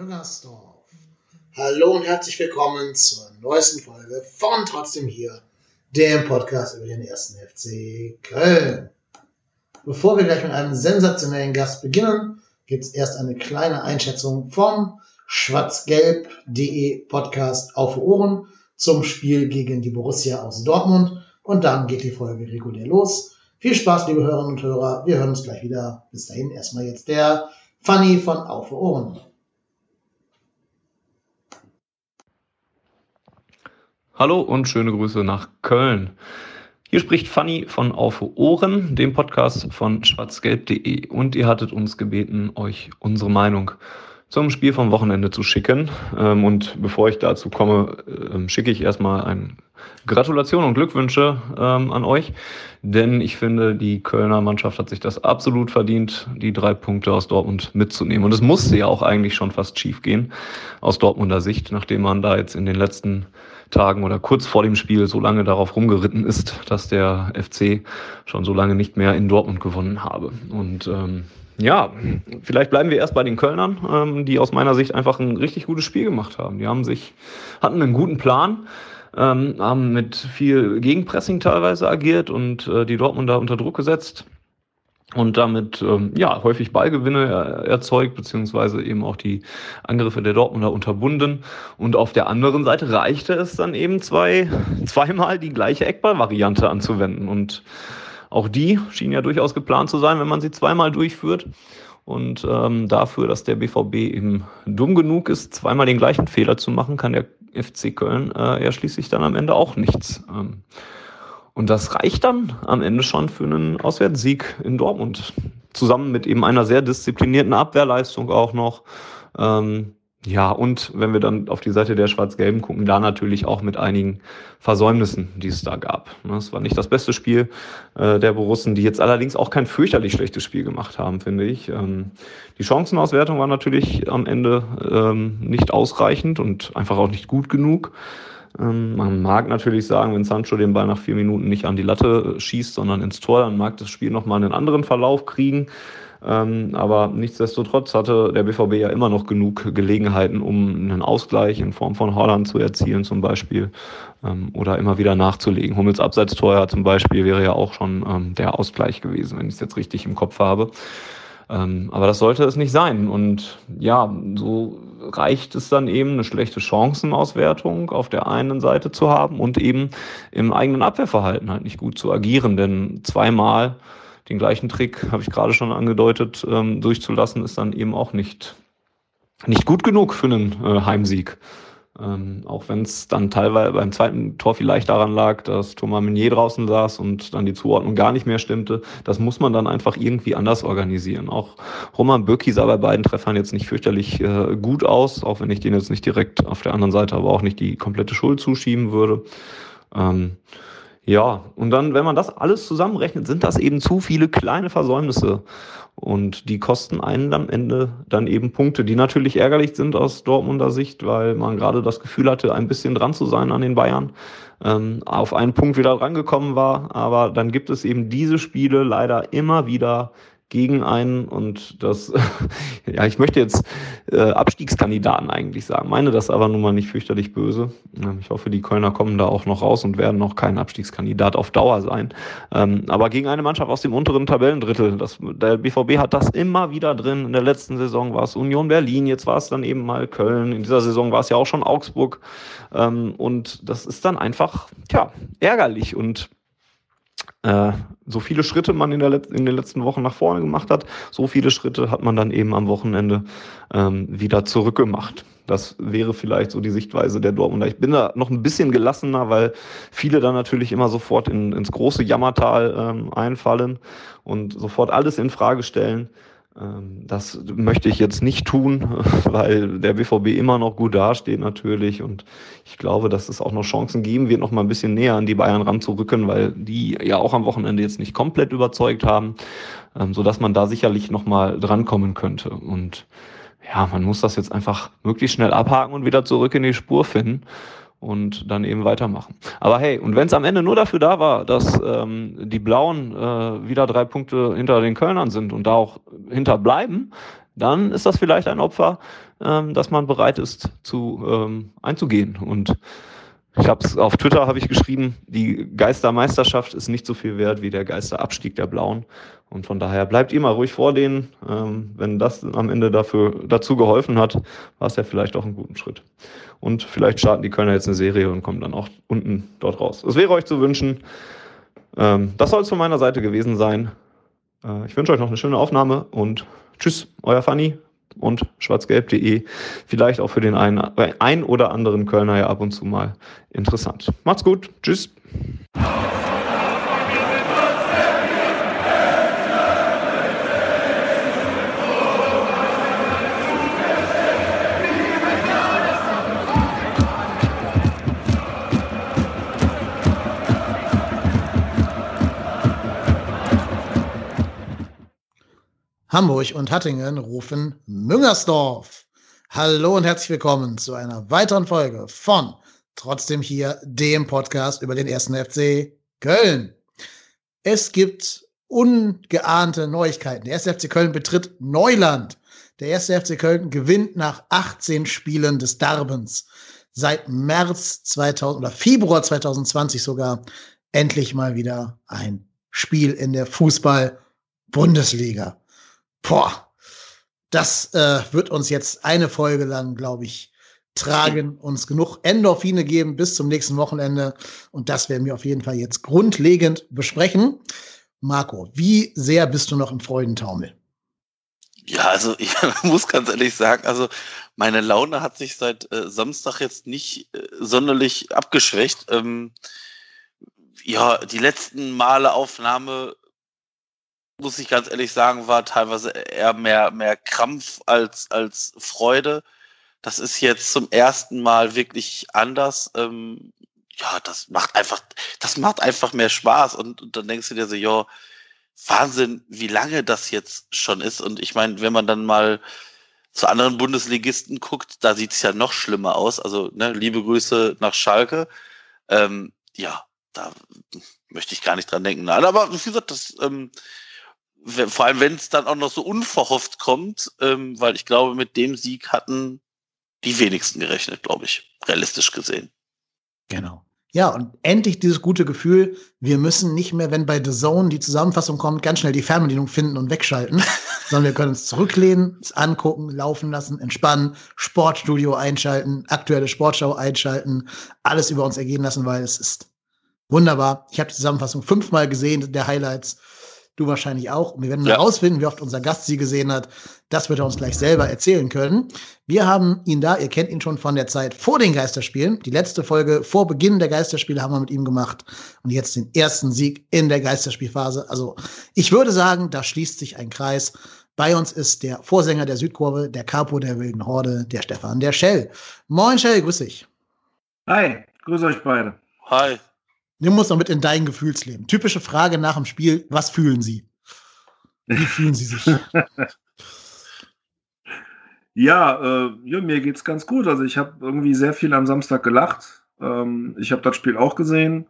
Müngersdorf. Hallo und herzlich willkommen zur neuesten Folge von Trotzdem hier, dem Podcast über den ersten FC Köln. Bevor wir gleich mit einem sensationellen Gast beginnen, gibt es erst eine kleine Einschätzung vom schwarzgelb.de Podcast auf Ohren zum Spiel gegen die Borussia aus Dortmund und dann geht die Folge regulär los. Viel Spaß, liebe Hörerinnen und Hörer. Wir hören uns gleich wieder. Bis dahin erstmal jetzt der Fanny von Auf Ohren. Hallo und schöne Grüße nach Köln. Hier spricht Fanny von Auf Ohren, dem Podcast von schwarzgelb.de. Und ihr hattet uns gebeten, euch unsere Meinung zum Spiel vom Wochenende zu schicken. Ähm, und bevor ich dazu komme, ähm, schicke ich erstmal ein Gratulation und Glückwünsche ähm, an euch, denn ich finde, die Kölner Mannschaft hat sich das absolut verdient, die drei Punkte aus Dortmund mitzunehmen. Und es musste ja auch eigentlich schon fast schief gehen aus Dortmunder Sicht, nachdem man da jetzt in den letzten Tagen oder kurz vor dem Spiel so lange darauf rumgeritten ist, dass der FC schon so lange nicht mehr in Dortmund gewonnen habe. Und ähm, ja, vielleicht bleiben wir erst bei den Kölnern, ähm, die aus meiner Sicht einfach ein richtig gutes Spiel gemacht haben. Die haben sich, hatten einen guten Plan, ähm, haben mit viel Gegenpressing teilweise agiert und äh, die Dortmunder unter Druck gesetzt und damit ähm, ja häufig Ballgewinne erzeugt beziehungsweise eben auch die Angriffe der Dortmunder unterbunden und auf der anderen Seite reichte es dann eben zwei zweimal die gleiche Eckballvariante anzuwenden und auch die schien ja durchaus geplant zu sein, wenn man sie zweimal durchführt. Und ähm, dafür, dass der BVB eben dumm genug ist, zweimal den gleichen Fehler zu machen, kann der FC Köln äh, ja schließlich dann am Ende auch nichts. Ähm, und das reicht dann am Ende schon für einen Auswärtssieg in Dortmund. Zusammen mit eben einer sehr disziplinierten Abwehrleistung auch noch. Ähm, ja, und wenn wir dann auf die Seite der Schwarz-Gelben gucken, da natürlich auch mit einigen Versäumnissen, die es da gab. Ne, es war nicht das beste Spiel äh, der Borussen, die jetzt allerdings auch kein fürchterlich schlechtes Spiel gemacht haben, finde ich. Ähm, die Chancenauswertung war natürlich am Ende ähm, nicht ausreichend und einfach auch nicht gut genug. Ähm, man mag natürlich sagen, wenn Sancho den Ball nach vier Minuten nicht an die Latte schießt, sondern ins Tor, dann mag das Spiel nochmal einen anderen Verlauf kriegen. Ähm, aber nichtsdestotrotz hatte der BVB ja immer noch genug Gelegenheiten, um einen Ausgleich in Form von Holland zu erzielen zum Beispiel ähm, oder immer wieder nachzulegen. Hummels Abseitstor zum Beispiel wäre ja auch schon der Ausgleich gewesen, wenn ich es jetzt richtig im Kopf habe. Aber das sollte es nicht sein. Und ja, so reicht es dann eben, eine schlechte Chancenauswertung auf der einen Seite zu haben und eben im eigenen Abwehrverhalten halt nicht gut zu agieren. Denn zweimal den gleichen Trick, habe ich gerade schon angedeutet, ähm, durchzulassen, ist dann eben auch nicht, nicht gut genug für einen äh, Heimsieg. Ähm, auch wenn es dann teilweise beim zweiten Tor vielleicht daran lag, dass Thomas Meunier draußen saß und dann die Zuordnung gar nicht mehr stimmte. Das muss man dann einfach irgendwie anders organisieren. Auch Roman Böcki sah bei beiden Treffern jetzt nicht fürchterlich äh, gut aus, auch wenn ich den jetzt nicht direkt auf der anderen Seite aber auch nicht die komplette Schuld zuschieben würde. Ähm, ja, und dann, wenn man das alles zusammenrechnet, sind das eben zu viele kleine Versäumnisse. Und die kosten einen am Ende dann eben Punkte, die natürlich ärgerlich sind aus Dortmunder Sicht, weil man gerade das Gefühl hatte, ein bisschen dran zu sein an den Bayern, ähm, auf einen Punkt wieder rangekommen war. Aber dann gibt es eben diese Spiele leider immer wieder, gegen einen und das, ja, ich möchte jetzt äh, Abstiegskandidaten eigentlich sagen, meine das aber nun mal nicht fürchterlich böse. Ähm, ich hoffe, die Kölner kommen da auch noch raus und werden noch kein Abstiegskandidat auf Dauer sein. Ähm, aber gegen eine Mannschaft aus dem unteren Tabellendrittel, das, der BVB hat das immer wieder drin. In der letzten Saison war es Union Berlin, jetzt war es dann eben mal Köln, in dieser Saison war es ja auch schon Augsburg. Ähm, und das ist dann einfach, tja, ärgerlich und äh, so viele Schritte man in, der in den letzten Wochen nach vorne gemacht hat, so viele Schritte hat man dann eben am Wochenende ähm, wieder zurückgemacht. Das wäre vielleicht so die Sichtweise der Dortmunder. Ich bin da noch ein bisschen gelassener, weil viele dann natürlich immer sofort in, ins große Jammertal ähm, einfallen und sofort alles in Frage stellen. Ähm, das möchte ich jetzt nicht tun, weil der BVB immer noch gut dasteht natürlich. Und ich glaube, dass es auch noch Chancen geben wird, noch mal ein bisschen näher an die Bayern ranzurücken, weil die ja auch am Wochenende jetzt nicht komplett überzeugt haben, ähm, so dass man da sicherlich noch mal drankommen könnte. Und ja, man muss das jetzt einfach möglichst schnell abhaken und wieder zurück in die Spur finden und dann eben weitermachen. Aber hey, und wenn es am Ende nur dafür da war, dass ähm, die Blauen äh, wieder drei Punkte hinter den Kölnern sind und da auch hinterbleiben, dann ist das vielleicht ein Opfer, ähm, das man bereit ist zu ähm, einzugehen. Und ich habe es auf Twitter habe ich geschrieben, die Geistermeisterschaft ist nicht so viel wert wie der Geisterabstieg der Blauen. Und von daher bleibt immer ruhig vor denen. Ähm, wenn das am Ende dafür dazu geholfen hat, war es ja vielleicht auch ein guter Schritt. Und vielleicht starten die Kölner jetzt eine Serie und kommen dann auch unten dort raus. Es wäre euch zu wünschen. Ähm, das soll es von meiner Seite gewesen sein. Äh, ich wünsche euch noch eine schöne Aufnahme und tschüss, euer Fanny und schwarzgelb.de. Vielleicht auch für den einen, ein oder anderen Kölner ja ab und zu mal interessant. Macht's gut. Tschüss. Hamburg und Hattingen rufen Müngersdorf. Hallo und herzlich willkommen zu einer weiteren Folge von Trotzdem hier, dem Podcast über den ersten FC Köln. Es gibt ungeahnte Neuigkeiten. Der erste FC Köln betritt Neuland. Der erste FC Köln gewinnt nach 18 Spielen des Darbens seit März 2000 oder Februar 2020 sogar endlich mal wieder ein Spiel in der Fußball-Bundesliga boah, das äh, wird uns jetzt eine Folge lang, glaube ich, tragen, uns genug Endorphine geben bis zum nächsten Wochenende. Und das werden wir auf jeden Fall jetzt grundlegend besprechen. Marco, wie sehr bist du noch im Freudentaumel? Ja, also ich muss ganz ehrlich sagen, also meine Laune hat sich seit äh, Samstag jetzt nicht äh, sonderlich abgeschwächt. Ähm, ja, die letzten Male Aufnahme muss ich ganz ehrlich sagen, war teilweise eher mehr, mehr Krampf als, als Freude. Das ist jetzt zum ersten Mal wirklich anders. Ähm, ja, das macht einfach, das macht einfach mehr Spaß. Und, und dann denkst du dir so, ja, Wahnsinn, wie lange das jetzt schon ist. Und ich meine, wenn man dann mal zu anderen Bundesligisten guckt, da sieht es ja noch schlimmer aus. Also, ne, liebe Grüße nach Schalke. Ähm, ja, da möchte ich gar nicht dran denken. Aber wie gesagt, das ähm, vor allem wenn es dann auch noch so unverhofft kommt, ähm, weil ich glaube, mit dem Sieg hatten die wenigsten gerechnet, glaube ich, realistisch gesehen. Genau. Ja, und endlich dieses gute Gefühl, wir müssen nicht mehr, wenn bei The Zone die Zusammenfassung kommt, ganz schnell die Fernbedienung finden und wegschalten, sondern wir können uns zurücklehnen, uns angucken, laufen lassen, entspannen, Sportstudio einschalten, aktuelle Sportschau einschalten, alles über uns ergehen lassen, weil es ist wunderbar. Ich habe die Zusammenfassung fünfmal gesehen, der Highlights. Du wahrscheinlich auch. Und wir werden ja. herausfinden, wie oft unser Gast sie gesehen hat. Das wird er uns gleich selber erzählen können. Wir haben ihn da, ihr kennt ihn schon von der Zeit vor den Geisterspielen. Die letzte Folge vor Beginn der Geisterspiele haben wir mit ihm gemacht. Und jetzt den ersten Sieg in der Geisterspielphase. Also ich würde sagen, da schließt sich ein Kreis. Bei uns ist der Vorsänger der Südkurve, der Capo der wilden Horde, der Stefan, der Shell. Moin Shell, grüß dich. Hi, grüß euch beide. Hi. Nimm uns noch mit in dein Gefühlsleben. Typische Frage nach dem Spiel: Was fühlen Sie? Wie fühlen Sie sich? ja, äh, ja, mir geht's ganz gut. Also ich habe irgendwie sehr viel am Samstag gelacht. Ähm, ich habe das Spiel auch gesehen.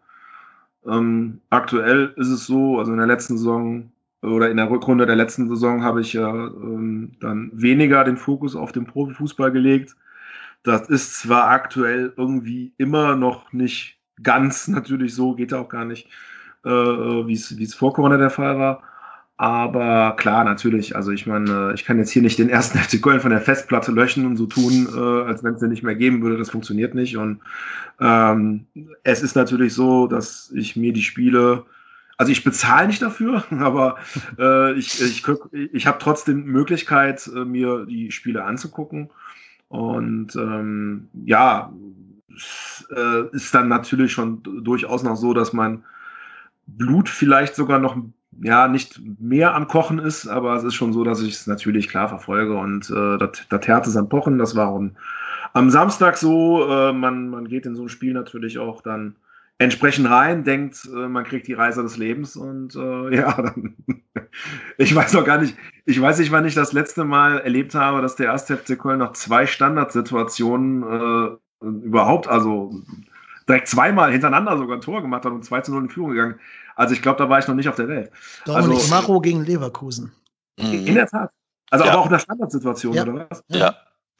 Ähm, aktuell ist es so, also in der letzten Saison oder in der Rückrunde der letzten Saison habe ich ja ähm, dann weniger den Fokus auf den Profifußball gelegt. Das ist zwar aktuell irgendwie immer noch nicht ganz natürlich so, geht ja auch gar nicht, äh, wie es vor Corona der Fall war. Aber klar, natürlich, also ich meine, ich kann jetzt hier nicht den ersten FC Köln von der Festplatte löschen und so tun, äh, als wenn es den nicht mehr geben würde. Das funktioniert nicht. Und ähm, es ist natürlich so, dass ich mir die Spiele, also ich bezahle nicht dafür, aber äh, ich, ich, ich habe trotzdem Möglichkeit, äh, mir die Spiele anzugucken. Und ähm, ja, äh, ist dann natürlich schon durchaus noch so, dass mein Blut vielleicht sogar noch ja nicht mehr am Kochen ist, aber es ist schon so, dass ich es natürlich klar verfolge und äh, das Herz ist am Pochen. Das war am, am Samstag so. Äh, man, man geht in so ein Spiel natürlich auch dann entsprechend rein, denkt, äh, man kriegt die Reise des Lebens und äh, ja, dann, ich weiß noch gar nicht, ich weiß nicht, wann ich das letzte Mal erlebt habe, dass der erste FC Köln noch zwei Standardsituationen äh, überhaupt, also direkt zweimal hintereinander sogar ein Tor gemacht hat und 2 zu 0 in Führung gegangen. Also ich glaube, da war ich noch nicht auf der Welt. Dominik also, Maro gegen Leverkusen. In der Tat. Also Ja. aber auch in der Standardsituation, Ja. oder was? Ja.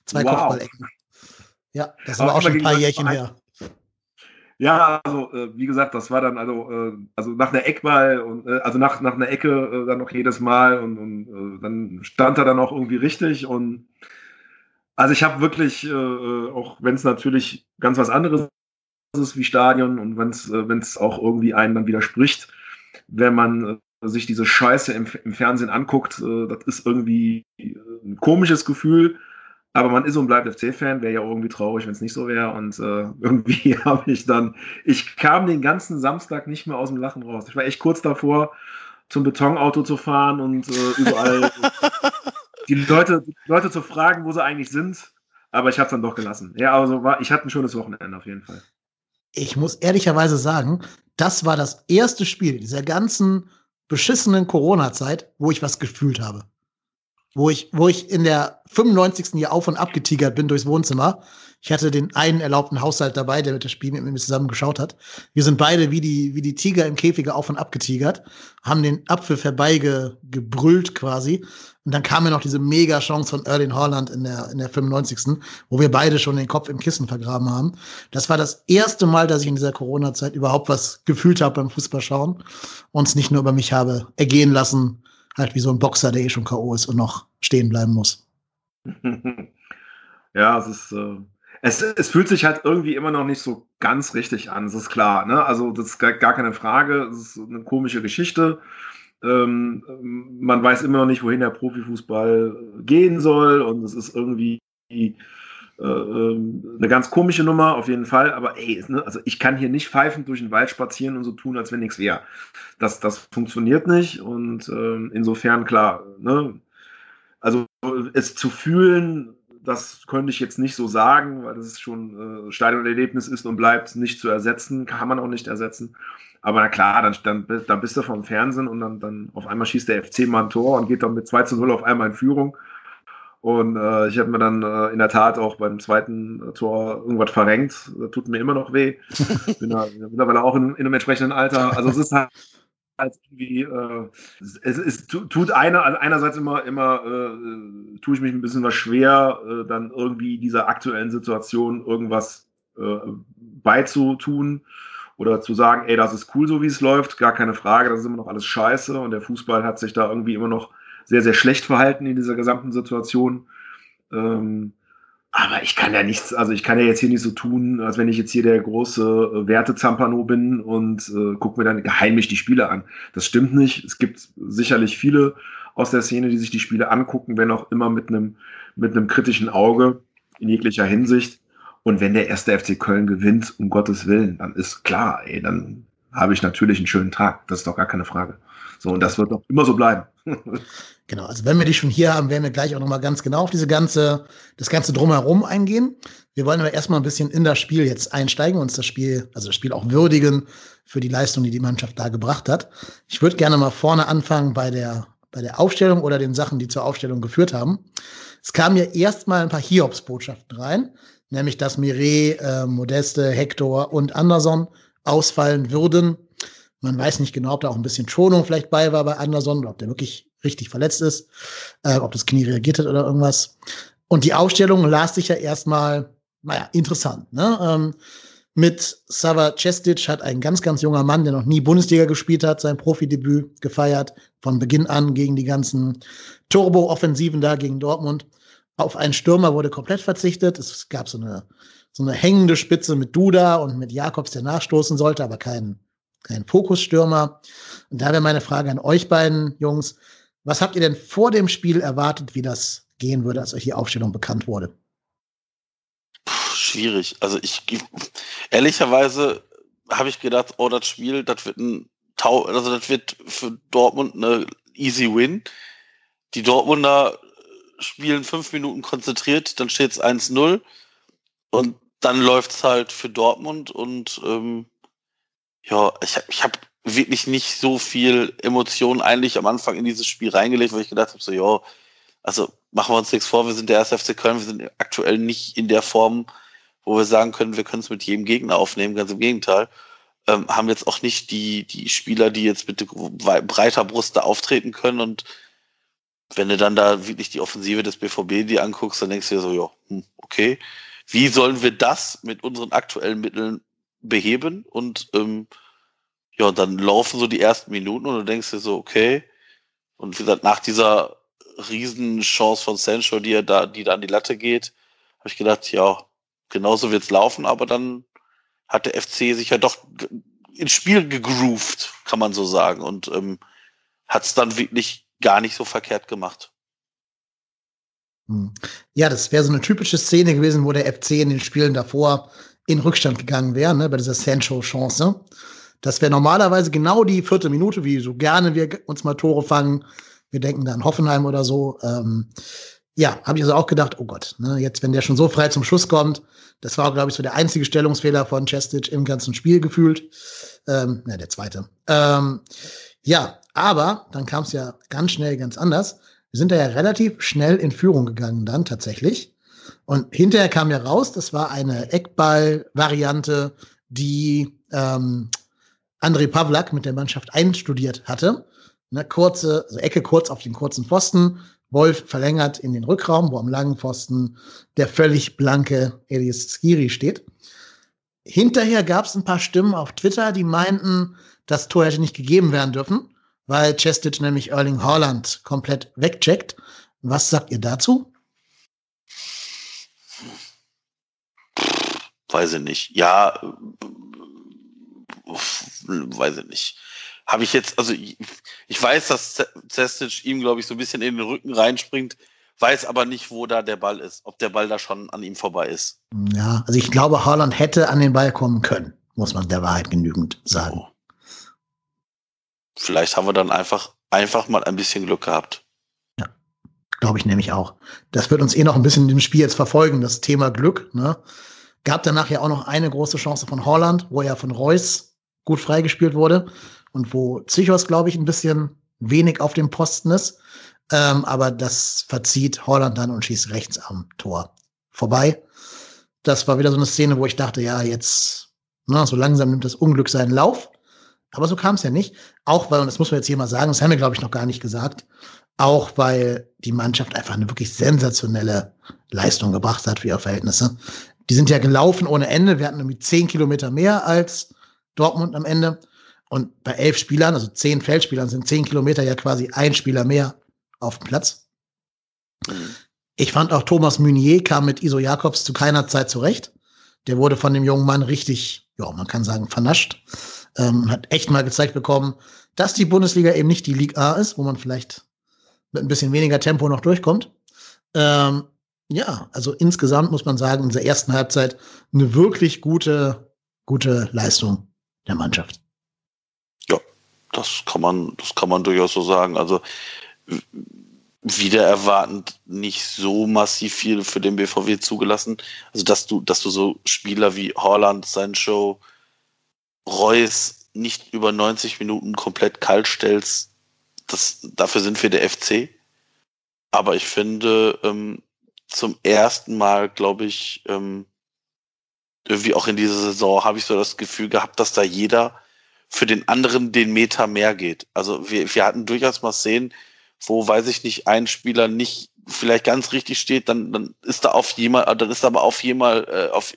Zwei Wow. Kopfballecken. Ja, das war auch schon ein paar gegen Jährchen her. Ja, also äh, wie gesagt, das war dann also, äh, also nach einer Eckball und äh, also nach, nach einer Ecke äh, dann noch jedes Mal und, und äh, dann stand er dann auch irgendwie richtig und also ich habe wirklich, äh, äh, auch wenn es natürlich ganz was anderes ist wie Stadion und wenn es äh, auch irgendwie einen dann widerspricht, wenn man äh, sich diese Scheiße im, im Fernsehen anguckt, äh, das ist irgendwie äh, ein komisches Gefühl. Aber man ist und bleibt FC-Fan, wäre ja irgendwie traurig, wenn es nicht so wäre. Und äh, irgendwie habe ich dann, ich kam den ganzen Samstag nicht mehr aus dem Lachen raus. Ich war echt kurz davor, zum Betonauto zu fahren und äh, überall die Leute, die Leute zu fragen, wo sie eigentlich sind. Aber ich habe es dann doch gelassen. Ja, also war, ich hatte ein schönes Wochenende auf jeden Fall. Ich muss ehrlicherweise sagen, das war das erste Spiel dieser ganzen beschissenen Corona-Zeit, wo ich was gefühlt habe. Wo ich, wo ich in der 95. Jahr auf und ab getigert bin durchs Wohnzimmer. Ich hatte den einen erlaubten Haushalt dabei, der mit das Spiel mit mir zusammen geschaut hat. Wir sind beide wie die, wie die Tiger im Käfige auf und ab getigert, haben den Apfel vorbeigebrüllt quasi. Und dann kam mir noch diese mega Chance von Erling Haaland in der, in der 95. wo wir beide schon den Kopf im Kissen vergraben haben. Das war das erste Mal, dass ich in dieser Corona-Zeit überhaupt was gefühlt habe beim Fußballschauen und es nicht nur über mich habe ergehen lassen, halt wie so ein Boxer, der eh schon K.O. ist und noch stehen bleiben muss. ja, es ist, äh, es, es fühlt sich halt irgendwie immer noch nicht so ganz richtig an, das ist klar. Ne? Also, das ist gar, keine Frage. Es ist eine komische Geschichte. Ähm, man weiß immer noch nicht, wohin der Profifußball gehen soll, und es ist irgendwie äh, ähm, eine ganz komische Nummer, auf jeden Fall. Aber ey, ne, also ich kann hier nicht pfeifend durch den Wald spazieren und so tun, als wenn nichts wäre. Das, das funktioniert nicht. Und ähm, insofern, klar, ne? also es zu fühlen, das könnte ich jetzt nicht so sagen, weil das schon äh, Stadionerlebnis ist und bleibt nicht zu ersetzen, kann man auch nicht ersetzen. Aber na klar, dann, dann, dann bist du vom Fernsehen und dann, dann auf einmal schießt der FC mal ein Tor und geht dann mit 2 zu 0 auf einmal in Führung. Und äh, ich habe mir dann äh, in der Tat auch beim zweiten äh, Tor irgendwas verrenkt. Das tut mir immer noch weh. Bin da mittlerweile auch in, in einem entsprechenden Alter. Also es ist halt als irgendwie, äh, es, es tut einer, also einerseits immer, immer äh, tue ich mich ein bisschen was schwer, äh, dann irgendwie dieser aktuellen Situation irgendwas äh, beizutun oder zu sagen, ey, das ist cool, so wie es läuft, gar keine Frage, das ist immer noch alles scheiße und der Fußball hat sich da irgendwie immer noch sehr, sehr schlecht verhalten in dieser gesamten Situation. Ähm, aber ich kann ja nichts, also ich kann ja jetzt hier nicht so tun, als wenn ich jetzt hier der große äh, Wertezampano bin und äh, gucke mir dann geheimlich die Spiele an. Das stimmt nicht. Es gibt sicherlich viele aus der Szene, die sich die Spiele angucken, wenn auch immer mit einem mit einem kritischen Auge in jeglicher Hinsicht. Und wenn der erste FC Köln gewinnt, um Gottes Willen, dann ist klar, ey, dann habe ich natürlich einen schönen Tag. Das ist doch gar keine Frage. So, und das wird doch immer so bleiben. Genau, also wenn wir die schon hier haben, werden wir gleich auch nochmal ganz genau auf diese ganze, das ganze Drumherum eingehen. Wir wollen aber erstmal ein bisschen in das Spiel jetzt einsteigen, uns das Spiel, also das Spiel auch würdigen für die Leistung, die die Mannschaft da gebracht hat. Ich würde gerne mal vorne anfangen bei der, bei der Aufstellung oder den Sachen, die zur Aufstellung geführt haben. Es kamen ja erstmal ein paar Hiobsbotschaften rein, nämlich dass Mireille, äh, Modeste, Hector und Anderson ausfallen würden. Man weiß nicht genau, ob da auch ein bisschen Schonung vielleicht bei war bei Anderson oder ob der wirklich richtig verletzt ist, äh, ob das Knie reagiert hat oder irgendwas. Und die Aufstellung las sich ja erstmal, naja, interessant. Ne? Ähm, mit Sava Cestic hat ein ganz, ganz junger Mann, der noch nie Bundesliga gespielt hat, sein Profidebüt gefeiert, von Beginn an gegen die ganzen Turbo-Offensiven da gegen Dortmund. Auf einen Stürmer wurde komplett verzichtet. Es gab so eine, so eine hängende Spitze mit Duda und mit Jakobs, der nachstoßen sollte, aber keinen kein Fokusstürmer. Und da wäre meine Frage an euch beiden Jungs. Was habt ihr denn vor dem Spiel erwartet, wie das gehen würde, als euch die Aufstellung bekannt wurde? Puh, schwierig. Also ich ehrlicherweise habe ich gedacht, oh, das Spiel, das wird ein Tau, also das wird für Dortmund eine easy win. Die Dortmunder spielen fünf Minuten konzentriert, dann steht es 1-0 und dann läuft es halt für Dortmund und ähm, ja, ich habe ich hab wirklich nicht so viel Emotionen eigentlich am Anfang in dieses Spiel reingelegt, weil ich gedacht habe, so, ja, also machen wir uns nichts vor, wir sind der erste FC Köln, wir sind aktuell nicht in der Form, wo wir sagen können, wir können es mit jedem Gegner aufnehmen, ganz im Gegenteil. Ähm, haben jetzt auch nicht die, die Spieler, die jetzt mit breiter Brust da auftreten können und wenn du dann da wirklich die Offensive des BVB die anguckst, dann denkst du dir so, ja, hm, okay, wie sollen wir das mit unseren aktuellen Mitteln beheben? Und ähm, ja, dann laufen so die ersten Minuten und du denkst dir so, okay. Und wie gesagt, nach dieser Riesenchance von Sancho, die er da, die da an die Latte geht, habe ich gedacht, ja, genauso wird's laufen, aber dann hat der FC sich ja doch ins Spiel gegroovt, kann man so sagen, und ähm, hat es dann wirklich gar nicht so verkehrt gemacht. Hm. Ja, das wäre so eine typische Szene gewesen, wo der FC in den Spielen davor in Rückstand gegangen wäre, ne, bei dieser Sancho-Chance. Das wäre normalerweise genau die vierte Minute, wie so gerne wir uns mal Tore fangen. Wir denken da an Hoffenheim oder so. Ähm, ja, habe ich also auch gedacht, oh Gott, ne, jetzt, wenn der schon so frei zum Schuss kommt, das war, glaube ich, so der einzige Stellungsfehler von Chestic im ganzen Spiel gefühlt. Ähm, ja, der zweite. Ähm, ja, aber dann kam es ja ganz schnell ganz anders. Wir sind da ja relativ schnell in Führung gegangen dann tatsächlich. Und hinterher kam ja raus, das war eine Eckball-Variante, die ähm, André Pavlak mit der Mannschaft einstudiert hatte. Eine kurze, also Ecke kurz auf den kurzen Pfosten. Wolf verlängert in den Rückraum, wo am langen Pfosten der völlig blanke Elias Skiri steht. Hinterher gab es ein paar Stimmen auf Twitter, die meinten, das Tor hätte nicht gegeben werden dürfen, weil Chestic nämlich Erling Haaland komplett wegcheckt. Was sagt ihr dazu? Weiß ich nicht. Ja, weiß ich nicht. Habe ich jetzt, also ich, ich weiß, dass Cestic ihm, glaube ich, so ein bisschen in den Rücken reinspringt, weiß aber nicht, wo da der Ball ist, ob der Ball da schon an ihm vorbei ist. Ja, also ich glaube, Haaland hätte an den Ball kommen können, muss man der Wahrheit genügend sagen. Oh. Vielleicht haben wir dann einfach, einfach mal ein bisschen Glück gehabt. Ja, glaube ich nämlich auch. Das wird uns eh noch ein bisschen dem Spiel jetzt verfolgen, das Thema Glück. Ne? Gab danach ja auch noch eine große Chance von Holland, wo er von Reus gut freigespielt wurde und wo Zichos, glaube ich, ein bisschen wenig auf dem Posten ist. Ähm, aber das verzieht Holland dann und schießt rechts am Tor vorbei. Das war wieder so eine Szene, wo ich dachte, ja, jetzt, na, so langsam nimmt das Unglück seinen Lauf. Aber so kam es ja nicht. Auch weil, und das muss man jetzt hier mal sagen, das haben wir, glaube ich, noch gar nicht gesagt, auch weil die Mannschaft einfach eine wirklich sensationelle Leistung gebracht hat für ihre Verhältnisse. Die sind ja gelaufen ohne Ende. Wir hatten nämlich zehn Kilometer mehr als Dortmund am Ende. Und bei elf Spielern, also zehn Feldspielern, sind zehn Kilometer ja quasi ein Spieler mehr auf dem Platz. Ich fand auch Thomas Meunier kam mit Iso Jakobs zu keiner Zeit zurecht. Der wurde von dem jungen Mann richtig, ja, man kann sagen, vernascht. Ähm, hat echt mal gezeigt bekommen, dass die Bundesliga eben nicht die Liga A ist, wo man vielleicht mit ein bisschen weniger Tempo noch durchkommt. Ähm, ja, also insgesamt muss man sagen, in der ersten Halbzeit eine wirklich gute, gute Leistung der Mannschaft. Ja, das kann man, das kann man durchaus so sagen. Also wieder erwartend nicht so massiv viel für den BVW zugelassen. Also dass du, dass du so Spieler wie Holland, Sancho, Reus nicht über 90 Minuten komplett kalt stellst, das, dafür sind wir der FC. Aber ich finde, ähm, zum ersten Mal, glaube ich, ähm, irgendwie auch in dieser Saison habe ich so das Gefühl gehabt, dass da jeder für den anderen den Meter mehr geht. Also wir, wir hatten durchaus mal Szenen, wo, weiß ich nicht, ein Spieler nicht vielleicht ganz richtig steht, dann, dann ist da auf jemand, dann ist aber auf jemand, äh, auf,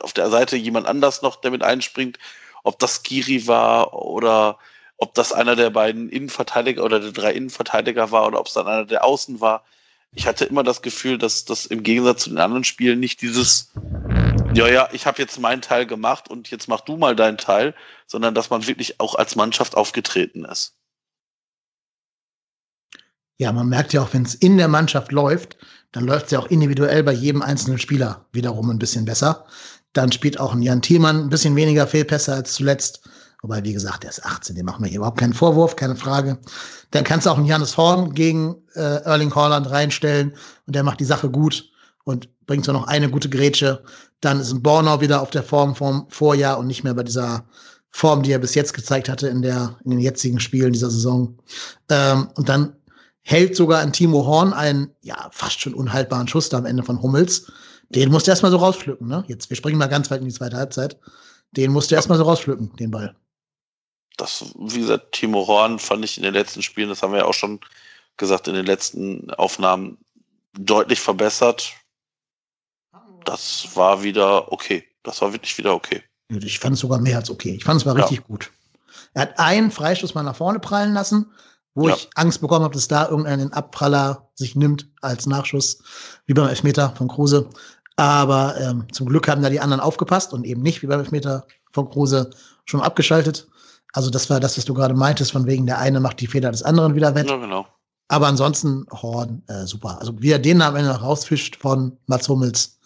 auf der Seite jemand anders noch, der mit einspringt, ob das Giri war oder ob das einer der beiden Innenverteidiger oder der drei Innenverteidiger war oder ob es dann einer der Außen war. Ich hatte immer das Gefühl, dass das im Gegensatz zu den anderen Spielen nicht dieses ja, ja, ich habe jetzt meinen Teil gemacht und jetzt mach du mal deinen Teil, sondern dass man wirklich auch als Mannschaft aufgetreten ist. Ja, man merkt ja auch, wenn es in der Mannschaft läuft, dann läuft es ja auch individuell bei jedem einzelnen Spieler wiederum ein bisschen besser. Dann spielt auch ein Jan Thielmann ein bisschen weniger Fehlpässe als zuletzt. Wobei, wie gesagt, der ist 18, dem machen wir hier überhaupt keinen Vorwurf, keine Frage. Dann kannst du auch einen Janis Horn gegen äh, Erling Haaland reinstellen und der macht die Sache gut und bringt zwar noch eine gute Grätsche. Dann ist ein Bornau wieder auf der Form vom Vorjahr und nicht mehr bei dieser Form, die er bis jetzt gezeigt hatte in der, in den jetzigen Spielen dieser Saison. Ähm, und dann hält sogar ein Timo Horn einen, ja, fast schon unhaltbaren Schuss da am Ende von Hummels. Den musst du erstmal so rauspflücken, ne? Jetzt, wir springen mal ganz weit in die zweite Halbzeit. Den musst du erstmal so rauspflücken, den Ball. Das, wie gesagt, Timo Horn fand ich in den letzten Spielen, das haben wir ja auch schon gesagt, in den letzten Aufnahmen deutlich verbessert. Das war wieder okay. Das war wirklich wieder okay. Ich fand es sogar mehr als okay. Ich fand es war richtig ja. gut. Er hat einen Freistoß mal nach vorne prallen lassen, wo ja. ich Angst bekommen habe, dass da irgendeinen Abpraller sich nimmt als Nachschuss, wie beim Elfmeter von Kruse. Aber ähm, zum Glück haben da die anderen aufgepasst und eben nicht wie beim Elfmeter von Kruse schon abgeschaltet. Also das war das, was du gerade meintest, von wegen der eine macht die Fehler des anderen wieder weg. Ja, genau. Aber ansonsten Horn, äh, super. Also wie er den am Ende noch rausfischt von Mats Hummels,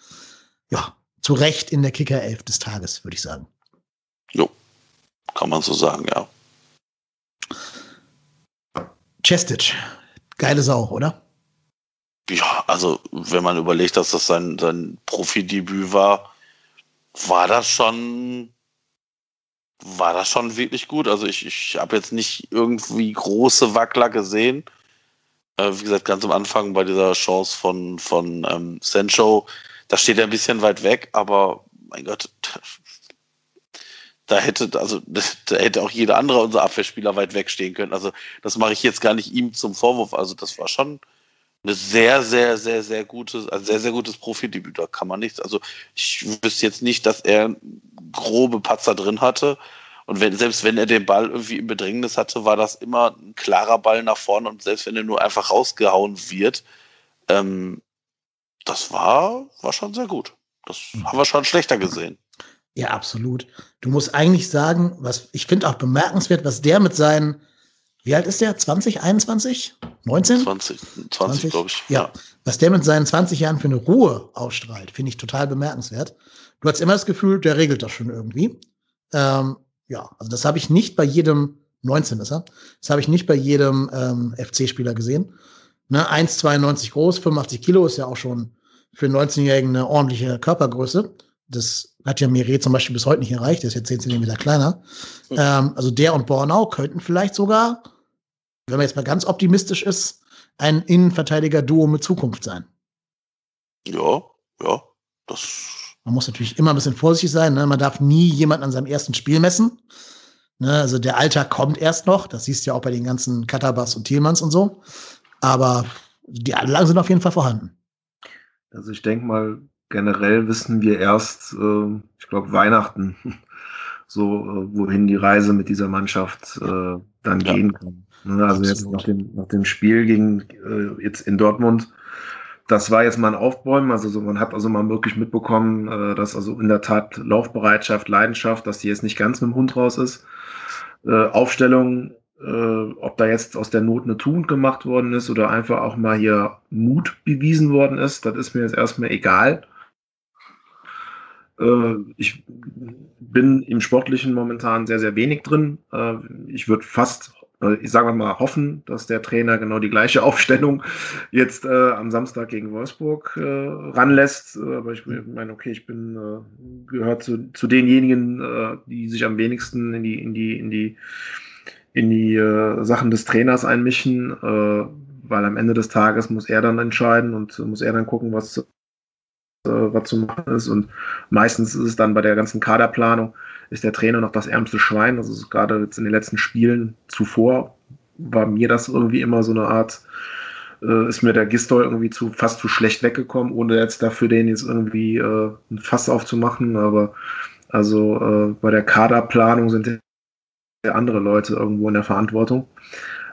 ja, zu Recht in der Kicker 11 des Tages, würde ich sagen. Jo, kann man so sagen, ja. Chestic, geile Sau, oder? Ja, also wenn man überlegt, dass das sein, sein Profidebüt war, war das schon war das schon wirklich gut. Also ich, ich habe jetzt nicht irgendwie große Wackler gesehen. Äh, wie gesagt, ganz am Anfang bei dieser Chance von, von ähm, Sancho, da steht er ein bisschen weit weg, aber mein Gott, da hätte, also da hätte auch jeder andere unser Abwehrspieler weit wegstehen können. Also das mache ich jetzt gar nicht ihm zum Vorwurf. Also das war schon eine sehr, sehr, sehr, sehr gutes, ein sehr, sehr gutes Profidebüt. Da kann man nichts. Also ich wüsste jetzt nicht, dass er grobe Patzer drin hatte. Und wenn, selbst wenn er den Ball irgendwie im Bedrängnis hatte, war das immer ein klarer Ball nach vorne. Und selbst wenn er nur einfach rausgehauen wird, ähm, das war, war schon sehr gut. Das haben wir schon schlechter gesehen. Ja, absolut. Du musst eigentlich sagen, was ich finde auch bemerkenswert, was der mit seinen wie alt ist der? 20, 21? 19? 20, 20, 20 glaube ich. Ja. ja. Was der mit seinen 20 Jahren für eine Ruhe ausstrahlt, finde ich total bemerkenswert. Du hast immer das Gefühl, der regelt das schon irgendwie. Ähm, ja, also das habe ich nicht bei jedem, 19 ist er, das habe ich nicht bei jedem ähm, FC-Spieler gesehen. Ne, 1,92 groß, 85 Kilo ist ja auch schon für einen 19-Jährigen eine ordentliche Körpergröße. Das hat ja Mire zum Beispiel bis heute nicht erreicht, der ist jetzt 10 Zentimeter kleiner. Mhm. Ähm, also der und Bornau könnten vielleicht sogar wenn man jetzt mal ganz optimistisch ist, ein Innenverteidiger-Duo mit Zukunft sein. Ja, ja, das. Man muss natürlich immer ein bisschen vorsichtig sein. Ne? Man darf nie jemanden an seinem ersten Spiel messen. Ne? Also der Alter kommt erst noch. Das siehst du ja auch bei den ganzen Katabas und Thielmanns und so. Aber die Anlagen sind auf jeden Fall vorhanden. Also ich denke mal, generell wissen wir erst, äh, ich glaube, Weihnachten, so äh, wohin die Reise mit dieser Mannschaft äh, dann ja. gehen kann. Ne, also Absolut. jetzt nach dem, nach dem Spiel gegen äh, jetzt in Dortmund, das war jetzt mal ein Aufbäumen. Also so, man hat also mal wirklich mitbekommen, äh, dass also in der Tat Laufbereitschaft, Leidenschaft, dass die jetzt nicht ganz mit dem Hund raus ist. Äh, Aufstellung, äh, ob da jetzt aus der Not eine Tugend gemacht worden ist oder einfach auch mal hier Mut bewiesen worden ist, das ist mir jetzt erstmal egal. Äh, ich bin im Sportlichen momentan sehr, sehr wenig drin. Äh, ich würde fast ich sage mal, hoffen, dass der Trainer genau die gleiche Aufstellung jetzt äh, am Samstag gegen Wolfsburg äh, ranlässt. Aber ich meine, okay, ich bin äh, gehört zu, zu denjenigen, äh, die sich am wenigsten in die in die in die in die äh, Sachen des Trainers einmischen, äh, weil am Ende des Tages muss er dann entscheiden und muss er dann gucken, was was zu machen ist. Und meistens ist es dann bei der ganzen Kaderplanung ist der Trainer noch das ärmste Schwein. Also gerade jetzt in den letzten Spielen zuvor war mir das irgendwie immer so eine Art, äh, ist mir der Gistol irgendwie zu fast zu schlecht weggekommen, ohne jetzt dafür den jetzt irgendwie äh, ein Fass aufzumachen. Aber also äh, bei der Kaderplanung sind andere Leute irgendwo in der Verantwortung.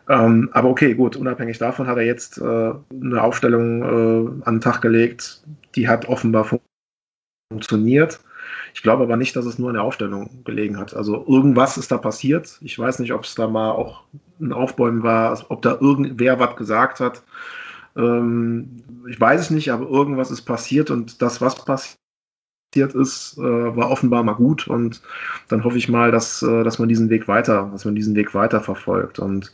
Ähm, aber okay, gut, unabhängig davon hat er jetzt äh, eine Aufstellung äh, an den Tag gelegt, die hat offenbar funktioniert. Ich glaube aber nicht, dass es nur in der Aufstellung gelegen hat. Also irgendwas ist da passiert. Ich weiß nicht, ob es da mal auch ein Aufbäumen war, ob da irgendwer was gesagt hat. Ähm, ich weiß es nicht, aber irgendwas ist passiert und das, was passiert ist, äh, war offenbar mal gut und dann hoffe ich mal, dass, äh, dass man diesen Weg weiter, dass man diesen Weg weiter verfolgt und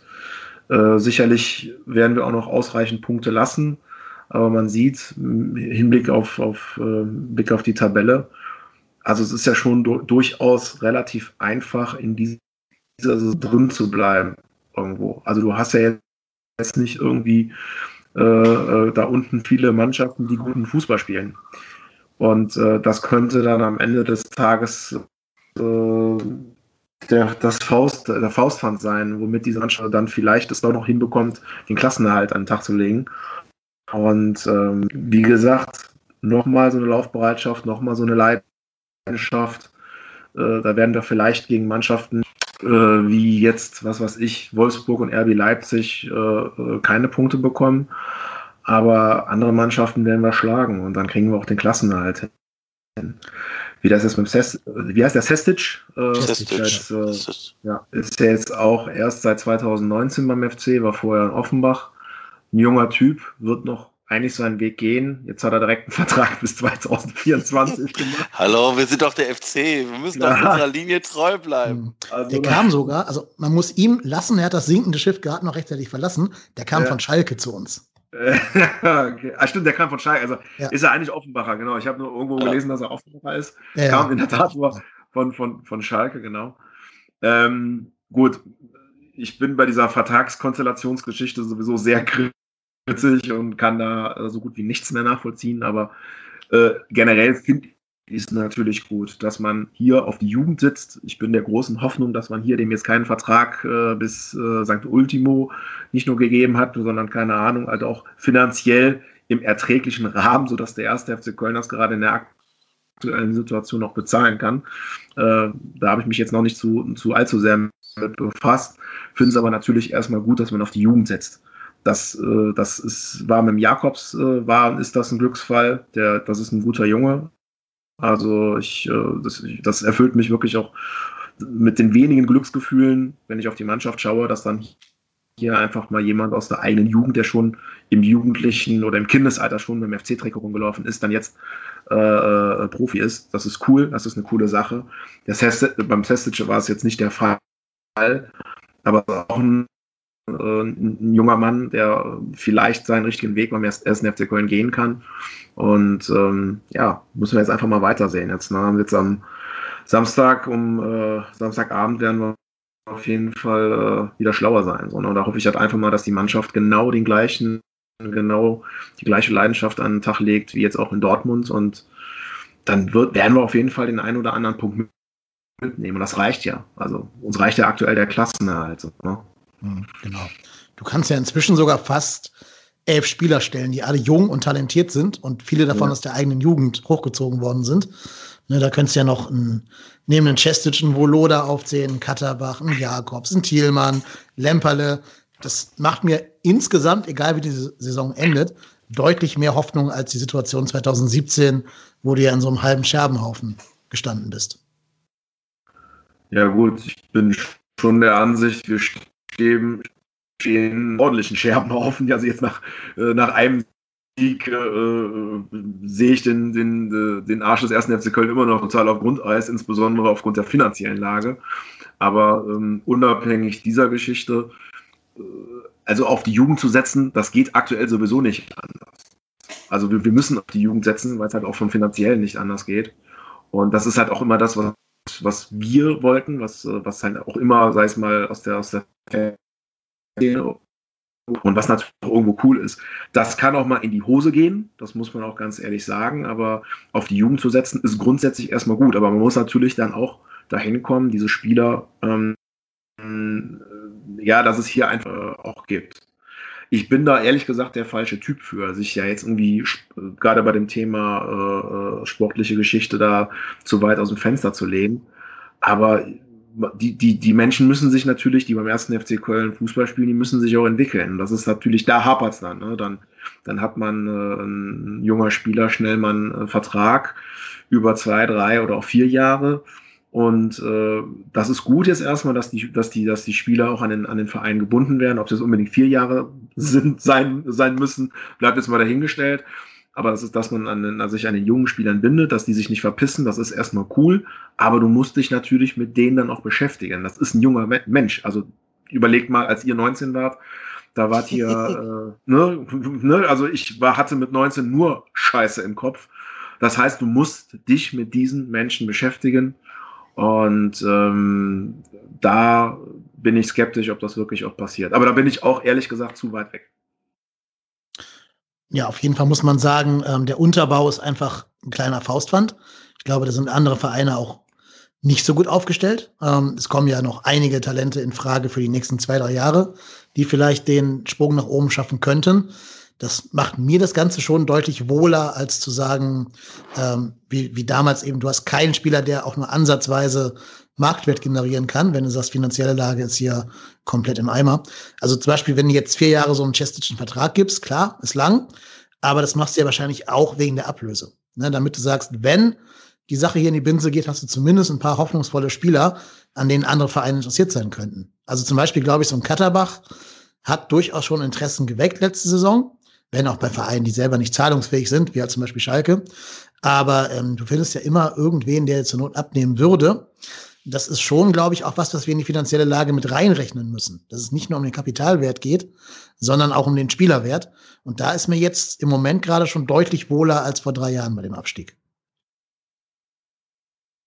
äh, sicherlich werden wir auch noch ausreichend Punkte lassen, aber man sieht im Hinblick auf, auf, äh, Blick auf die Tabelle, also es ist ja schon du durchaus relativ einfach, in dieser also drin zu bleiben irgendwo. Also du hast ja jetzt nicht irgendwie äh, äh, da unten viele Mannschaften, die guten Fußball spielen. Und äh, das könnte dann am Ende des Tages äh, der, das Faust, der Faustpfand sein, womit diese Mannschaft dann vielleicht es doch noch hinbekommt, den Klassenerhalt an den Tag zu legen. Und ähm, wie gesagt, nochmal so eine Laufbereitschaft, nochmal so eine Leidenschaft. Äh, da werden wir vielleicht gegen Mannschaften äh, wie jetzt, was weiß ich, Wolfsburg und RB Leipzig äh, keine Punkte bekommen. Aber andere Mannschaften werden wir schlagen und dann kriegen wir auch den Klassenerhalt hin. Wie das ist mit Sest wie heißt der Sestic? Sestic. Jetzt, äh, ja, ist ja jetzt auch erst seit 2019 beim FC, war vorher in Offenbach. Ein junger Typ, wird noch eigentlich seinen Weg gehen. Jetzt hat er direkt einen Vertrag bis 2024 gemacht. Hallo, wir sind doch der FC. Wir müssen ja. doch unserer Linie treu bleiben. Hm. Also, der kam sogar, also man muss ihm lassen, er hat das sinkende Schiff gerade noch rechtzeitig verlassen. Der kam ja. von Schalke zu uns. okay. Ah, stimmt, der kam von Schalke. Also ja. ist er eigentlich Offenbacher, genau. Ich habe nur irgendwo ja. gelesen, dass er Offenbacher ist. Ja, kam in der Tat von, von, von Schalke, genau. Ähm, gut, ich bin bei dieser Vertragskonstellationsgeschichte sowieso sehr kritisch und kann da äh, so gut wie nichts mehr nachvollziehen, aber äh, generell finde ist natürlich gut, dass man hier auf die Jugend sitzt. Ich bin der großen Hoffnung, dass man hier dem jetzt keinen Vertrag äh, bis äh, St. Ultimo nicht nur gegeben hat, sondern keine Ahnung, halt auch finanziell im erträglichen Rahmen, sodass der erste FC Köln das gerade in der aktuellen Situation noch bezahlen kann. Äh, da habe ich mich jetzt noch nicht zu, zu allzu sehr mit befasst. Finde es aber natürlich erstmal gut, dass man auf die Jugend setzt. Das, äh, das ist, war mit dem Jakobs, äh, war, ist das ein Glücksfall. Der, das ist ein guter Junge, also ich, äh, das, das erfüllt mich wirklich auch mit den wenigen Glücksgefühlen, wenn ich auf die Mannschaft schaue, dass dann hier einfach mal jemand aus der eigenen Jugend, der schon im Jugendlichen oder im Kindesalter schon mit dem FC-Trikot rumgelaufen ist, dann jetzt äh, äh, Profi ist. Das ist cool, das ist eine coole Sache. Das beim Sestic war es jetzt nicht der Fall, aber auch ein ein junger Mann, der vielleicht seinen richtigen Weg beim ersten FC Köln gehen kann. Und ähm, ja, müssen wir jetzt einfach mal weitersehen. Jetzt na, jetzt am Samstag um äh, Samstagabend werden wir auf jeden Fall äh, wieder schlauer sein. So, ne? Und da hoffe ich halt einfach mal, dass die Mannschaft genau den gleichen, genau die gleiche Leidenschaft an den Tag legt, wie jetzt auch in Dortmund. Und dann wird, werden wir auf jeden Fall den einen oder anderen Punkt mitnehmen. Und das reicht ja. Also uns reicht ja aktuell der Klassenerhalt. Ne? Hm, genau. Du kannst ja inzwischen sogar fast elf Spieler stellen, die alle jung und talentiert sind und viele davon ja. aus der eigenen Jugend hochgezogen worden sind. Ne, da könntest du ja noch einen, neben den Chestic einen Voloda aufzählen, Katterbach, einen Jakobs, einen Thielmann, Lemperle. Das macht mir insgesamt, egal wie die Saison endet, deutlich mehr Hoffnung als die Situation 2017, wo du ja in so einem halben Scherbenhaufen gestanden bist. Ja gut, ich bin schon der Ansicht, wir stehen, stehen ordentlichen Scherbenhaufen. Also jetzt nach, äh, nach einem Sieg äh, äh, sehe ich den, den, äh, den Arsch des ersten FC Köln immer noch total auf Grundeis, insbesondere aufgrund der finanziellen Lage. Aber ähm, unabhängig dieser Geschichte, äh, also auf die Jugend zu setzen, das geht aktuell sowieso nicht anders. Also wir, wir müssen auf die Jugend setzen, weil es halt auch vom finanziellen nicht anders geht. Und das ist halt auch immer das, was was wir wollten, was, äh, was halt auch immer, sei es mal aus der, aus der und was natürlich auch irgendwo cool ist. Das kann auch mal in die Hose gehen, das muss man auch ganz ehrlich sagen, aber auf die Jugend zu setzen ist grundsätzlich erstmal gut, aber man muss natürlich dann auch dahin kommen, diese Spieler, ähm, ja, dass es hier einfach äh, auch gibt. Ich bin da ehrlich gesagt der falsche Typ für, sich ja jetzt irgendwie gerade bei dem Thema äh, äh, sportliche Geschichte da zu weit aus dem Fenster zu lehnen. Aber die, die, die Menschen müssen sich natürlich, die beim ersten FC Köln Fußball spielen, die müssen sich auch entwickeln. Das ist natürlich, da hapert es dann. Ne? Dann, dann hat man äh, ein junger Spieler schnell mal einen Vertrag über zwei, drei oder auch vier Jahre und äh, das ist gut jetzt erstmal, dass die, dass die, dass die Spieler auch an den, an den Verein gebunden werden. Ob das unbedingt vier Jahre sind, sein, sein müssen, bleibt jetzt mal dahingestellt. Aber das ist, dass man an, an sich an den jungen Spielern bindet, dass die sich nicht verpissen, das ist erstmal cool. Aber du musst dich natürlich mit denen dann auch beschäftigen. Das ist ein junger Mensch. Also überlegt mal, als ihr 19 wart, da wart ihr, äh, ne, ne, also ich war, hatte mit 19 nur Scheiße im Kopf. Das heißt, du musst dich mit diesen Menschen beschäftigen und ähm, da bin ich skeptisch, ob das wirklich auch passiert. Aber da bin ich auch ehrlich gesagt zu weit weg. Ja, auf jeden Fall muss man sagen, ähm, der Unterbau ist einfach ein kleiner Faustwand. Ich glaube, da sind andere Vereine auch nicht so gut aufgestellt. Ähm, es kommen ja noch einige Talente in Frage für die nächsten zwei, drei Jahre, die vielleicht den Sprung nach oben schaffen könnten. Das macht mir das Ganze schon deutlich wohler, als zu sagen, ähm, wie, wie damals eben, du hast keinen Spieler, der auch nur ansatzweise Marktwert generieren kann, wenn du sagst, finanzielle Lage ist hier komplett im Eimer. Also zum Beispiel, wenn du jetzt vier Jahre so einen chestischen Vertrag gibst, klar, ist lang, aber das machst du ja wahrscheinlich auch wegen der Ablöse. Ne, damit du sagst, wenn die Sache hier in die Binse geht, hast du zumindest ein paar hoffnungsvolle Spieler, an denen andere Vereine interessiert sein könnten. Also zum Beispiel glaube ich, so ein Katterbach hat durchaus schon Interessen geweckt letzte Saison, wenn auch bei Vereinen, die selber nicht zahlungsfähig sind, wie halt zum Beispiel Schalke. Aber ähm, du findest ja immer irgendwen, der zur Not abnehmen würde. Das ist schon, glaube ich, auch was, was wir in die finanzielle Lage mit reinrechnen müssen. Dass es nicht nur um den Kapitalwert geht, sondern auch um den Spielerwert. Und da ist mir jetzt im Moment gerade schon deutlich wohler als vor drei Jahren bei dem Abstieg.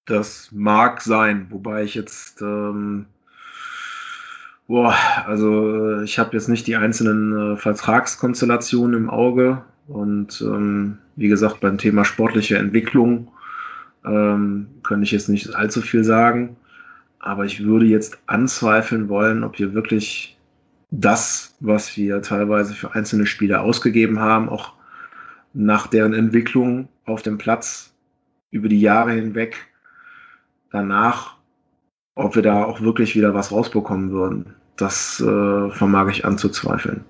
Das mag sein, wobei ich jetzt, ähm, boah, also ich habe jetzt nicht die einzelnen äh, Vertragskonstellationen im Auge und ähm, wie gesagt, beim Thema sportliche Entwicklung ähm, kann ich jetzt nicht allzu viel sagen, aber ich würde jetzt anzweifeln wollen, ob wir wirklich das, was wir teilweise für einzelne Spieler ausgegeben haben, auch nach deren Entwicklung auf dem Platz über die Jahre hinweg danach, ob wir da auch wirklich wieder was rausbekommen würden, das äh, vermag ich anzuzweifeln.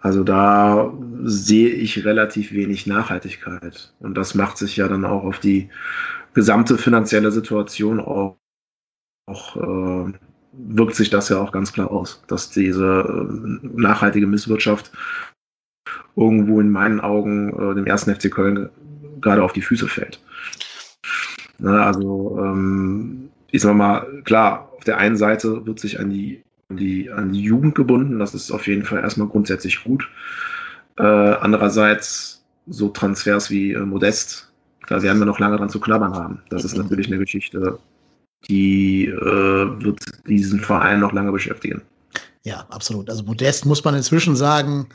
Also da sehe ich relativ wenig Nachhaltigkeit. Und das macht sich ja dann auch auf die gesamte finanzielle Situation auch, auch äh, wirkt sich das ja auch ganz klar aus, dass diese äh, nachhaltige Misswirtschaft irgendwo in meinen Augen äh, dem ersten FC Köln gerade auf die Füße fällt. Ne, also ähm, ich sag mal, klar, auf der einen Seite wird sich an die, an die, an die Jugend gebunden, das ist auf jeden Fall erstmal grundsätzlich gut. Äh, andererseits so Transfers wie äh, Modest, da werden wir noch lange dran zu knabbern haben. Das ist natürlich eine Geschichte, die äh, wird diesen Verein noch lange beschäftigen. Ja, absolut. Also Modest muss man inzwischen sagen,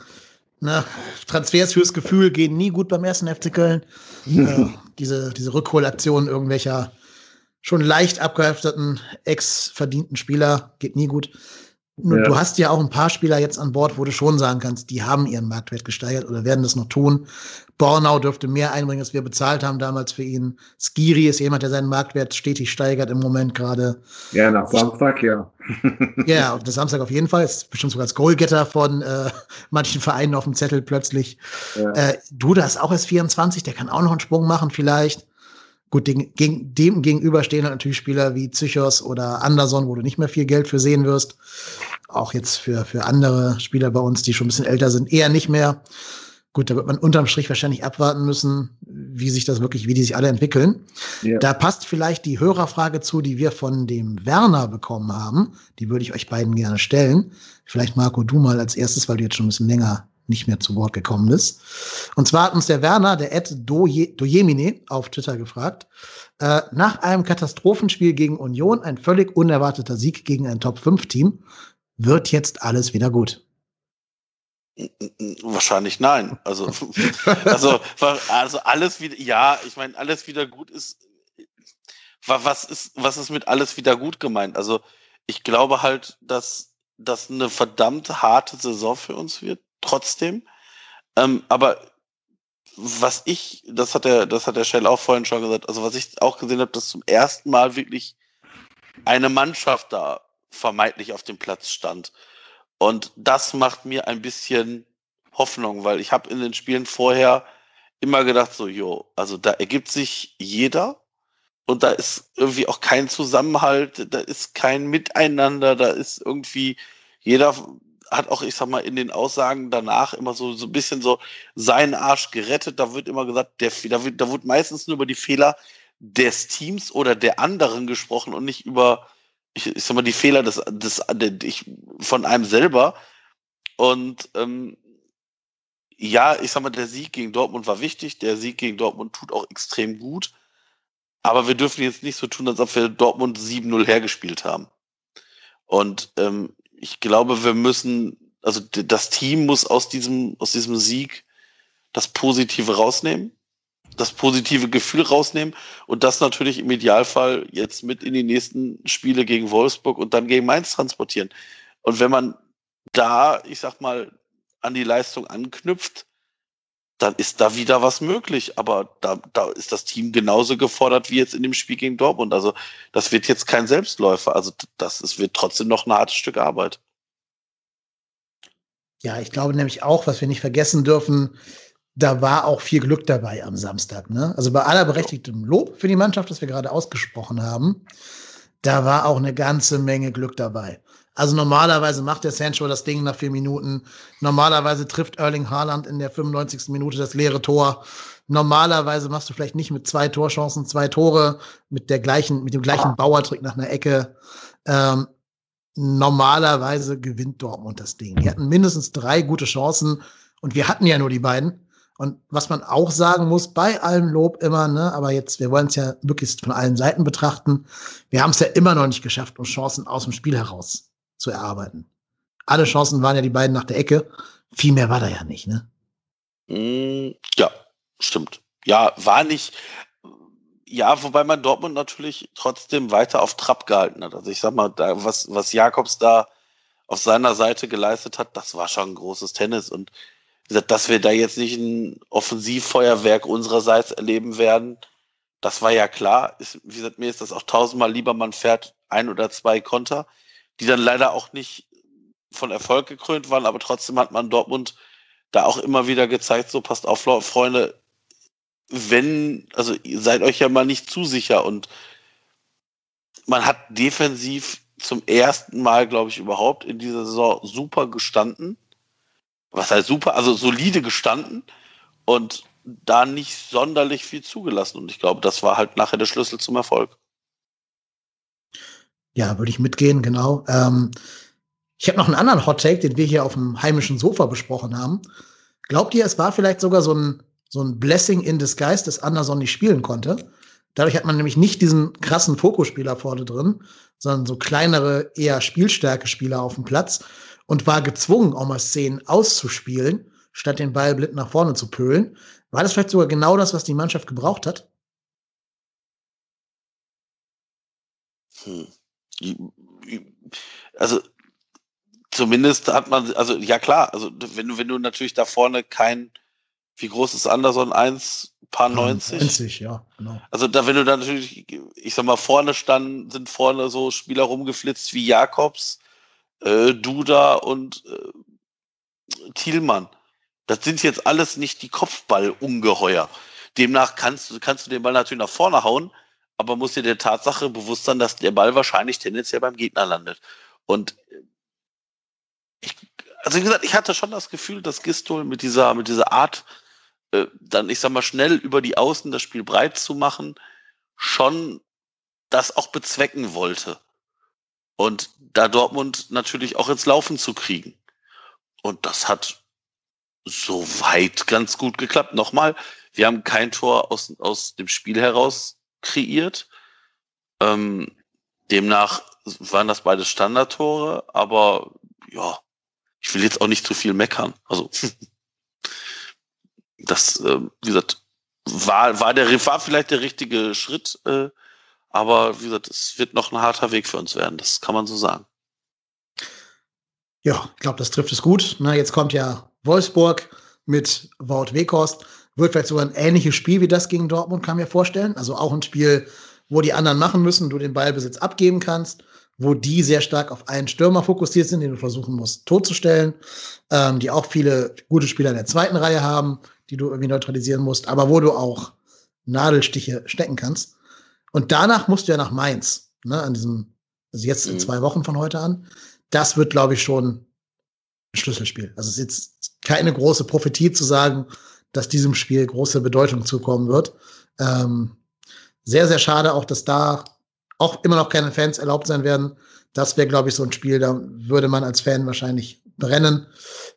na, Transfers fürs Gefühl gehen nie gut beim ersten FC Köln. äh, diese, diese Rückholaktion irgendwelcher schon leicht abgehafteten, ex-verdienten Spieler geht nie gut. Nur, ja. Du hast ja auch ein paar Spieler jetzt an Bord, wo du schon sagen kannst, die haben ihren Marktwert gesteigert oder werden das noch tun. Bornau dürfte mehr einbringen, als wir bezahlt haben damals für ihn. Skiri ist jemand, der seinen Marktwert stetig steigert im Moment gerade. Ja, nach Samstag, ja. ja, auf der Samstag auf jeden Fall. Ist bestimmt sogar als Goalgetter von äh, manchen Vereinen auf dem Zettel plötzlich. Ja. Äh, Duda ist auch erst 24, der kann auch noch einen Sprung machen vielleicht. Gut, dem, dem gegenüber stehen halt natürlich Spieler wie Zychos oder Anderson, wo du nicht mehr viel Geld für sehen wirst. Auch jetzt für, für andere Spieler bei uns, die schon ein bisschen älter sind, eher nicht mehr. Gut, da wird man unterm Strich wahrscheinlich abwarten müssen, wie sich das wirklich, wie die sich alle entwickeln. Ja. Da passt vielleicht die Hörerfrage zu, die wir von dem Werner bekommen haben. Die würde ich euch beiden gerne stellen. Vielleicht Marco, du mal als erstes, weil du jetzt schon ein bisschen länger nicht mehr zu Wort gekommen ist. Und zwar hat uns der Werner, der Ed Dojemine, auf Twitter gefragt, äh, nach einem Katastrophenspiel gegen Union, ein völlig unerwarteter Sieg gegen ein Top-5-Team, wird jetzt alles wieder gut? Wahrscheinlich nein. Also, also, also alles wieder, ja, ich meine, alles wieder gut ist, was ist, was ist mit alles wieder gut gemeint? Also, ich glaube halt, dass das eine verdammt harte Saison für uns wird trotzdem. Ähm, aber was ich, das hat der, das hat der Shell auch vorhin schon gesagt, also was ich auch gesehen habe, dass zum ersten Mal wirklich eine Mannschaft da vermeintlich auf dem Platz stand. Und das macht mir ein bisschen Hoffnung, weil ich habe in den Spielen vorher immer gedacht, so, jo, also da ergibt sich jeder und da ist irgendwie auch kein Zusammenhalt, da ist kein Miteinander, da ist irgendwie jeder hat auch, ich sag mal, in den Aussagen danach immer so, so ein bisschen so seinen Arsch gerettet. Da wird immer gesagt, der, da, wird, da wird meistens nur über die Fehler des Teams oder der anderen gesprochen und nicht über, ich, ich sag mal, die Fehler des, des, der, ich, von einem selber. Und ähm, ja, ich sag mal, der Sieg gegen Dortmund war wichtig. Der Sieg gegen Dortmund tut auch extrem gut. Aber wir dürfen jetzt nicht so tun, als ob wir Dortmund 7-0 hergespielt haben. Und ähm, ich glaube, wir müssen, also das Team muss aus diesem, aus diesem Sieg das Positive rausnehmen. das positive Gefühl rausnehmen und das natürlich im Idealfall jetzt mit in die nächsten Spiele gegen Wolfsburg und dann gegen Mainz transportieren. Und wenn man da, ich sag mal, an die Leistung anknüpft, dann ist da wieder was möglich. Aber da, da ist das Team genauso gefordert wie jetzt in dem Spiel gegen Dortmund. Also das wird jetzt kein Selbstläufer. Also das ist, wird trotzdem noch ein hartes Stück Arbeit. Ja, ich glaube nämlich auch, was wir nicht vergessen dürfen, da war auch viel Glück dabei am Samstag. Ne? Also bei aller berechtigtem Lob für die Mannschaft, das wir gerade ausgesprochen haben, da war auch eine ganze Menge Glück dabei. Also normalerweise macht der Sancho das Ding nach vier Minuten. Normalerweise trifft Erling Haaland in der 95. Minute das leere Tor. Normalerweise machst du vielleicht nicht mit zwei Torchancen zwei Tore mit der gleichen, mit dem gleichen Bauertrick nach einer Ecke. Ähm, normalerweise gewinnt Dortmund das Ding. Die hatten mindestens drei gute Chancen und wir hatten ja nur die beiden. Und was man auch sagen muss, bei allem Lob immer, ne, aber jetzt, wir wollen es ja wirklich von allen Seiten betrachten, wir haben es ja immer noch nicht geschafft, uns Chancen aus dem Spiel heraus zu erarbeiten. Alle Chancen waren ja die beiden nach der Ecke. Viel mehr war da ja nicht, ne? Mm, ja, stimmt. Ja, war nicht. Ja, wobei man Dortmund natürlich trotzdem weiter auf Trab gehalten hat. Also ich sag mal, da, was, was Jakobs da auf seiner Seite geleistet hat, das war schon ein großes Tennis. Und wie gesagt, dass wir da jetzt nicht ein Offensivfeuerwerk unsererseits erleben werden, das war ja klar. Ist, wie gesagt, mir ist das auch tausendmal lieber, man fährt ein oder zwei Konter die dann leider auch nicht von Erfolg gekrönt waren, aber trotzdem hat man Dortmund da auch immer wieder gezeigt, so passt auf, Freunde, wenn, also seid euch ja mal nicht zu sicher und man hat defensiv zum ersten Mal, glaube ich, überhaupt in dieser Saison super gestanden. Was heißt super? Also solide gestanden und da nicht sonderlich viel zugelassen. Und ich glaube, das war halt nachher der Schlüssel zum Erfolg. Ja, würde ich mitgehen, genau. Ähm, ich habe noch einen anderen Hot Take, den wir hier auf dem heimischen Sofa besprochen haben. Glaubt ihr, es war vielleicht sogar so ein, so ein Blessing in disguise, dass Anderson nicht spielen konnte? Dadurch hat man nämlich nicht diesen krassen Fokusspieler vorne drin, sondern so kleinere, eher Spielstärke-Spieler auf dem Platz und war gezwungen, auch mal Szenen auszuspielen, statt den Ball blind nach vorne zu pölen. War das vielleicht sogar genau das, was die Mannschaft gebraucht hat? Hm also zumindest hat man, also ja klar, also wenn du, wenn du natürlich da vorne kein, wie groß ist Anderson? Eins, paar 90? 90, ja, genau. Also da, wenn du da natürlich, ich sag mal, vorne standen, sind vorne so Spieler rumgeflitzt wie Jakobs, äh, Duda und äh, Thielmann. Das sind jetzt alles nicht die Kopfballungeheuer. Demnach kannst du, kannst du den Ball natürlich nach vorne hauen, aber muss dir der Tatsache bewusst sein, dass der Ball wahrscheinlich tendenziell beim Gegner landet. Und ich, also wie gesagt, ich hatte schon das Gefühl, dass Gistol mit dieser, mit dieser Art, äh, dann, ich sag mal, schnell über die Außen das Spiel breit zu machen, schon das auch bezwecken wollte. Und da Dortmund natürlich auch ins Laufen zu kriegen. Und das hat soweit ganz gut geklappt. Nochmal, wir haben kein Tor aus, aus dem Spiel heraus kreiert. Ähm, demnach waren das beide Standardtore, aber ja, ich will jetzt auch nicht zu viel meckern. Also das, äh, wie gesagt, war, war der war vielleicht der richtige Schritt, äh, aber wie gesagt, es wird noch ein harter Weg für uns werden, das kann man so sagen. Ja, ich glaube, das trifft es gut. Na, jetzt kommt ja Wolfsburg mit Wout Weghorst. Wird vielleicht sogar ein ähnliches Spiel wie das gegen Dortmund, kann mir vorstellen. Also auch ein Spiel, wo die anderen machen müssen, du den Ballbesitz abgeben kannst, wo die sehr stark auf einen Stürmer fokussiert sind, den du versuchen musst totzustellen, ähm, die auch viele gute Spieler in der zweiten Reihe haben, die du irgendwie neutralisieren musst, aber wo du auch Nadelstiche stecken kannst. Und danach musst du ja nach Mainz, ne, an diesem, also jetzt in mhm. zwei Wochen von heute an. Das wird, glaube ich, schon ein Schlüsselspiel. Also es ist jetzt keine große Prophetie zu sagen, dass diesem Spiel große Bedeutung zukommen wird. Ähm, sehr, sehr schade auch, dass da auch immer noch keine Fans erlaubt sein werden. Das wäre, glaube ich, so ein Spiel, da würde man als Fan wahrscheinlich brennen,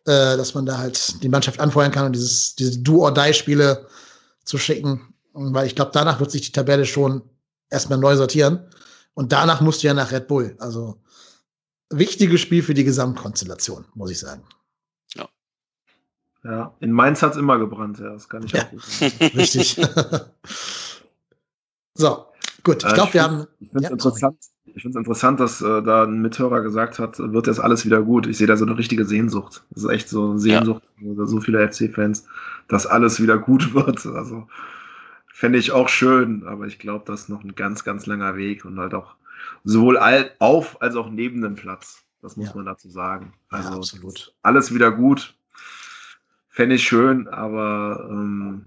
äh, dass man da halt die Mannschaft anfeuern kann und dieses, diese Do-or-Die-Spiele zu schicken. Weil ich glaube, danach wird sich die Tabelle schon erstmal neu sortieren. Und danach musst du ja nach Red Bull. Also wichtiges Spiel für die Gesamtkonstellation, muss ich sagen. Ja, in Mainz hat es immer gebrannt, ja, das kann ich ja. auch sagen. Richtig. so, gut, ich glaube, wir haben. Ich finde es ja, interessant, ich finde es interessant, dass äh, da ein Mithörer gesagt hat, wird jetzt alles wieder gut. Ich sehe da so eine richtige Sehnsucht. Das ist echt so eine Sehnsucht, ja. so viele FC-Fans, dass alles wieder gut wird. Also fände ich auch schön, aber ich glaube, das ist noch ein ganz, ganz langer Weg und halt auch sowohl auf als auch neben dem Platz. Das muss ja. man dazu sagen. Also ja, absolut. Alles wieder gut. Fände ich schön, aber ähm,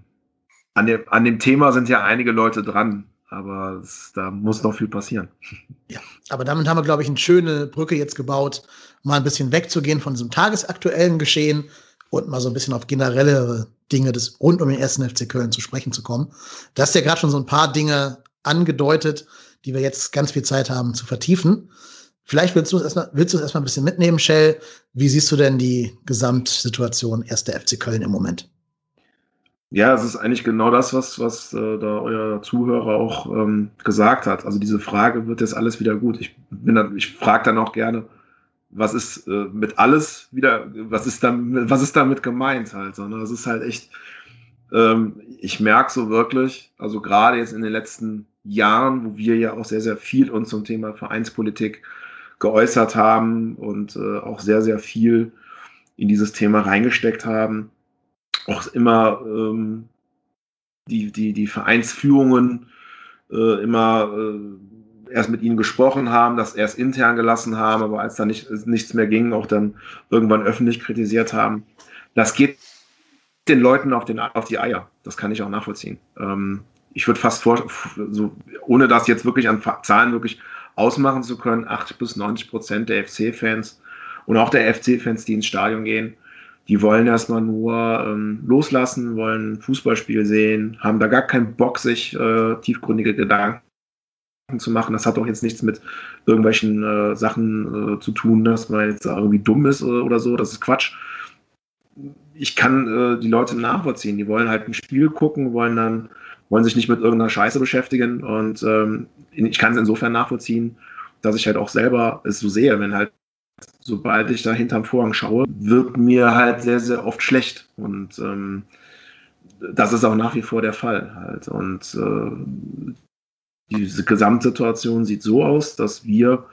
an, dem, an dem Thema sind ja einige Leute dran aber es, da muss noch viel passieren. Ja, aber damit haben wir, glaube ich, eine schöne Brücke jetzt gebaut, mal ein bisschen wegzugehen von diesem tagesaktuellen Geschehen und mal so ein bisschen auf generellere Dinge des rund um den ersten FC Köln zu sprechen zu kommen. Du hast ja gerade schon so ein paar Dinge angedeutet, die wir jetzt ganz viel Zeit haben zu vertiefen. Vielleicht willst du es erstmal, willst du es erstmal ein bisschen mitnehmen, Shell. Wie siehst du denn die Gesamtsituation erster FC Köln im Moment? Ja, es ist eigentlich genau das, was, was äh, da euer Zuhörer auch ähm, gesagt hat. Also diese Frage, wird jetzt alles wieder gut? Ich, bin dann, ich frage dann auch gerne, was ist äh, mit alles wieder, was ist, dann, was ist damit gemeint halt? Sondern das ist halt echt, ähm, ich merke so wirklich, also gerade jetzt in den letzten Jahren, wo wir ja auch sehr, sehr viel uns zum Thema Vereinspolitik geäußert haben und äh, auch sehr, sehr viel in dieses Thema reingesteckt haben, auch immer ähm, die, die, die Vereinsführungen äh, immer äh, erst mit ihnen gesprochen haben, das erst intern gelassen haben, aber als da nicht, nichts mehr ging, auch dann irgendwann öffentlich kritisiert haben. Das geht den Leuten auf, den, auf die Eier. Das kann ich auch nachvollziehen. Ähm, ich würde fast vor, so, ohne das jetzt wirklich an Zahlen wirklich ausmachen zu können, 80 bis 90 Prozent der FC-Fans und auch der FC-Fans, die ins Stadion gehen, die wollen erstmal nur ähm, loslassen, wollen Fußballspiel sehen, haben da gar keinen Bock, sich äh, tiefgründige Gedanken zu machen. Das hat doch jetzt nichts mit irgendwelchen äh, Sachen äh, zu tun, dass man jetzt irgendwie dumm ist oder, oder so. Das ist Quatsch. Ich kann äh, die Leute nachvollziehen. Die wollen halt ein Spiel gucken, wollen dann, wollen sich nicht mit irgendeiner Scheiße beschäftigen. Und ähm, ich kann es insofern nachvollziehen, dass ich halt auch selber es so sehe, wenn halt sobald ich da hinterm Vorhang schaue, wird mir halt sehr, sehr oft schlecht. Und ähm, das ist auch nach wie vor der Fall halt. Und äh, diese Gesamtsituation sieht so aus, dass wir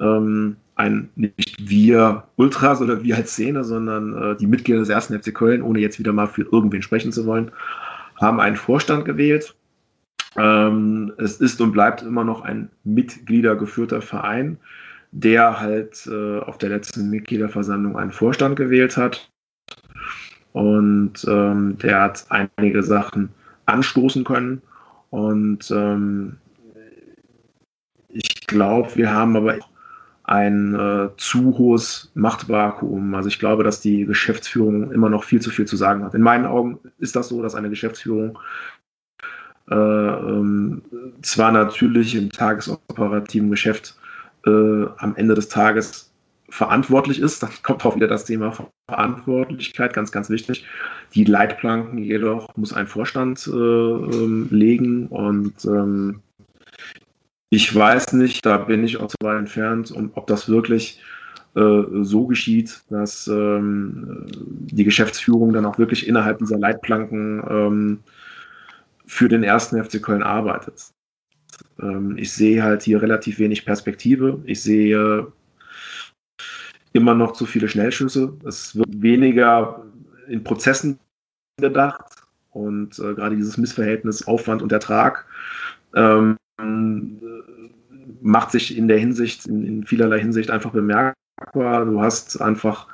ähm, ein, nicht wir Ultras oder wir als Szene, sondern äh, die Mitglieder des ersten FC Köln, ohne jetzt wieder mal für irgendwen sprechen zu wollen, haben einen Vorstand gewählt. Ähm, es ist und bleibt immer noch ein mitgliedergeführter Verein der halt äh, auf der letzten Mitgliederversammlung einen Vorstand gewählt hat. Und ähm, der hat einige Sachen anstoßen können. Und ähm, ich glaube, wir haben aber ein äh, zu hohes Machtvakuum. Also ich glaube, dass die Geschäftsführung immer noch viel zu viel zu sagen hat. In meinen Augen ist das so, dass eine Geschäftsführung äh, ähm, zwar natürlich im tagesoperativen Geschäft äh, am Ende des Tages verantwortlich ist. Dann kommt auch wieder das Thema Verantwortlichkeit, ganz, ganz wichtig. Die Leitplanken jedoch muss ein Vorstand äh, ähm, legen und ähm, ich weiß nicht, da bin ich auch zu weit entfernt, und ob das wirklich äh, so geschieht, dass ähm, die Geschäftsführung dann auch wirklich innerhalb dieser Leitplanken ähm, für den ersten FC Köln arbeitet. Ähm, ich sehe halt hier relativ wenig Perspektive. Ich sehe immer noch zu viele Schnellschüsse. Es wird weniger in Prozessen gedacht und äh, gerade dieses Missverhältnis Aufwand und Ertrag ähm, macht sich in der Hinsicht, in, in, vielerlei Hinsicht einfach bemerkbar. Du hast einfach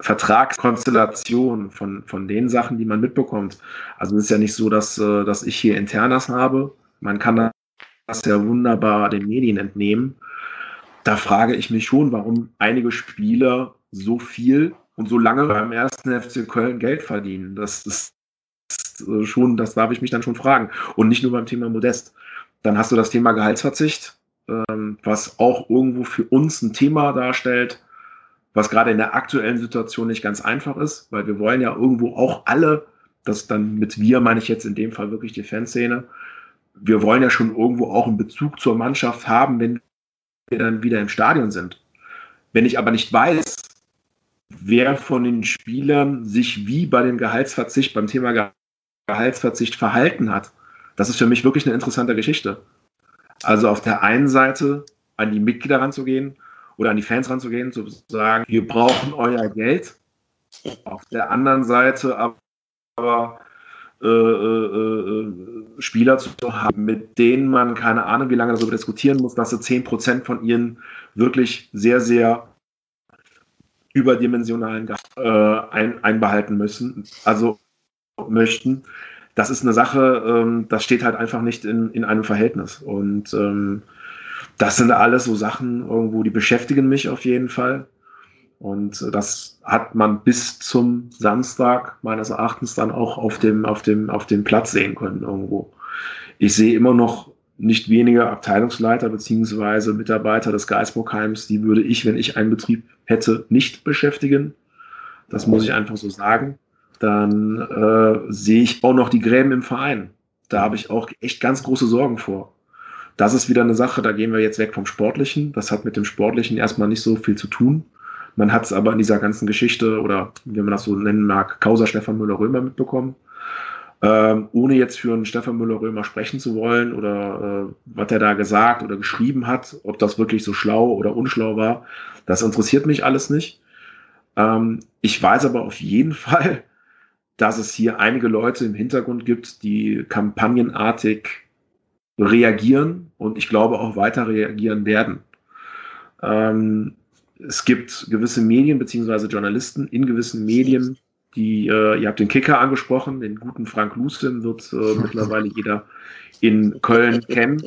Vertragskonstellationen von, von den Sachen, die man mitbekommt. Also es ist ja nicht so, dass, äh, dass ich hier Internas habe. Man kann das ja wunderbar den Medien entnehmen. Da frage ich mich schon, warum einige Spieler so viel und so lange beim ersten FC Köln Geld verdienen. Das ist schon, das darf ich mich dann schon fragen. Und nicht nur beim Thema Modest. Dann hast du das Thema Gehaltsverzicht, ähm, was auch irgendwo für uns ein Thema darstellt, was gerade in der aktuellen Situation nicht ganz einfach ist, weil wir wollen ja irgendwo auch alle, das dann mit wir meine ich jetzt in dem Fall wirklich die Fanszene, wir wollen ja schon irgendwo auch einen Bezug zur Mannschaft haben, wenn wir dann wieder im Stadion sind. Wenn ich aber nicht weiß, wer von den Spielern sich wie bei dem Gehaltsverzicht, beim Thema Gehaltsverzicht verhalten hat. Das ist für mich wirklich eine interessante Geschichte. Also auf der einen Seite an die Mitglieder ranzugehen oder an die Fans ranzugehen, zu sagen, wir brauchen euer Geld. Auf der anderen Seite aber äh, äh, äh, Spieler zu haben, mit denen man keine Ahnung, wie lange darüber diskutieren muss, dass sie 10% von ihnen wirklich sehr, sehr überdimensionalen äh, ein, einbehalten müssen, also möchten. Das ist eine Sache, ähm, das steht halt einfach nicht in, in einem Verhältnis. Und ähm, das sind alles so Sachen irgendwo, die beschäftigen mich auf jeden Fall. Und das hat man bis zum Samstag meines Erachtens dann auch auf dem, auf dem, auf dem Platz sehen können irgendwo. Ich sehe immer noch nicht wenige Abteilungsleiter beziehungsweise Mitarbeiter des Geisburgheims, die würde ich, wenn ich einen Betrieb hätte, nicht beschäftigen. Das muss ich einfach so sagen. Dann äh, sehe ich auch noch die Gräben im Verein. Da habe ich auch echt ganz große Sorgen vor. Das ist wieder eine Sache, da gehen wir jetzt weg vom Sportlichen. Das hat mit dem Sportlichen erstmal nicht so viel zu tun. Man hat es aber in dieser ganzen Geschichte oder wie man das so nennen mag, Causa Stefan Müller-Römer mitbekommen. Ähm, ohne jetzt für einen Stefan Müller-Römer sprechen zu wollen oder äh, was er da gesagt oder geschrieben hat, ob das wirklich so schlau oder unschlau war, das interessiert mich alles nicht. Ähm, ich weiß aber auf jeden Fall, dass es hier einige Leute im Hintergrund gibt, die kampagnenartig reagieren und ich glaube auch weiter reagieren werden. Ähm, es gibt gewisse Medien beziehungsweise Journalisten in gewissen Medien, die, äh, ihr habt den Kicker angesprochen, den guten Frank Lucen wird äh, mittlerweile jeder in Köln kennen,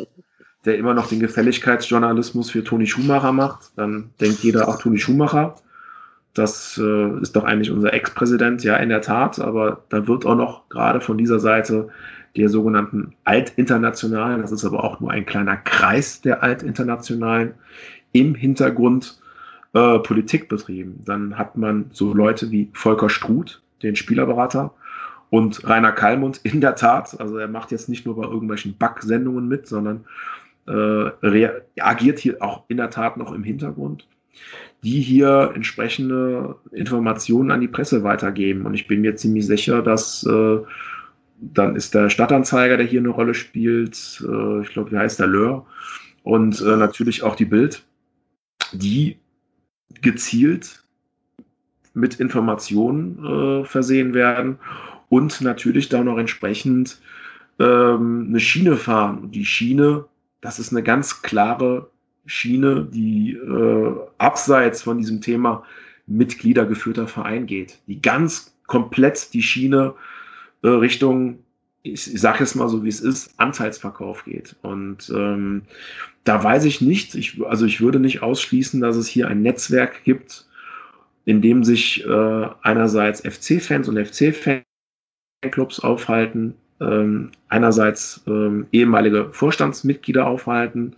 der immer noch den Gefälligkeitsjournalismus für Toni Schumacher macht. Dann denkt jeder auch Toni Schumacher. Das äh, ist doch eigentlich unser Ex-Präsident, ja, in der Tat, aber da wird auch noch gerade von dieser Seite der sogenannten Altinternationalen, das ist aber auch nur ein kleiner Kreis der Altinternationalen, im Hintergrund äh, Politik betrieben. Dann hat man so Leute wie Volker Struth, den Spielerberater, und Rainer Kallmund in der Tat, also er macht jetzt nicht nur bei irgendwelchen Backsendungen mit, sondern äh, agiert hier auch in der Tat noch im Hintergrund, die hier entsprechende Informationen an die Presse weitergeben. Und ich bin mir ziemlich sicher, dass äh, dann ist der Stadtanzeiger, der hier eine Rolle spielt, äh, ich glaube, wie heißt der Lör, und äh, natürlich auch die Bild, die gezielt mit Informationen äh, versehen werden und natürlich da noch entsprechend ähm, eine Schiene fahren. Die Schiene, das ist eine ganz klare Schiene, die äh, abseits von diesem Thema Mitgliedergeführter Verein geht, die ganz komplett die Schiene äh, Richtung, ich, ich sage jetzt mal so, wie es ist, Anteilsverkauf geht. Und ähm, da weiß ich nicht, ich, also ich würde nicht ausschließen, dass es hier ein Netzwerk gibt, in dem sich äh, einerseits FC-Fans und FC-Fanclubs aufhalten, ähm, einerseits ähm, ehemalige Vorstandsmitglieder aufhalten,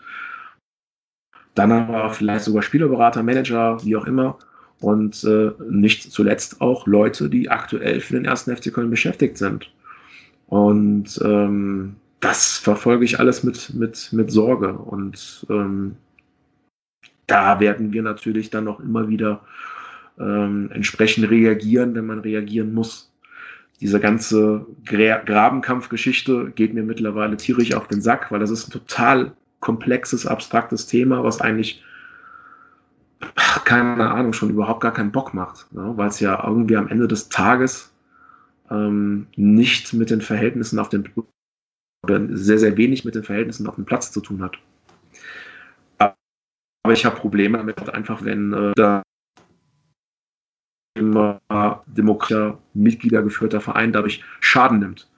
dann aber vielleicht sogar Spielerberater, Manager, wie auch immer und äh, nicht zuletzt auch Leute, die aktuell für den ersten FC Köln beschäftigt sind. Und ähm, das verfolge ich alles mit, mit, mit Sorge. Und ähm, da werden wir natürlich dann noch immer wieder ähm, entsprechend reagieren, wenn man reagieren muss. Diese ganze Gra Grabenkampfgeschichte geht mir mittlerweile tierisch auf den Sack, weil das ist ein total komplexes, abstraktes Thema, was eigentlich keine Ahnung, schon überhaupt gar keinen Bock macht, ne? weil es ja irgendwie am Ende des Tages ähm, nicht mit den Verhältnissen auf dem oder sehr, sehr wenig mit den Verhältnissen auf dem Platz zu tun hat. Aber ich habe Probleme damit, einfach wenn äh, da immer demokratischer, mitgliedergeführter Verein dadurch Schaden nimmt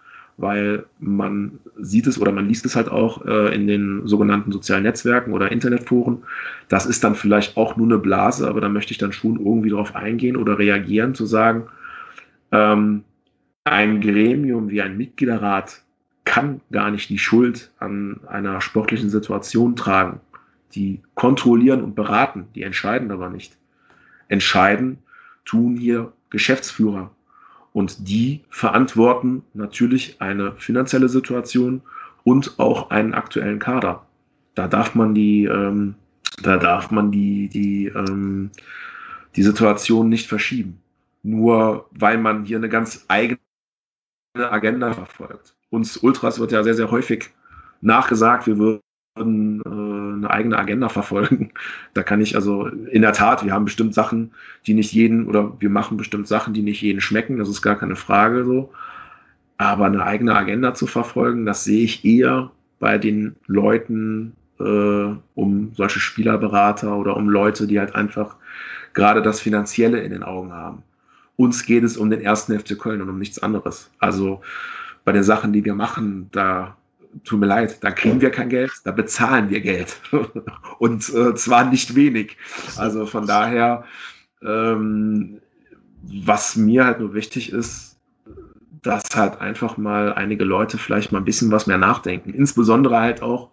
weil man sieht es oder man liest es halt auch äh, in den sogenannten sozialen Netzwerken oder Internetforen. Das ist dann vielleicht auch nur eine Blase, aber da möchte ich dann schon irgendwie darauf eingehen oder reagieren, zu sagen, ähm, ein Gremium wie ein Mitgliederrat kann gar nicht die Schuld an einer sportlichen Situation tragen. Die kontrollieren und beraten, die entscheiden aber nicht. Entscheiden tun hier Geschäftsführer, und die verantworten natürlich eine finanzielle Situation und auch einen aktuellen Kader. Da darf man die, ähm, da darf man die, die, ähm, die Situation nicht verschieben. Nur weil man hier eine ganz eigene Agenda verfolgt. Uns Ultras wird ja sehr, sehr häufig nachgesagt, wir würden eine eigene Agenda verfolgen. Da kann ich also in der Tat, wir haben bestimmt Sachen, die nicht jeden oder wir machen bestimmt Sachen, die nicht jeden schmecken. Das ist gar keine Frage so. Aber eine eigene Agenda zu verfolgen, das sehe ich eher bei den Leuten äh, um solche Spielerberater oder um Leute, die halt einfach gerade das Finanzielle in den Augen haben. Uns geht es um den ersten FC Köln und um nichts anderes. Also bei den Sachen, die wir machen, da tut mir leid, da kriegen wir kein Geld, da bezahlen wir Geld. und äh, zwar nicht wenig. Also von daher, ähm, was mir halt nur wichtig ist, dass halt einfach mal einige Leute vielleicht mal ein bisschen was mehr nachdenken. Insbesondere halt auch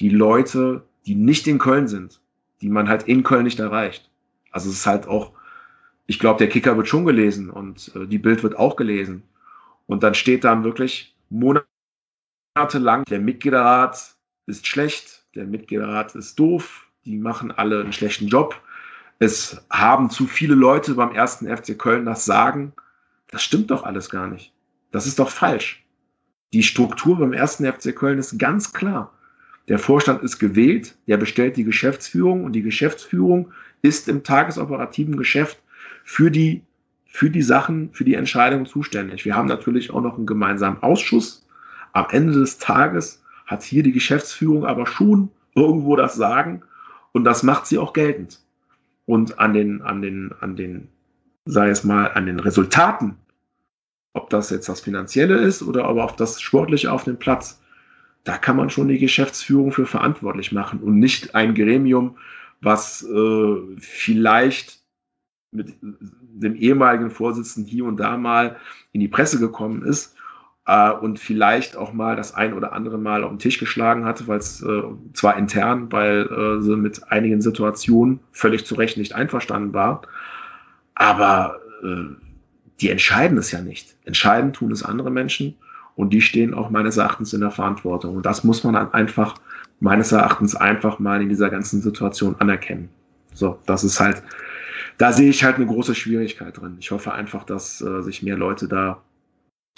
die Leute, die nicht in Köln sind, die man halt in Köln nicht erreicht. Also es ist halt auch, ich glaube, der Kicker wird schon gelesen und äh, die Bild wird auch gelesen. Und dann steht dann wirklich monatelang, der Mitgliederrat ist schlecht, der Mitgliederrat ist doof, die machen alle einen schlechten Job. Es haben zu viele Leute beim ersten FC Köln das Sagen. Das stimmt doch alles gar nicht. Das ist doch falsch. Die Struktur beim ersten FC Köln ist ganz klar. Der Vorstand ist gewählt, der bestellt die Geschäftsführung und die Geschäftsführung ist im tagesoperativen Geschäft für die, für die Sachen, für die Entscheidungen zuständig. Wir haben natürlich auch noch einen gemeinsamen Ausschuss. Am Ende des Tages hat hier die Geschäftsführung aber schon irgendwo das Sagen und das macht sie auch geltend. Und an den, an den, an den, sei es mal, an den Resultaten, ob das jetzt das Finanzielle ist oder aber auch das Sportliche auf dem Platz, da kann man schon die Geschäftsführung für verantwortlich machen und nicht ein Gremium, was äh, vielleicht mit dem ehemaligen Vorsitzenden hier und da mal in die Presse gekommen ist äh, und vielleicht auch mal das ein oder andere Mal auf den Tisch geschlagen hatte, weil es äh, zwar intern, weil äh, sie mit einigen Situationen völlig zu Recht nicht einverstanden war, aber äh, die entscheiden es ja nicht. Entscheiden tun es andere Menschen und die stehen auch meines Erachtens in der Verantwortung. Und das muss man dann einfach meines Erachtens einfach mal in dieser ganzen Situation anerkennen. So, das ist halt, da sehe ich halt eine große Schwierigkeit drin. Ich hoffe einfach, dass äh, sich mehr Leute da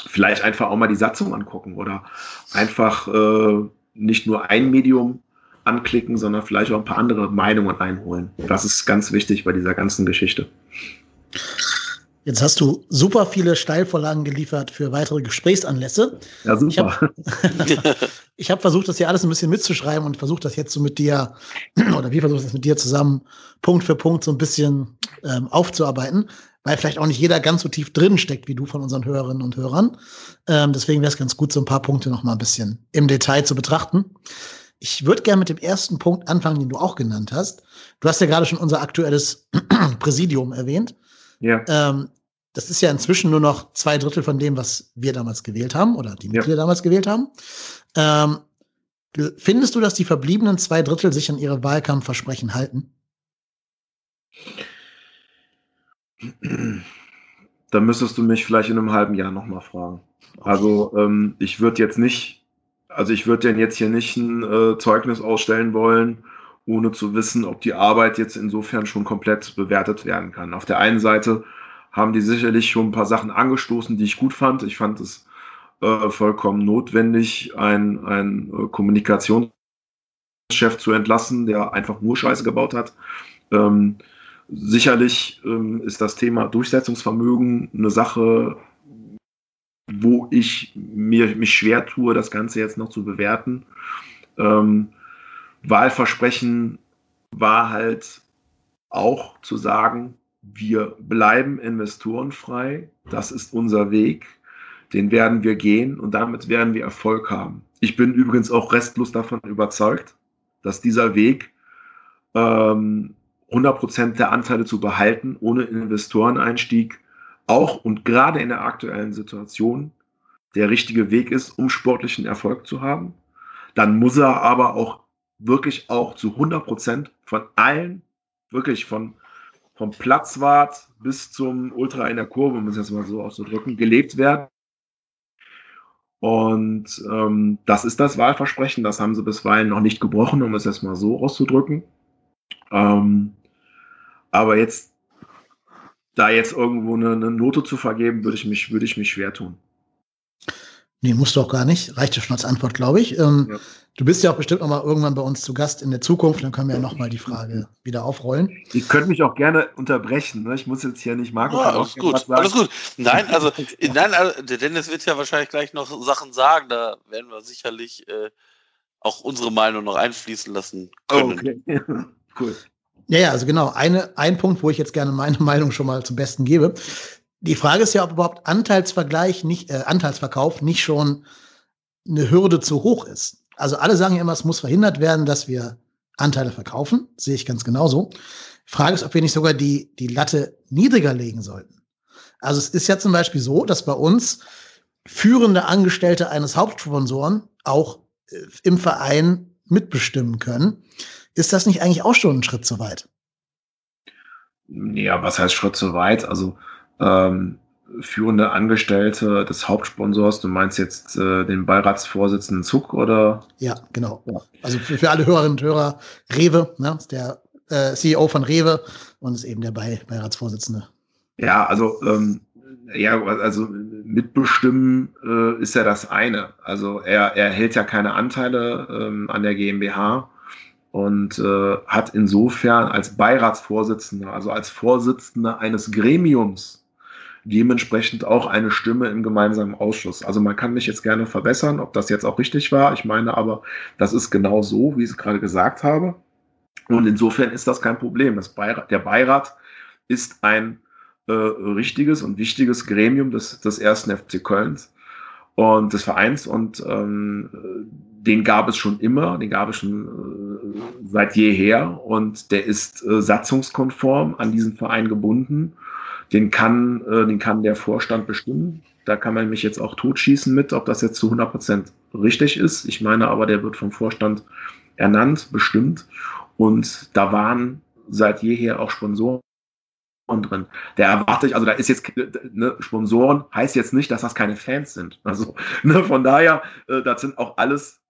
vielleicht einfach auch mal die Satzung angucken oder einfach äh, nicht nur ein Medium anklicken, sondern vielleicht auch ein paar andere Meinungen einholen. Das ist ganz wichtig bei dieser ganzen Geschichte. Jetzt hast du super viele Steilvorlagen geliefert für weitere Gesprächsanlässe. Ja, super. Ich habe hab versucht, das hier alles ein bisschen mitzuschreiben und versucht das jetzt so mit dir, oder wir versuchen das mit dir zusammen, Punkt für Punkt so ein bisschen ähm, aufzuarbeiten, weil vielleicht auch nicht jeder ganz so tief drin steckt wie du von unseren Hörerinnen und Hörern. Ähm, deswegen wäre es ganz gut, so ein paar Punkte noch mal ein bisschen im Detail zu betrachten. Ich würde gerne mit dem ersten Punkt anfangen, den du auch genannt hast. Du hast ja gerade schon unser aktuelles Präsidium erwähnt. Ja. Ähm, das ist ja inzwischen nur noch zwei Drittel von dem, was wir damals gewählt haben oder die Mitglieder ja. damals gewählt haben. Ähm, findest du, dass die verbliebenen zwei Drittel sich an ihre Wahlkampfversprechen halten? Da müsstest du mich vielleicht in einem halben Jahr nochmal fragen. Also ähm, ich würde jetzt nicht, also ich würde denn jetzt hier nicht ein äh, Zeugnis ausstellen wollen, ohne zu wissen, ob die Arbeit jetzt insofern schon komplett bewertet werden kann. Auf der einen Seite haben die sicherlich schon ein paar Sachen angestoßen, die ich gut fand. Ich fand es äh, vollkommen notwendig, ein, ein äh, Kommunikationschef zu entlassen, der einfach nur Scheiße gebaut hat. Ähm, sicherlich ähm, ist das Thema Durchsetzungsvermögen eine Sache, wo ich mir, mich schwer tue, das Ganze jetzt noch zu bewerten. Ähm, Wahlversprechen war halt auch zu sagen, wir bleiben investorenfrei. Das ist unser Weg. Den werden wir gehen und damit werden wir Erfolg haben. Ich bin übrigens auch restlos davon überzeugt, dass dieser Weg ähm, 100% der Anteile zu behalten, ohne Investoreneinstieg, auch und gerade in der aktuellen Situation der richtige Weg ist, um sportlichen Erfolg zu haben. Dann muss er aber auch wirklich auch zu 100% von allen, wirklich von vom Platzwart bis zum Ultra in der Kurve, um es jetzt mal so auszudrücken, gelebt werden. Und ähm, das ist das Wahlversprechen, das haben sie bisweilen noch nicht gebrochen, um es jetzt mal so auszudrücken. Ähm, aber jetzt da jetzt irgendwo eine, eine Note zu vergeben, würde ich mich, würde ich mich schwer tun. Nee, musst du auch gar nicht. Reicht ja schon als Antwort, glaube ich. Ähm, ja. Du bist ja auch bestimmt noch mal irgendwann bei uns zu Gast in der Zukunft. Dann können wir ja noch mal die Frage wieder aufrollen. Ich könnte mich auch gerne unterbrechen. Ne? Ich muss jetzt hier nicht Marco. Ja, alles gut, alles gut. Nein, also, nein, also der Dennis wird ja wahrscheinlich gleich noch Sachen sagen. Da werden wir sicherlich äh, auch unsere Meinung noch einfließen lassen können. Oh, okay. cool. Ja, ja, also genau. Eine, ein Punkt, wo ich jetzt gerne meine Meinung schon mal zum Besten gebe. Die Frage ist ja, ob überhaupt Anteilsvergleich nicht, äh, Anteilsverkauf nicht schon eine Hürde zu hoch ist. Also alle sagen ja immer, es muss verhindert werden, dass wir Anteile verkaufen. Sehe ich ganz genauso. Frage ist, ob wir nicht sogar die, die Latte niedriger legen sollten. Also es ist ja zum Beispiel so, dass bei uns führende Angestellte eines Hauptsponsoren auch äh, im Verein mitbestimmen können. Ist das nicht eigentlich auch schon ein Schritt zu weit? Ja, was heißt Schritt zu weit? Also ähm, führende Angestellte des Hauptsponsors. Du meinst jetzt äh, den Beiratsvorsitzenden Zuck oder? Ja, genau. Ja. Also für, für, alle Hörerinnen und Hörer, Rewe, ne, ist der äh, CEO von Rewe und ist eben der Be Beiratsvorsitzende. Ja, also ähm, ja, also mitbestimmen äh, ist ja das eine. Also er, er hält ja keine Anteile ähm, an der GmbH und äh, hat insofern als Beiratsvorsitzender, also als Vorsitzender eines Gremiums dementsprechend auch eine Stimme im gemeinsamen Ausschuss. Also man kann mich jetzt gerne verbessern, ob das jetzt auch richtig war. Ich meine aber, das ist genau so, wie ich es gerade gesagt habe. Und insofern ist das kein Problem. Das Beirat, der Beirat ist ein äh, richtiges und wichtiges Gremium des, des ersten FC Kölns und des Vereins und ähm, den gab es schon immer, den gab es schon äh, seit jeher und der ist äh, satzungskonform an diesen Verein gebunden den kann, äh, den kann der Vorstand bestimmen. Da kann man mich jetzt auch totschießen mit, ob das jetzt zu 100 Prozent richtig ist. Ich meine aber, der wird vom Vorstand ernannt, bestimmt. Und da waren seit jeher auch Sponsoren drin. Der erwarte ich, also da ist jetzt, ne, Sponsoren heißt jetzt nicht, dass das keine Fans sind. Also, ne, von daher, äh, das sind auch alles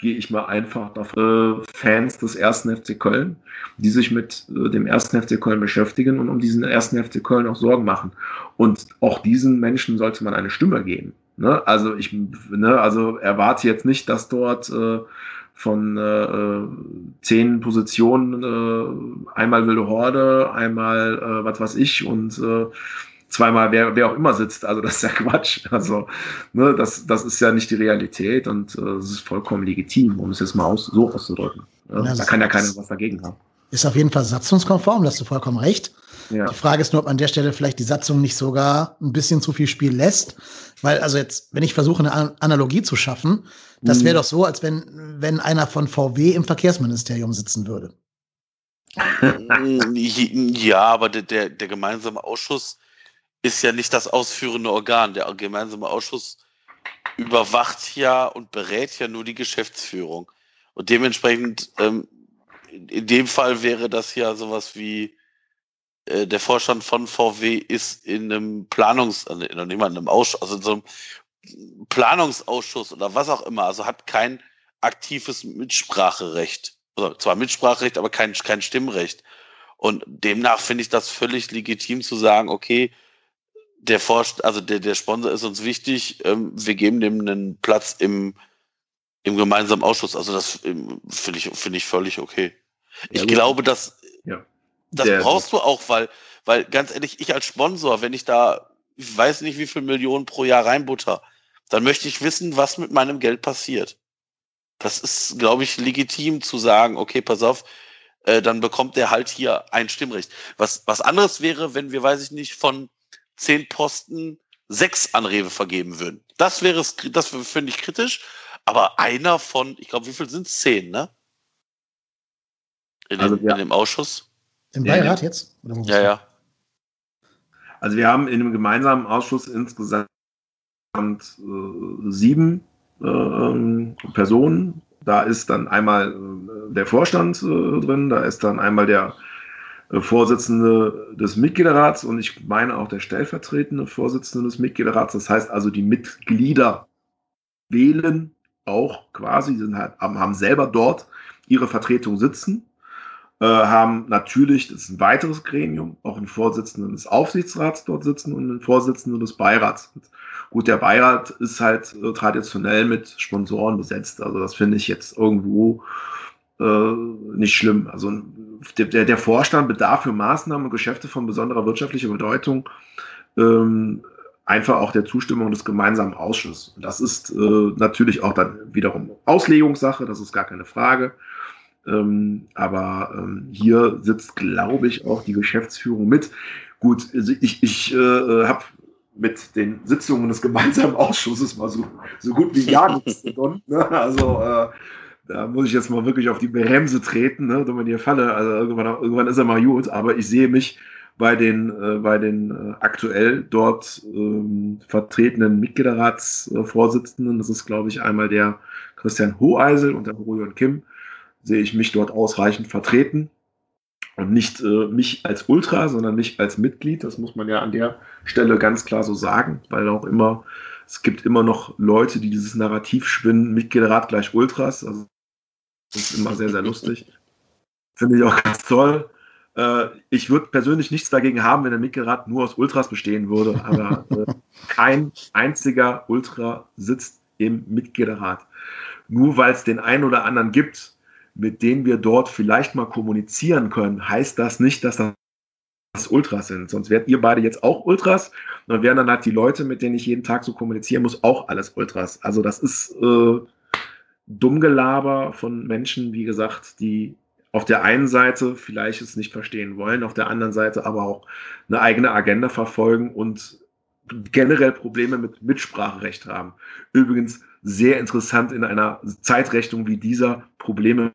gehe ich mal einfach auf äh, Fans des ersten FC Köln, die sich mit äh, dem ersten FC Köln beschäftigen und um diesen ersten FC Köln auch Sorgen machen. Und auch diesen Menschen sollte man eine Stimme geben. Ne? Also ich ne, also erwarte jetzt nicht, dass dort äh, von äh, äh zehn Positionen äh, einmal wilde Horde, einmal äh, was weiß ich und äh, zweimal wer, wer auch immer sitzt. Also das ist ja Quatsch. Also ne, das, das ist ja nicht die Realität und äh, es ist vollkommen legitim, um es jetzt mal aus, so auszudrücken. Ja, da kann ja keiner was dagegen haben. Ist auf jeden Fall satzungskonform, da hast du vollkommen recht. Ja. Die Frage ist nur, ob an der Stelle vielleicht die Satzung nicht sogar ein bisschen zu viel Spiel lässt. Weil, also jetzt, wenn ich versuche, eine Analogie zu schaffen, das wäre mhm. doch so, als wenn, wenn einer von VW im Verkehrsministerium sitzen würde. ja, aber der, der, der gemeinsame Ausschuss ist ja nicht das ausführende Organ. Der gemeinsame Ausschuss überwacht ja und berät ja nur die Geschäftsführung. Und dementsprechend, ähm, in dem Fall wäre das ja sowas wie äh, der Vorstand von VW ist in einem Planungs, also in einem Ausschuss, also in so einem Planungsausschuss oder was auch immer, also hat kein aktives Mitspracherecht. Also zwar Mitspracherecht, aber kein, kein Stimmrecht. Und demnach finde ich das völlig legitim zu sagen, okay, der Forst, also der, der Sponsor ist uns wichtig, ähm, wir geben dem einen Platz im, im gemeinsamen Ausschuss. Also das ähm, finde ich, finde ich völlig okay. Ich ja, glaube, dass ja. das der, brauchst du auch, weil, weil ganz ehrlich, ich als Sponsor, wenn ich da, ich weiß nicht, wie viel Millionen pro Jahr reinbutter, dann möchte ich wissen, was mit meinem Geld passiert. Das ist, glaube ich, legitim zu sagen, okay, pass auf, äh, dann bekommt der halt hier ein Stimmrecht. Was, was anderes wäre, wenn wir, weiß ich nicht, von zehn Posten sechs an Rewe vergeben würden. Das wäre es, das finde ich kritisch. Aber einer von, ich glaube, wie viel sind es? Zehn, ne? In, also, dem, ja. in dem Ausschuss. Im Beirat jetzt? ja, ja. Also wir haben in dem gemeinsamen Ausschuss insgesamt äh, sieben äh, Personen. Da ist dann einmal äh, der Vorstand äh, drin, da ist dann einmal der äh, Vorsitzende des Mitgliederrats und ich meine auch der stellvertretende Vorsitzende des Mitgliederrats. Das heißt also, die Mitglieder wählen auch quasi, sind halt, haben selber dort ihre Vertretung sitzen. äh, haben natürlich, das ist ein weiteres Gremium, auch einen Vorsitzenden des Aufsichtsrats dort sitzen und einen Vorsitzenden des Beirats. Gut, der Beirat ist halt äh, traditionell mit Sponsoren besetzt. Also das finde ich jetzt irgendwo äh, nicht schlimm. Also der, der Vorstand bedarf für Maßnahmen und Geschäfte von besonderer wirtschaftlicher Bedeutung ähm, einfach auch der Zustimmung des gemeinsamen Ausschusses. Das ist äh, natürlich auch dann wiederum Auslegungssache, das ist gar keine Frage. Ähm, aber ähm, hier sitzt, glaube ich, auch die Geschäftsführung mit. Gut, also ich, ich äh, habe mit den Sitzungen des gemeinsamen Ausschusses mal so, so gut wie gar nichts begonnen. Ne? Also äh, da muss ich jetzt mal wirklich auf die Bremse treten, ne, damit ich falle. Also irgendwann, irgendwann ist er mal gut, aber ich sehe mich bei den, äh, bei den äh, aktuell dort ähm, vertretenen Mitgliederratsvorsitzenden, das ist, glaube ich, einmal der Christian Hoheisel und der Horion Kim, sehe ich mich dort ausreichend vertreten. Und nicht äh, mich als Ultra, sondern mich als Mitglied. Das muss man ja an der Stelle ganz klar so sagen, weil auch immer, es gibt immer noch Leute, die dieses Narrativ spinnen, Mitgliederrat gleich Ultras. Also das ist immer sehr, sehr lustig. Finde ich auch ganz toll. Äh, ich würde persönlich nichts dagegen haben, wenn der Mitgliederrat nur aus Ultras bestehen würde, aber äh, kein einziger Ultra sitzt im Mitgliederrat. Nur weil es den einen oder anderen gibt, mit denen wir dort vielleicht mal kommunizieren können, heißt das nicht, dass das Ultras sind. Sonst wärt ihr beide jetzt auch Ultras. Dann wären dann halt die Leute, mit denen ich jeden Tag so kommunizieren muss, auch alles Ultras. Also das ist äh, Dummgelaber von Menschen, wie gesagt, die auf der einen Seite vielleicht es nicht verstehen wollen, auf der anderen Seite aber auch eine eigene Agenda verfolgen und generell Probleme mit Mitspracherecht haben. Übrigens sehr interessant in einer Zeitrechnung wie dieser Probleme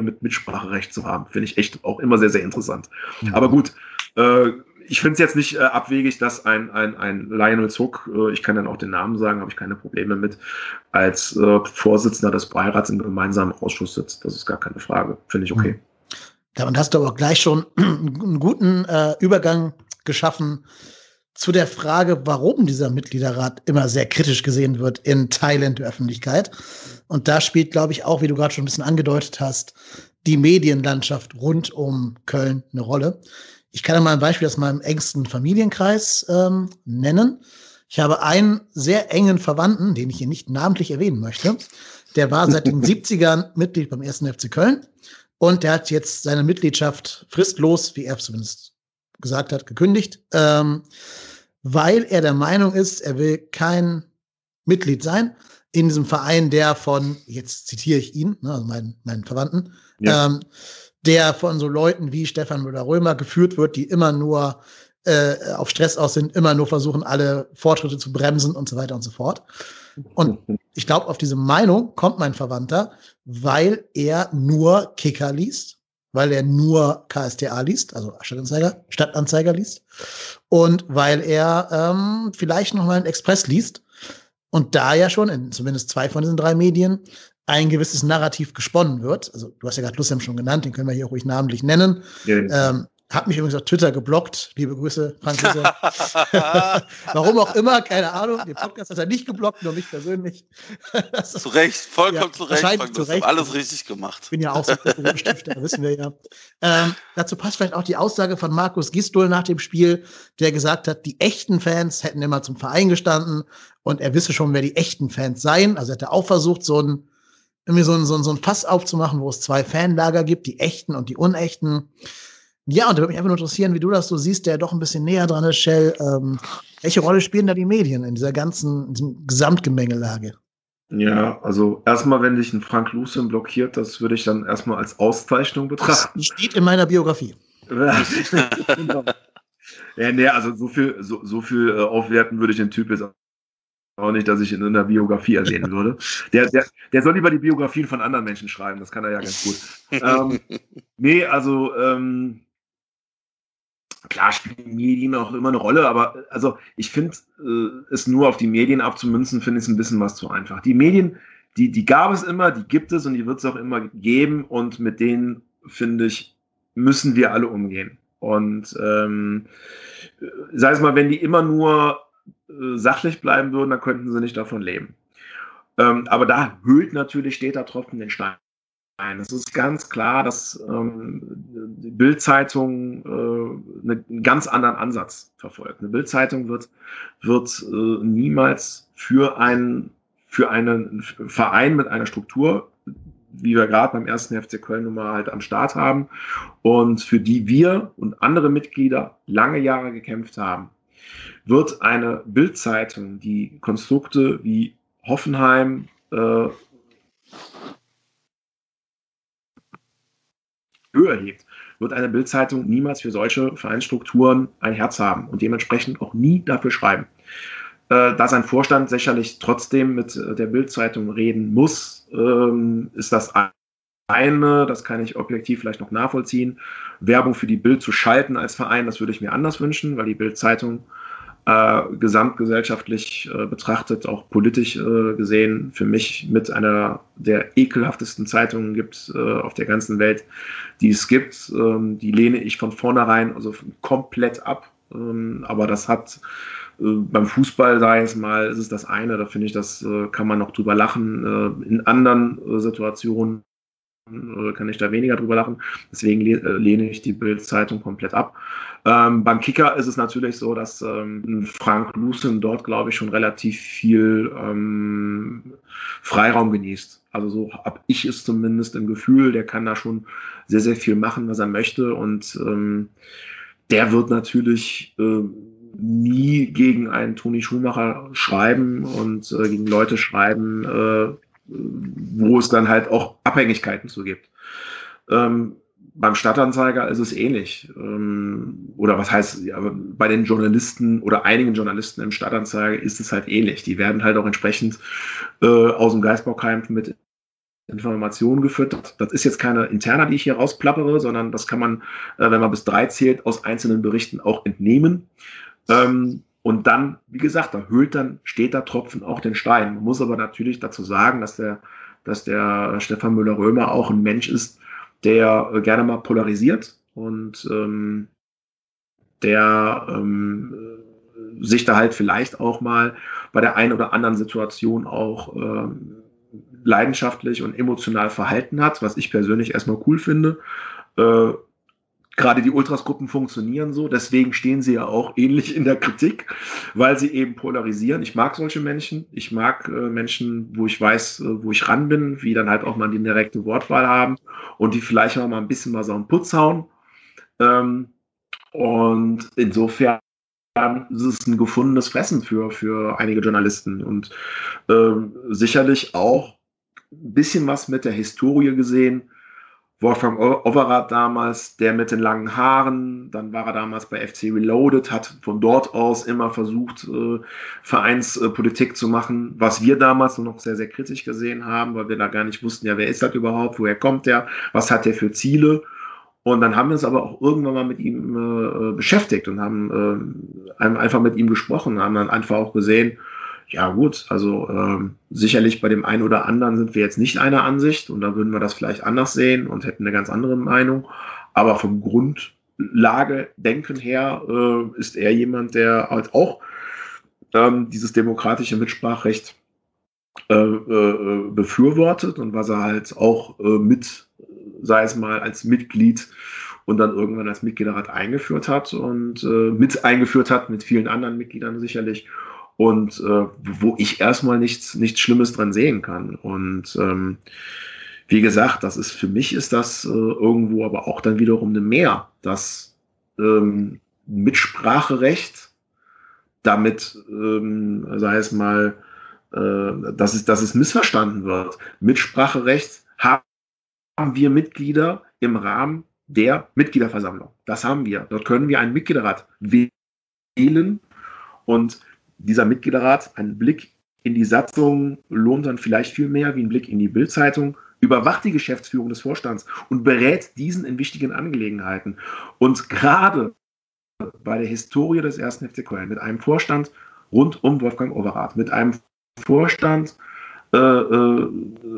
mit Mitspracherecht zu haben. Finde ich echt auch immer sehr, sehr interessant. Mhm. Aber gut, äh, ich finde es jetzt nicht äh, abwegig, dass ein, ein, ein Lionel Zuck, äh, ich kann dann auch den Namen sagen, habe ich keine Probleme mit, als äh, Vorsitzender des Beirats im gemeinsamen Ausschuss sitzt. Das ist gar keine Frage. Finde ich okay. Damit hast du aber gleich schon einen guten äh, Übergang geschaffen zu der Frage, warum dieser Mitgliederrat immer sehr kritisch gesehen wird in Teilen der Öffentlichkeit. Und da spielt, glaube ich, auch, wie du gerade schon ein bisschen angedeutet hast, die Medienlandschaft rund um Köln eine Rolle. Ich kann mal ein Beispiel aus meinem engsten Familienkreis ähm, nennen. Ich habe einen sehr engen Verwandten, den ich hier nicht namentlich erwähnen möchte. Der war seit den 70ern Mitglied beim 1. FC Köln und der hat jetzt seine Mitgliedschaft fristlos, wie er zumindest gesagt hat, gekündigt, ähm, weil er der Meinung ist, er will kein Mitglied sein in diesem Verein, der von, jetzt zitiere ich ihn, ne, also meinen, meinen Verwandten, ja. ähm, der von so Leuten wie Stefan Müller-Römer geführt wird, die immer nur äh, auf Stress aus sind, immer nur versuchen, alle Fortschritte zu bremsen und so weiter und so fort. Und ich glaube, auf diese Meinung kommt mein Verwandter, weil er nur Kicker liest, weil er nur KSTA liest, also Stadtanzeiger, Stadtanzeiger liest, und weil er ähm, vielleicht noch mal einen Express liest. Und da ja schon in zumindest zwei von diesen drei Medien ein gewisses Narrativ gesponnen wird. Also du hast ja gerade Lussem schon genannt, den können wir hier ruhig namentlich nennen. Ja, ähm, hat mich übrigens auf Twitter geblockt. Liebe Grüße, Frank Lussem. Warum auch immer, keine Ahnung. Den Podcast hat er nicht geblockt, nur mich persönlich. zu Recht, vollkommen ja, zu Recht. Frank zu Recht. Alles richtig gemacht. Ich bin ja auch so Stifter, wissen wir ja. Ähm, dazu passt vielleicht auch die Aussage von Markus Gistol nach dem Spiel, der gesagt hat, die echten Fans hätten immer zum Verein gestanden und er wisse schon, wer die echten Fans seien. Also er hätte auch versucht, so ein irgendwie so ein, so, ein, so ein Fass aufzumachen, wo es zwei Fanlager gibt, die echten und die unechten. Ja, und da würde mich einfach nur interessieren, wie du das so siehst, der doch ein bisschen näher dran ist, Shell. Ähm, welche Rolle spielen da die Medien in dieser ganzen in Gesamtgemengelage? Ja, also erstmal, wenn dich ein Frank Lucen blockiert, das würde ich dann erstmal als Auszeichnung betrachten. Das steht in meiner Biografie. ja, nee, also so viel, so, so viel äh, aufwerten würde ich den Typ jetzt auch nicht, dass ich in der Biografie ersehen würde. Der, der, der soll lieber die Biografien von anderen Menschen schreiben, das kann er ja ganz gut. ähm, nee, also ähm, klar spielen Medien auch immer eine Rolle, aber also ich finde, äh, es nur auf die Medien abzumünzen, finde ich es ein bisschen was zu einfach. Die Medien, die, die gab es immer, die gibt es und die wird es auch immer geben und mit denen, finde ich, müssen wir alle umgehen. Und ähm, sei es mal, wenn die immer nur sachlich bleiben würden, dann könnten sie nicht davon leben. Ähm, aber da hüllt natürlich steter Tropfen den Stein. Es ist ganz klar, dass ähm, die Bild-Zeitung äh, einen ganz anderen Ansatz verfolgt. Eine Bild-Zeitung wird, wird äh, niemals für einen, für einen Verein mit einer Struktur, wie wir gerade beim ersten FC Köln nun mal halt am Start haben und für die wir und andere Mitglieder lange Jahre gekämpft haben, wird eine Bild-Zeitung, die Konstrukte wie Hoffenheim, äh, Höhe hebt, wird eine Bildzeitung niemals für solche Vereinsstrukturen ein Herz haben und dementsprechend auch nie dafür schreiben. Äh, da sein Vorstand sicherlich trotzdem mit äh, der Bildzeitung reden muss, ähm, ist das eine, das kann ich objektiv vielleicht noch nachvollziehen. Werbung für die Bild zu schalten als Verein, das würde ich mir anders wünschen, weil die Bildzeitung äh, gesamtgesellschaftlich äh, betrachtet, auch politisch äh, gesehen, für mich mit einer der ekelhaftesten Zeitungen gibt äh, auf der ganzen Welt, die es gibt. Ähm, die lehne ich von vornherein also komplett ab. Ähm, aber das hat äh, beim Fußball, sei es mal, ist es das eine, da finde ich, das äh, kann man noch drüber lachen. in anderen Situationen kann ich da weniger drüber lachen. Deswegen lehne ich die Bild-Zeitung komplett ab. Ähm, beim Kicker ist es natürlich so, dass ähm, Frank Lucen dort, glaube ich, schon relativ viel ähm, Freiraum genießt. Also so habe ich es zumindest im Gefühl, der kann da schon sehr, sehr viel machen, was er möchte. Und ähm, der wird natürlich äh, nie gegen einen Toni Schumacher schreiben und äh, gegen Leute schreiben, äh, wo es dann halt auch Abhängigkeiten zu gibt. Ähm, beim Stadtanzeiger ist es ähnlich. Ähm, oder was heißt, ja, bei den Journalisten oder einigen Journalisten im Stadtanzeiger ist es halt ähnlich. Die werden halt auch entsprechend äh, aus dem Geistbaukeim mit Informationen gefüttert. Das ist jetzt keine interner, die ich hier rausplappere, sondern das kann man, äh, wenn man bis drei zählt, aus einzelnen Berichten auch entnehmen. Ähm, und dann, wie gesagt, da hüllt dann, steht da Tropfen auch den Stein. Man muss aber natürlich dazu sagen, dass der, dass der Stefan Müller-Römer auch ein Mensch ist, der äh, gerne mal polarisiert und ähm, der ähm, sich da halt vielleicht auch mal bei der einen oder anderen Situation auch ähm, leidenschaftlich und emotional verhalten hat, was ich persönlich erstmal cool finde. Äh, gerade die Ultras-Gruppen funktionieren so, deswegen stehen sie ja auch ähnlich in der Kritik, weil sie eben polarisieren. Ich mag solche Menschen. Ich mag äh, Menschen, wo ich weiß, äh, wo ich ran bin, wie dann halt auch mal die direkte Wortwahl haben und die vielleicht auch mal ein bisschen mal so einen Putz hauen. Ähm, und insofern ist es ein gefundenes Fressen für, für einige Journalisten und äh, sicherlich auch ein bisschen was mit der Historie gesehen Wolfgang Overath damals, der mit den langen Haaren, dann war er damals bei FC Reloaded, hat von dort aus immer versucht, äh, Vereinspolitik zu machen, was wir damals noch sehr, sehr kritisch gesehen haben, weil wir da gar nicht wussten, ja, wer ist das überhaupt, woher kommt der, was hat der für Ziele. Und dann haben wir uns aber auch irgendwann mal mit ihm äh, beschäftigt und haben äh, einfach mit ihm gesprochen, haben dann einfach auch gesehen, ja gut, also ähm, sicherlich bei dem einen oder anderen sind wir jetzt nicht einer Ansicht und da würden wir das vielleicht anders sehen und hätten eine ganz andere Meinung. Aber vom Grundlage denken her äh, ist er jemand, der halt auch ähm, dieses demokratische Mitspracherecht äh, äh, befürwortet und was er halt auch äh, mit, sei es mal als Mitglied und dann irgendwann als Mitgliederrat eingeführt hat und äh, mit eingeführt hat, mit vielen anderen Mitgliedern sicherlich und äh, wo ich erstmal nichts, nichts Schlimmes dran sehen kann. Und ähm, wie gesagt, das ist für mich ist das äh, irgendwo aber auch dann wiederum eine Mehr, dass ähm, Mitspracherecht damit, ähm, sei es mal, äh, dass, es, dass es missverstanden wird. Mitspracherecht haben wir Mitglieder im Rahmen der Mitgliederversammlung. Das haben wir. Dort können wir einen Mitgliederrat wählen und dieser Mitgliederrat, ein Blick in die Satzung lohnt dann vielleicht viel mehr wie ein Blick in die Bildzeitung, überwacht die Geschäftsführung des Vorstands und berät diesen in wichtigen Angelegenheiten. Und gerade bei der Historie des ersten FC Köln mit einem Vorstand rund um Wolfgang Overath, mit einem Vorstand äh, äh,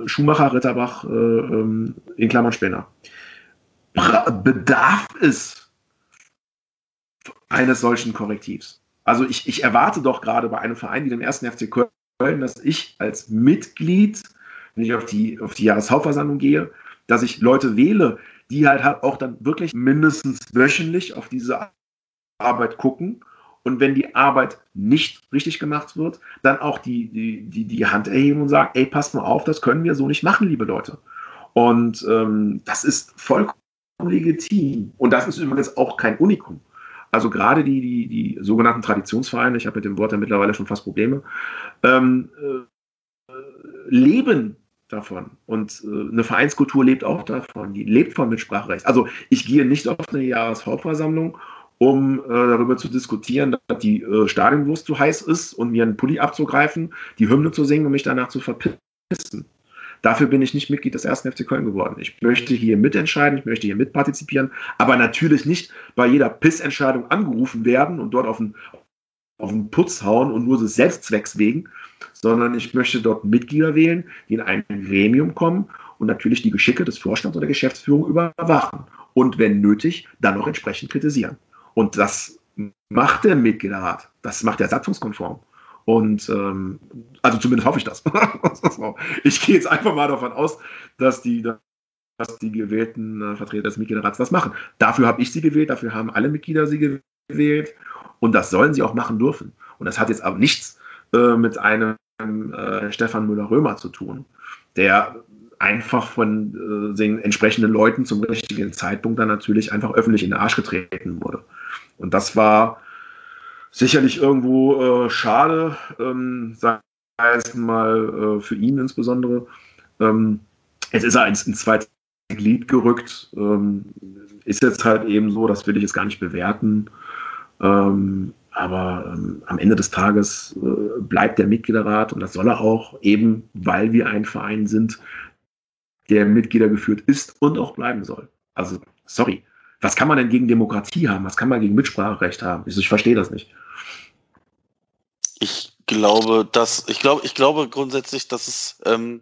Schumacher, Ritterbach, äh, ähm, in Klammern Spinner, bedarf es eines solchen Korrektivs. Also ich, ich erwarte doch gerade bei einem Verein wie dem ersten FC Köln, dass ich als Mitglied, wenn ich auf die, auf die Jahreshauptversammlung gehe, dass ich Leute wähle, die halt, halt auch dann wirklich mindestens wöchentlich auf diese Arbeit gucken und wenn die Arbeit nicht richtig gemacht wird, dann auch die, die, die, die Hand erheben und sagen, ey, passt mal auf, das können wir so nicht machen, liebe Leute. Und ähm, das ist vollkommen legitim. Und das ist übrigens auch kein Unikum. Also gerade die, die, die sogenannten Traditionsvereine, ich habe mit dem Wort ja mittlerweile schon fast Probleme, ähm, äh, leben davon. Und äh, eine Vereinskultur lebt auch davon. Die lebt von Mitspracherecht. Also ich gehe nicht auf eine Jahreshauptversammlung, um äh, darüber zu diskutieren, dass die äh, Stadionwurst zu heiß ist und mir einen Pulli abzugreifen, die Hymne zu singen und mich danach zu verpissen. Dafür bin ich nicht Mitglied des 1. FC Köln geworden. Ich möchte hier mitentscheiden, ich möchte hier mitpartizipieren, aber natürlich nicht bei jeder Pissentscheidung angerufen werden und dort auf den, auf den Putz hauen und nur des Selbstzwecks wegen, sondern ich möchte dort Mitglieder wählen, die in ein Gremium kommen und natürlich die Geschicke des Vorstands oder der Geschäftsführung überwachen und wenn nötig, dann auch entsprechend kritisieren. Und das macht der Mitgliederrat. Das macht er satzungskonform. Und ähm, also zumindest hoffe ich das. ich gehe jetzt einfach mal davon aus, dass die, dass die gewählten äh, Vertreter des Mitgliederrats das machen. Dafür habe ich sie gewählt, dafür haben alle Mitglieder sie gewählt und das sollen sie auch machen dürfen. Und das hat jetzt aber nichts äh, mit einem äh, Stefan Müller-Römer zu tun, der einfach von äh, den entsprechenden Leuten zum richtigen Zeitpunkt dann natürlich einfach öffentlich in den Arsch getreten wurde. Und das war sicherlich irgendwo äh, schade, ähm, sei es mal äh, für ihn insbesondere. Ähm, jetzt ist er ins, ins zweite Glied gerückt. Ähm, ist jetzt halt eben so, das will ich jetzt gar nicht bewerten. Ähm, aber ähm, am Ende des Tages äh, bleibt der Mitgliederrat und das soll er auch, eben weil wir ein Verein sind, der Mitglieder geführt ist und auch bleiben soll. Also, sorry. Was kann man denn gegen Demokratie haben? Was kann man gegen Mitspracherecht haben? Ich, ich verstehe das nicht. Ich glaube, dass, ich glaube, ich glaube grundsätzlich, dass es, ähm,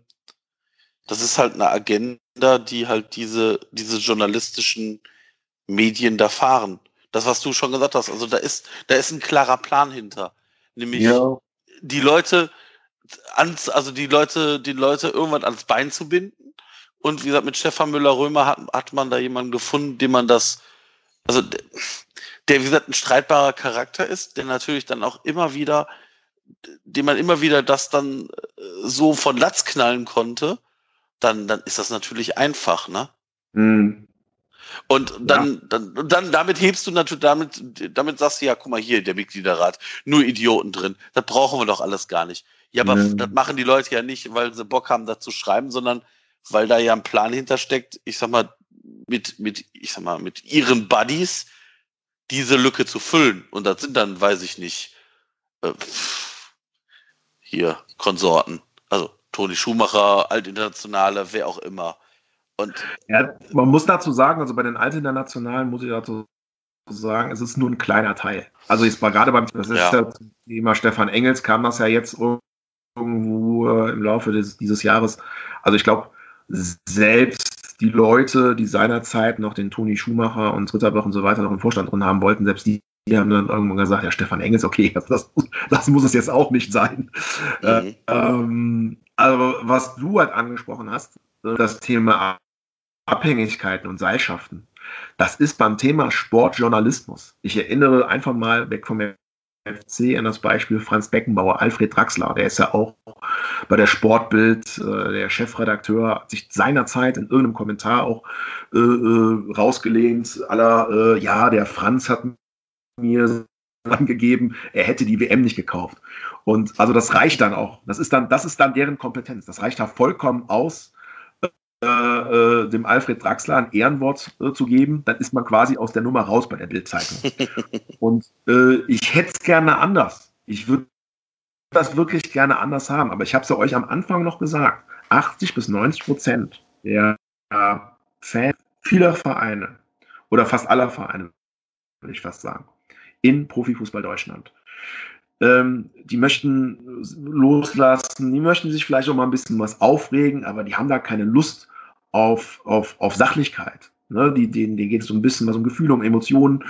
das ist halt eine Agenda, die halt diese, diese journalistischen Medien da fahren. Das, was du schon gesagt hast, also da ist, da ist ein klarer Plan hinter. Nämlich ja. die Leute ans, also die Leute, die Leute irgendwann ans Bein zu binden. Und wie gesagt, mit Stefan Müller-Römer hat, hat man da jemanden gefunden, dem man das, also der, der, wie gesagt, ein streitbarer Charakter ist, der natürlich dann auch immer wieder dem man immer wieder das dann äh, so von Latz knallen konnte, dann, dann ist das natürlich einfach, ne? Mhm. Und dann, ja. dann, dann, damit hebst du natürlich, damit, damit sagst du ja, guck mal hier, der Mitgliederrat, nur Idioten drin. Das brauchen wir doch alles gar nicht. Ja, aber mhm. das machen die Leute ja nicht, weil sie Bock haben, da zu schreiben, sondern weil da ja ein Plan hintersteckt, ich sag mal, mit, mit, ich sag mal, mit ihren Buddies diese Lücke zu füllen. Und das sind dann, weiß ich nicht, äh, hier Konsorten. Also Toni Schumacher, Altinternationale, wer auch immer. Und ja, man muss dazu sagen, also bei den Altinternationalen muss ich dazu sagen, es ist nur ein kleiner Teil. Also jetzt mal gerade beim ja. Thema Stefan Engels kam das ja jetzt irgendwo äh, im Laufe des, dieses Jahres. Also ich glaube, selbst die Leute, die seinerzeit noch den Toni Schumacher und Ritterbach und so weiter noch im Vorstand drin haben wollten, selbst die die haben dann irgendwann gesagt, ja, Stefan Engels, okay, das, das muss es jetzt auch nicht sein. Mhm. Äh, ähm, also, was du halt angesprochen hast, das Thema Abhängigkeiten und Seilschaften, das ist beim Thema Sportjournalismus. Ich erinnere einfach mal weg vom FC an das Beispiel Franz Beckenbauer, Alfred Draxler, der ist ja auch bei der Sportbild, äh, der Chefredakteur, hat sich seinerzeit in irgendeinem Kommentar auch äh, äh rausgelehnt, aller, äh, ja, der Franz hat mir angegeben, er hätte die WM nicht gekauft. Und also das reicht dann auch. Das ist dann, das ist dann deren Kompetenz. Das reicht da vollkommen aus, äh, äh, dem Alfred Draxler ein Ehrenwort äh, zu geben. Dann ist man quasi aus der Nummer raus bei der Bildzeitung. Und äh, ich hätte es gerne anders. Ich würde das wirklich gerne anders haben. Aber ich habe es ja euch am Anfang noch gesagt. 80 bis 90 Prozent der Fans vieler Vereine oder fast aller Vereine, würde ich fast sagen, in Profifußball Deutschland. Ähm, die möchten loslassen, die möchten sich vielleicht auch mal ein bisschen was aufregen, aber die haben da keine Lust auf, auf, auf Sachlichkeit. Ne, die, denen, denen geht es so ein bisschen was um Gefühle, um Emotionen,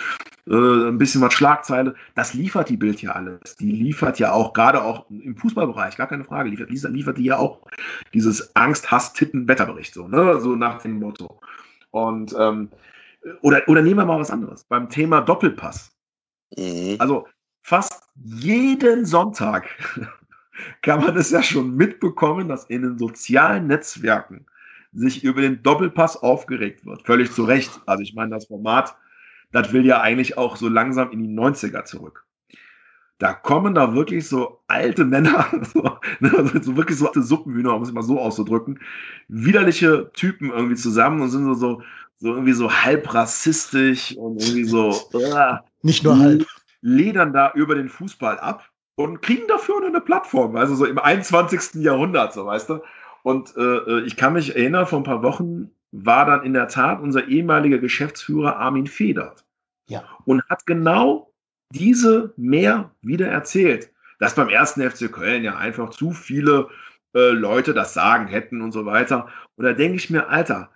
äh, ein bisschen was Schlagzeile. Das liefert die Bild ja alles. Die liefert ja auch, gerade auch im Fußballbereich, gar keine Frage, liefert, liefert die ja auch dieses Angst, Hass, Titten, Wetterbericht, so, ne? so nach dem Motto. Und, ähm, oder, oder nehmen wir mal was anderes. Beim Thema Doppelpass. Mhm. Also fast jeden Sonntag kann man es ja schon mitbekommen, dass in den sozialen Netzwerken sich über den Doppelpass aufgeregt wird. Völlig zu Recht. Also ich meine, das Format, das will ja eigentlich auch so langsam in die 90er zurück. Da kommen da wirklich so alte Männer, so, ne, so wirklich so alte Suppenhühner, um es mal so auszudrücken, widerliche Typen irgendwie zusammen und sind so, so, so irgendwie so halb rassistisch und irgendwie so. Uh, Nicht nur halb. Ledern da über den Fußball ab und kriegen dafür eine Plattform. Also so im 21. Jahrhundert, so weißt du. Und äh, äh, ich kann mich erinnern, vor ein paar Wochen war dann in der Tat unser ehemaliger Geschäftsführer Armin Federt. Ja. Und hat genau diese mehr wieder erzählt. Dass beim ersten FC Köln ja einfach zu viele äh, Leute das Sagen hätten und so weiter. Und da denke ich mir, Alter,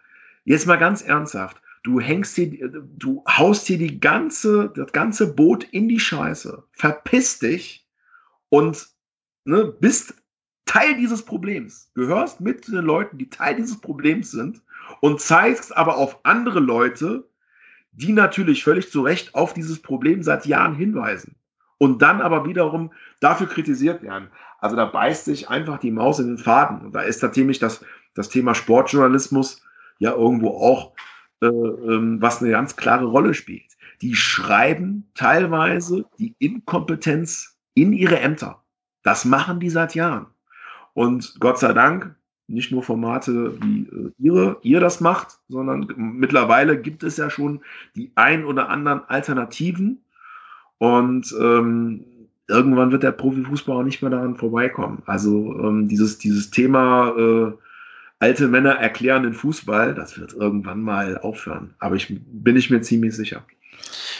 jetzt mal ganz ernsthaft, du hängst hier, du haust hier die ganze, das ganze Boot in die Scheiße, verpiss dich und ne, bist Teil dieses Problems, gehörst mit zu den Leuten, die Teil dieses Problems sind und zeigst aber auf andere Leute, die natürlich völlig zu Recht auf dieses Problem seit Jahren hinweisen und dann aber wiederum dafür kritisiert werden. Also da beißt sich einfach die Maus in den Faden. Und da ist tatsächlich das, das Thema Sportjournalismus ja irgendwo auch, äh, ähm, was eine ganz klare Rolle spielt. Die schreiben teilweise die Inkompetenz in ihre Ämter. Das machen die seit Jahren. Und Gott sei Dank nicht nur Formate wie äh, ihre, ihr das macht, sondern mittlerweile gibt es ja schon die ein oder anderen Alternativen. Und ähm, irgendwann wird der Profifußball auch nicht mehr daran vorbeikommen. Also ähm, dieses, dieses Thema äh, alte Männer erklären den Fußball, das wird irgendwann mal aufhören. Aber ich bin ich mir ziemlich sicher.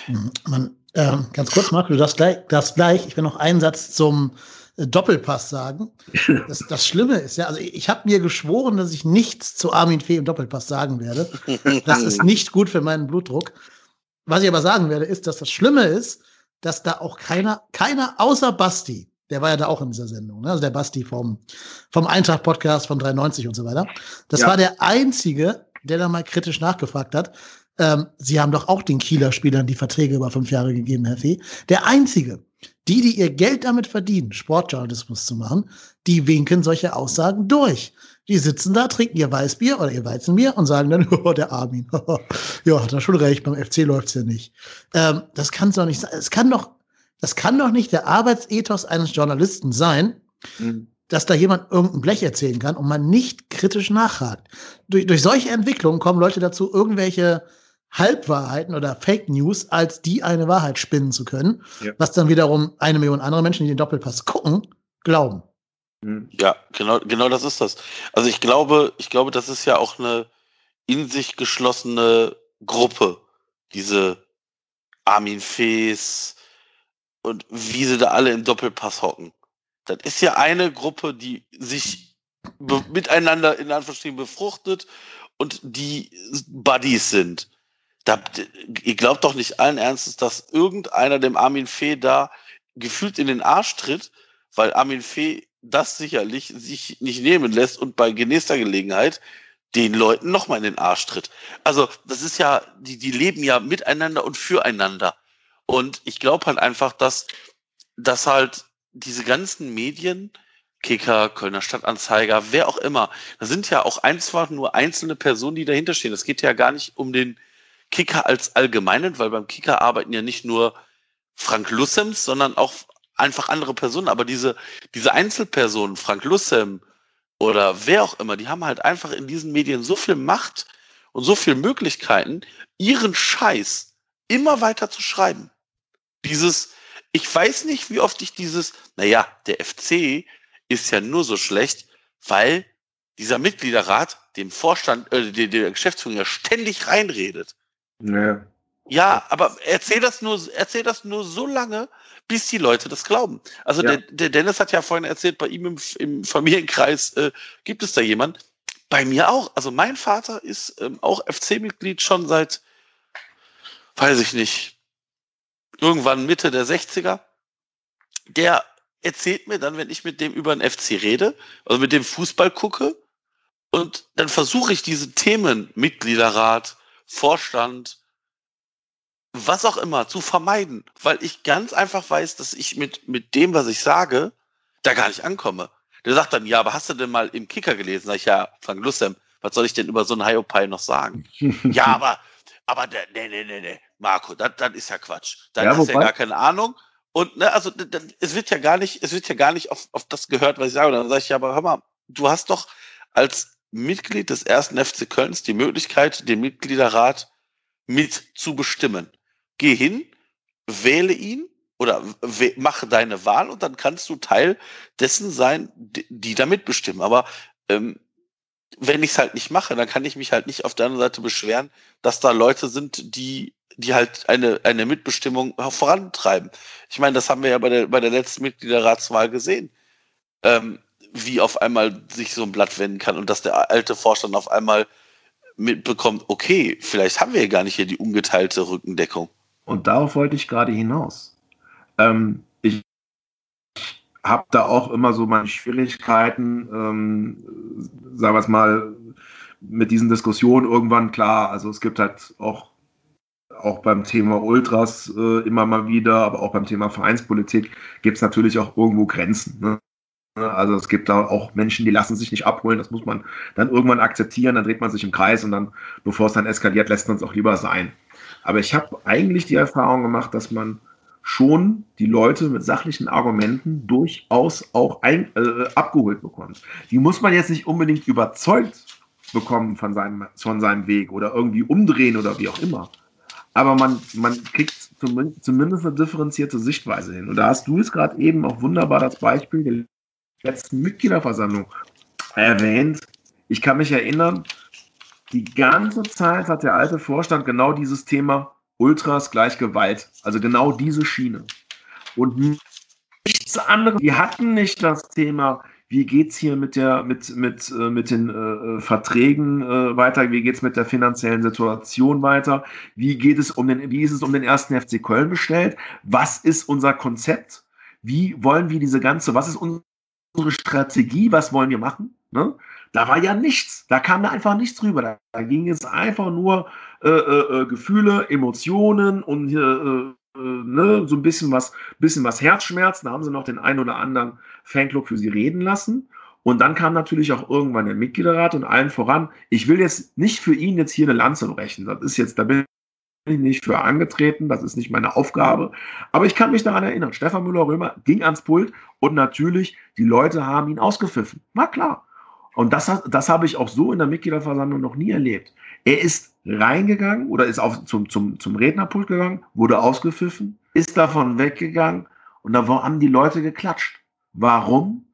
Mhm. Man, äh, ganz kurz, Marco, du darfst gleich, darfst gleich, ich will noch einen Satz zum Doppelpass sagen. Das, das Schlimme ist ja, also ich habe mir geschworen, dass ich nichts zu Armin Fee im Doppelpass sagen werde. Das ist nicht gut für meinen Blutdruck. Was ich aber sagen werde, ist, dass das Schlimme ist, dass da auch keiner, keiner außer Basti, der war ja da auch in dieser Sendung, ne? also der Basti vom, vom Eintracht-Podcast von 93 und so weiter. Das ja. war der einzige, der da mal kritisch nachgefragt hat. Ähm, Sie haben doch auch den Kieler Spielern die Verträge über fünf Jahre gegeben, Herr Fee. Der einzige, die, die ihr Geld damit verdienen, Sportjournalismus zu machen, die winken solche Aussagen durch. Die sitzen da, trinken ihr Weißbier oder ihr Weizenbier und sagen dann, oh, der Armin, ja, hat er schon recht, beim FC läuft's ja nicht. Ähm, das kann doch nicht sein. Es kann doch, das kann doch nicht der Arbeitsethos eines Journalisten sein, mhm. dass da jemand irgendein Blech erzählen kann und man nicht kritisch nachhakt. Durch, durch solche Entwicklungen kommen Leute dazu, irgendwelche Halbwahrheiten oder Fake News als die eine Wahrheit spinnen zu können, ja. was dann wiederum eine Million andere Menschen, die den Doppelpass gucken, glauben. Hm. Ja, genau, genau das ist das. Also ich glaube, ich glaube, das ist ja auch eine in sich geschlossene Gruppe, diese Armin Fees und wie sie da alle im Doppelpass hocken. Das ist ja eine Gruppe, die sich miteinander in Anführungsstrichen befruchtet und die Buddies sind da, ihr glaubt doch nicht allen Ernstes, dass irgendeiner dem Armin Fee da gefühlt in den Arsch tritt, weil Armin Fee das sicherlich sich nicht nehmen lässt und bei genächster Gelegenheit den Leuten nochmal in den Arsch tritt. Also, das ist ja, die, die leben ja miteinander und füreinander. Und ich glaube halt einfach, dass, dass halt diese ganzen Medien, Kicker, Kölner Stadtanzeiger, wer auch immer, da sind ja auch einfach nur einzelne Personen, die dahinter stehen. Es geht ja gar nicht um den, Kicker als allgemeinen, weil beim Kicker arbeiten ja nicht nur Frank Lussems, sondern auch einfach andere Personen. Aber diese, diese Einzelpersonen, Frank Lussem oder wer auch immer, die haben halt einfach in diesen Medien so viel Macht und so viele Möglichkeiten, ihren Scheiß immer weiter zu schreiben. Dieses, ich weiß nicht, wie oft ich dieses, naja, der FC ist ja nur so schlecht, weil dieser Mitgliederrat dem Vorstand, äh, der, der Geschäftsführung ja ständig reinredet. Ja. Ja, aber erzähl das nur, erzähl das nur so lange, bis die Leute das glauben. Also ja. der, der Dennis hat ja vorhin erzählt, bei ihm im, im Familienkreis äh, gibt es da jemand, Bei mir auch. Also mein Vater ist ähm, auch FC-Mitglied schon seit, weiß ich nicht, irgendwann Mitte der 60er. Der erzählt mir dann, wenn ich mit dem über den FC rede, also mit dem Fußball gucke, und dann versuche ich diese Themen, Mitgliederrat, Vorstand, was auch immer, zu vermeiden, weil ich ganz einfach weiß, dass ich mit, mit dem, was ich sage, da gar nicht ankomme. Der sagt dann, ja, aber hast du denn mal im Kicker gelesen? Sag ich, ja, Frank Lussem, was soll ich denn über so einen Hiopai noch sagen? ja, aber, aber, nee, nee, nee, nee, Marco, das, das ist ja Quatsch. Dann ja, hast du ja gar keine Ahnung. Und, ne, also, es wird ja gar nicht, es wird ja gar nicht auf, auf das gehört, was ich sage. Und dann sage ich, ja, aber hör mal, du hast doch als Mitglied des ersten FC Kölns die Möglichkeit, den Mitgliederrat mit zu bestimmen. Geh hin, wähle ihn oder mache deine Wahl und dann kannst du Teil dessen sein, die da mitbestimmen. Aber ähm, wenn ich es halt nicht mache, dann kann ich mich halt nicht auf der anderen Seite beschweren, dass da Leute sind, die die halt eine, eine Mitbestimmung vorantreiben. Ich meine, das haben wir ja bei der, bei der letzten Mitgliederratswahl gesehen, ähm, wie auf einmal sich so ein Blatt wenden kann und dass der alte Vorstand auf einmal mitbekommt, okay, vielleicht haben wir ja gar nicht hier die ungeteilte Rückendeckung. Und darauf wollte ich gerade hinaus. Ähm, ich habe da auch immer so meine Schwierigkeiten, ähm, sagen wir es mal, mit diesen Diskussionen irgendwann klar. Also es gibt halt auch, auch beim Thema Ultras äh, immer mal wieder, aber auch beim Thema Vereinspolitik gibt es natürlich auch irgendwo Grenzen. Ne? Also es gibt da auch Menschen, die lassen sich nicht abholen. Das muss man dann irgendwann akzeptieren. Dann dreht man sich im Kreis und dann, bevor es dann eskaliert, lässt man es auch lieber sein. Aber ich habe eigentlich die Erfahrung gemacht, dass man schon die Leute mit sachlichen Argumenten durchaus auch ein, äh, abgeholt bekommt. Die muss man jetzt nicht unbedingt überzeugt bekommen von seinem, von seinem Weg oder irgendwie umdrehen oder wie auch immer. Aber man, man kriegt zumindest eine differenzierte Sichtweise hin. Und da hast du es gerade eben auch wunderbar das Beispiel der letzten Mitgliederversammlung erwähnt. Ich kann mich erinnern, die ganze Zeit hat der alte Vorstand genau dieses Thema Ultras gleich Gewalt. Also genau diese Schiene. Und nichts anderes. Die hatten nicht das Thema, wie geht es hier mit, der, mit, mit, äh, mit den äh, Verträgen äh, weiter, wie geht es mit der finanziellen Situation weiter, wie geht es um den, wie ist es um den ersten FC Köln bestellt, was ist unser Konzept, wie wollen wir diese ganze, was ist unsere Strategie, was wollen wir machen? Ne? Da war ja nichts, da kam da einfach nichts rüber. Da, ging es einfach nur äh, äh, äh, Gefühle, Emotionen und äh, äh, ne, so ein bisschen was, bisschen was Herzschmerz. Da haben sie noch den einen oder anderen Fanclub für sie reden lassen. Und dann kam natürlich auch irgendwann der Mitgliederrat und allen voran. Ich will jetzt nicht für ihn jetzt hier eine Lanze brechen. Das ist jetzt, da bin ich nicht für angetreten. Das ist nicht meine Aufgabe. Aber ich kann mich daran erinnern. Stefan Müller-Römer ging ans Pult und natürlich, die Leute haben ihn ausgepfiffen. Na klar. Und das, das habe ich auch so in der Mitgliederversammlung noch nie erlebt. Er ist reingegangen oder ist auf, zum, zum, zum Rednerpult gegangen, wurde ausgepfiffen, ist davon weggegangen und da haben die Leute geklatscht. Warum?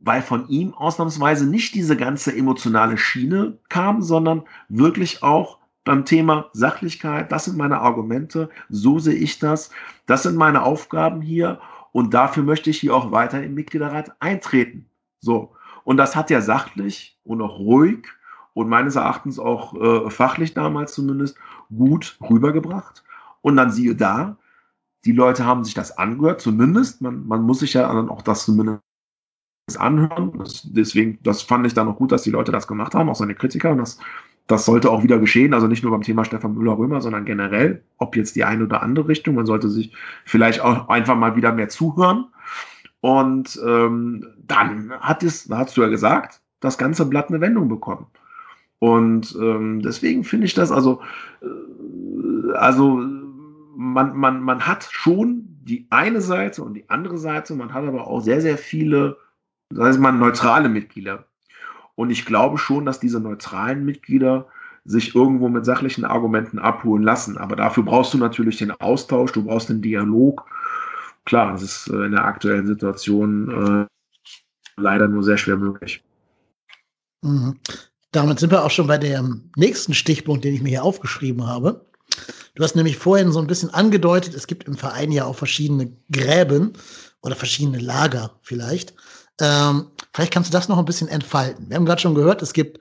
Weil von ihm ausnahmsweise nicht diese ganze emotionale Schiene kam, sondern wirklich auch beim Thema Sachlichkeit, das sind meine Argumente, so sehe ich das, das sind meine Aufgaben hier und dafür möchte ich hier auch weiter im Mitgliederrat eintreten. So. Und das hat er sachlich und auch ruhig und meines Erachtens auch äh, fachlich damals zumindest gut rübergebracht. Und dann siehe da, die Leute haben sich das angehört, zumindest. Man, man muss sich ja dann auch das zumindest anhören. Das, deswegen, das fand ich dann auch gut, dass die Leute das gemacht haben, auch seine Kritiker. Und das, das sollte auch wieder geschehen. Also nicht nur beim Thema Stefan Müller-Römer, sondern generell, ob jetzt die eine oder andere Richtung. Man sollte sich vielleicht auch einfach mal wieder mehr zuhören. Und ähm, dann hat es, hast du ja gesagt, das ganze Blatt eine Wendung bekommen. Und ähm, deswegen finde ich das also, äh, also man, man, man hat schon die eine Seite und die andere Seite, man hat aber auch sehr, sehr viele, das heißt mal, neutrale Mitglieder. Und ich glaube schon, dass diese neutralen Mitglieder sich irgendwo mit sachlichen Argumenten abholen lassen. Aber dafür brauchst du natürlich den Austausch, du brauchst den Dialog. Klar, das ist äh, in der aktuellen Situation äh, leider nur sehr schwer möglich. Mhm. Damit sind wir auch schon bei dem nächsten Stichpunkt, den ich mir hier aufgeschrieben habe. Du hast nämlich vorhin so ein bisschen angedeutet, es gibt im Verein ja auch verschiedene Gräben oder verschiedene Lager vielleicht. Ähm, vielleicht kannst du das noch ein bisschen entfalten. Wir haben gerade schon gehört, es gibt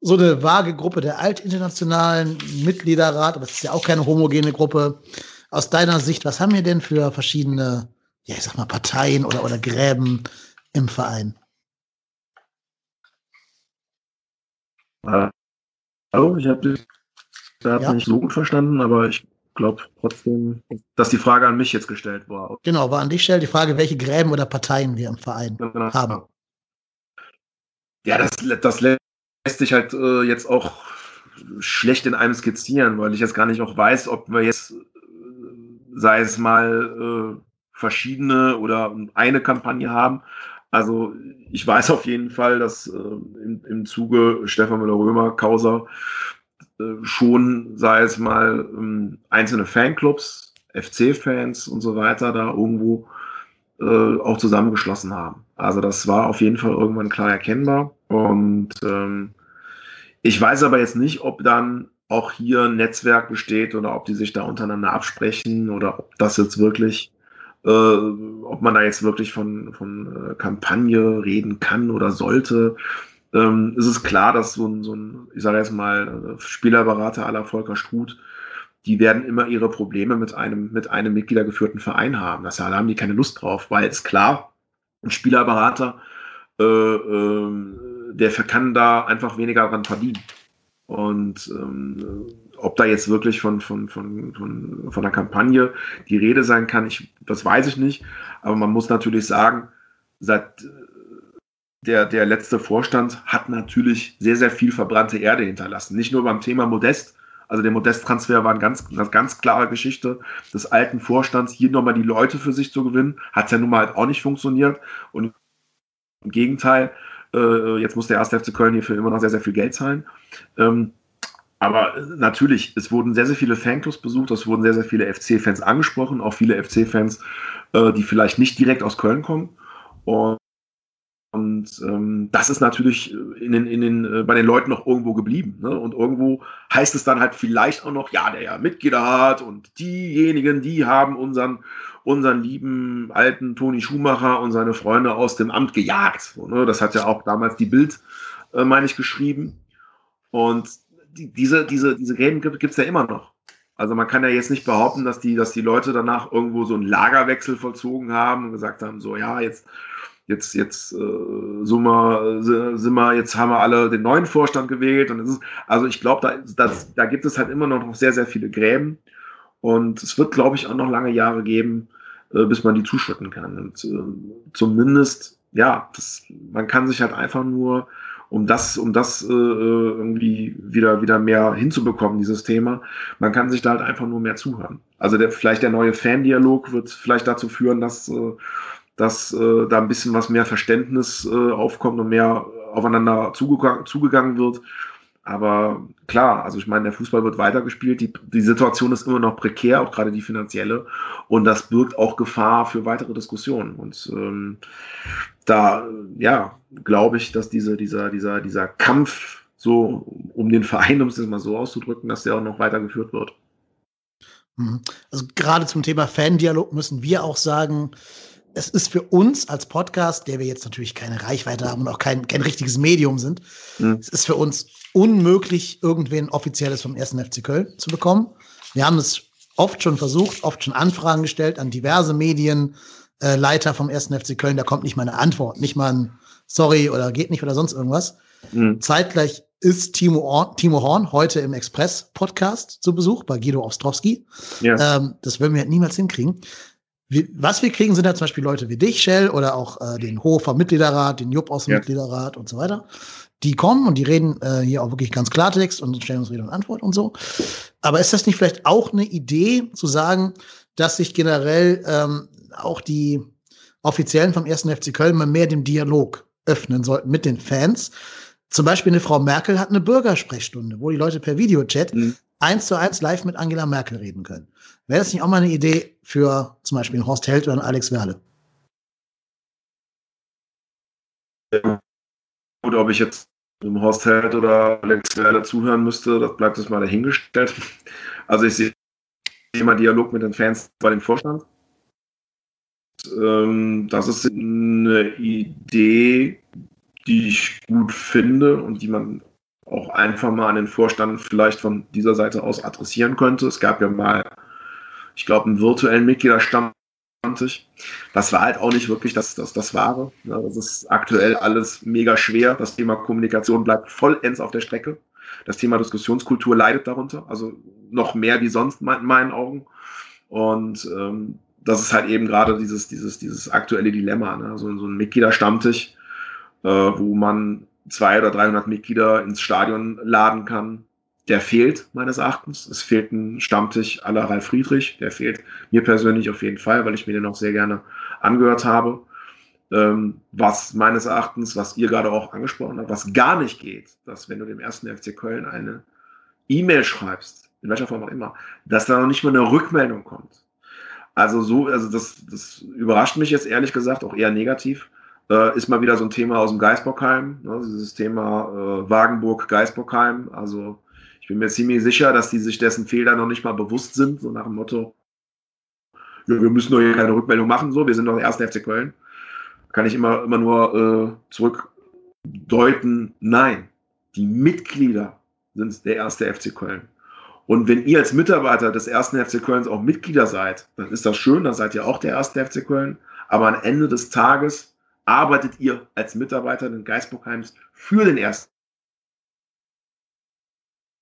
so eine vage Gruppe der altinternationalen Mitgliederrat, aber es ist ja auch keine homogene Gruppe. Aus deiner Sicht, was haben wir denn für verschiedene, ja, ich sag mal, Parteien oder, oder Gräben im Verein? Hallo, ich habe dich gerade ja. nicht so gut verstanden, aber ich glaube trotzdem, dass die Frage an mich jetzt gestellt war. Genau, war an dich stellt die Frage, welche Gräben oder Parteien wir im Verein genau. haben. Ja, das, das lässt sich halt äh, jetzt auch schlecht in einem skizzieren, weil ich jetzt gar nicht auch weiß, ob wir jetzt, äh, sei es mal äh, verschiedene oder eine Kampagne haben. Also ich weiß auf jeden Fall, dass äh, im, im Zuge Stefan Müller-Römer, Causa, äh, schon, sei es mal ähm, einzelne Fanclubs, FC-Fans und so weiter, da irgendwo äh, auch zusammengeschlossen haben. Also das war auf jeden Fall irgendwann klar erkennbar. Und ähm, ich weiß aber jetzt nicht, ob dann auch hier ein Netzwerk besteht oder ob die sich da untereinander absprechen oder ob das jetzt wirklich, äh, ob man da jetzt wirklich von, von äh, Kampagne reden kann oder sollte ähm, ist es klar, dass so ein, so ein ich sage jetzt mal, Spielerberater aller Volker Struth, die werden immer ihre Probleme mit einem, mit einem mitgliedergeführten Verein haben. Das, da haben die keine Lust drauf, weil es klar, ein Spielerberater, äh, äh, der kann da einfach weniger dran verdienen. Und ähm, ob da jetzt wirklich von, von, von, von, von einer Kampagne die Rede sein kann, ich, das weiß ich nicht. Aber man muss natürlich sagen, seit der, der letzte Vorstand hat natürlich sehr, sehr viel verbrannte Erde hinterlassen. Nicht nur beim Thema Modest. Also der Modest-Transfer war eine ganz, eine ganz klare Geschichte des alten Vorstands, hier nochmal die Leute für sich zu gewinnen. Hat ja nun mal halt auch nicht funktioniert. Und im Gegenteil, äh, jetzt muss der erste FC Köln hierfür immer noch sehr, sehr viel Geld zahlen. Ähm, aber natürlich, es wurden sehr, sehr viele Fanclubs besucht, es wurden sehr, sehr viele FC-Fans angesprochen, auch viele FC-Fans, äh, die vielleicht nicht direkt aus Köln kommen. Und und ähm, das ist natürlich in den, in den, äh, bei den Leuten noch irgendwo geblieben. Ne? Und irgendwo heißt es dann halt vielleicht auch noch, ja, der ja Mitglieder hat und diejenigen, die haben unseren, unseren lieben alten Toni Schumacher und seine Freunde aus dem Amt gejagt. So, ne? Das hat ja auch damals die Bild, äh, meine ich, geschrieben. Und die, diese, diese, diese Gräben gibt es ja immer noch. Also man kann ja jetzt nicht behaupten, dass die, dass die Leute danach irgendwo so einen Lagerwechsel vollzogen haben und gesagt haben, so ja, jetzt jetzt, jetzt äh, sind, wir, sind wir, jetzt haben wir alle den neuen Vorstand gewählt. Und es ist, also ich glaube, da, da gibt es halt immer noch sehr, sehr viele Gräben. Und es wird, glaube ich, auch noch lange Jahre geben, äh, bis man die zuschütten kann. Und äh, zumindest, ja, das, man kann sich halt einfach nur, um das, um das äh, irgendwie wieder, wieder mehr hinzubekommen, dieses Thema, man kann sich da halt einfach nur mehr zuhören. Also der, vielleicht der neue Fan-Dialog wird vielleicht dazu führen, dass äh, dass äh, da ein bisschen was mehr Verständnis äh, aufkommt und mehr aufeinander zugegangen, zugegangen wird. Aber klar, also ich meine, der Fußball wird weitergespielt, die, die Situation ist immer noch prekär, auch gerade die finanzielle. Und das birgt auch Gefahr für weitere Diskussionen. Und ähm, da, ja, glaube ich, dass diese, dieser, dieser, dieser Kampf so um den Verein, um es mal so auszudrücken, dass der auch noch weitergeführt wird. Mhm. Also gerade zum Thema Fan-Dialog müssen wir auch sagen, es ist für uns als Podcast, der wir jetzt natürlich keine Reichweite haben und auch kein, kein richtiges Medium sind, mhm. es ist für uns unmöglich, irgendwen offizielles vom 1. FC Köln zu bekommen. Wir haben es oft schon versucht, oft schon Anfragen gestellt an diverse Medienleiter äh, vom 1. FC Köln. Da kommt nicht mal eine Antwort, nicht mal ein Sorry oder geht nicht oder sonst irgendwas. Mhm. Zeitgleich ist Timo, Timo Horn heute im Express-Podcast zu Besuch bei Guido Ostrowski. Ja. Ähm, das würden wir niemals hinkriegen wir, was wir kriegen, sind ja zum Beispiel Leute wie dich, Shell, oder auch äh, den Hofer Mitgliederrat, den Jupp aus dem ja. Mitgliederrat und so weiter. Die kommen und die reden äh, hier auch wirklich ganz Klartext und stellen uns Rede und Antwort und so. Aber ist das nicht vielleicht auch eine Idee, zu sagen, dass sich generell ähm, auch die Offiziellen vom 1. FC Köln mal mehr dem Dialog öffnen sollten mit den Fans? Zum Beispiel eine Frau Merkel hat eine Bürgersprechstunde, wo die Leute per Videochat mhm. eins zu eins live mit Angela Merkel reden können. Wäre das nicht auch mal eine Idee für zum Beispiel einen Horst Held oder einen Alex Werle? Gut, ob ich jetzt dem Horst Held oder Alex Werle zuhören müsste, das bleibt jetzt mal dahingestellt. Also ich sehe immer Dialog mit den Fans bei dem Vorstand. Ähm, das ist eine Idee, die ich gut finde und die man auch einfach mal an den Vorstand vielleicht von dieser Seite aus adressieren könnte. Es gab ja mal, ich glaube, einen virtuellen Mitgliederstamm. Das war halt auch nicht wirklich das, das, das Wahre. Das ist aktuell alles mega schwer. Das Thema Kommunikation bleibt vollends auf der Strecke. Das Thema Diskussionskultur leidet darunter, also noch mehr wie sonst in meinen Augen. Und ähm, das ist halt eben gerade dieses, dieses, dieses aktuelle Dilemma. Ne? So, so ein Mitgliederstammtisch, äh, wo man zwei oder 300 Mitglieder ins Stadion laden kann, der fehlt meines Erachtens. Es fehlt ein Stammtisch aller Ralf Friedrich. Der fehlt mir persönlich auf jeden Fall, weil ich mir den auch sehr gerne angehört habe. Ähm, was meines Erachtens, was ihr gerade auch angesprochen habt, was gar nicht geht, dass wenn du dem ersten FC Köln eine E-Mail schreibst, in welcher Form auch immer, dass da noch nicht mal eine Rückmeldung kommt. Also so, also das, das überrascht mich jetzt ehrlich gesagt auch eher negativ. Äh, ist mal wieder so ein Thema aus dem Geisbockheim, ne, dieses Thema äh, Wagenburg-Geisbockheim. Also ich bin mir ziemlich sicher, dass die sich dessen Fehler noch nicht mal bewusst sind, so nach dem Motto, ja, wir müssen doch hier keine Rückmeldung machen, so, wir sind doch der erste FC Köln. Kann ich immer, immer nur äh, zurückdeuten, nein, die Mitglieder sind der erste FC Köln. Und wenn ihr als Mitarbeiter des ersten FC Kölns auch Mitglieder seid, dann ist das schön, dann seid ihr auch der erste FC Köln. Aber am Ende des Tages arbeitet ihr als Mitarbeiter des Geisburgheims für den ersten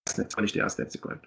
war nicht der erste FC Köln.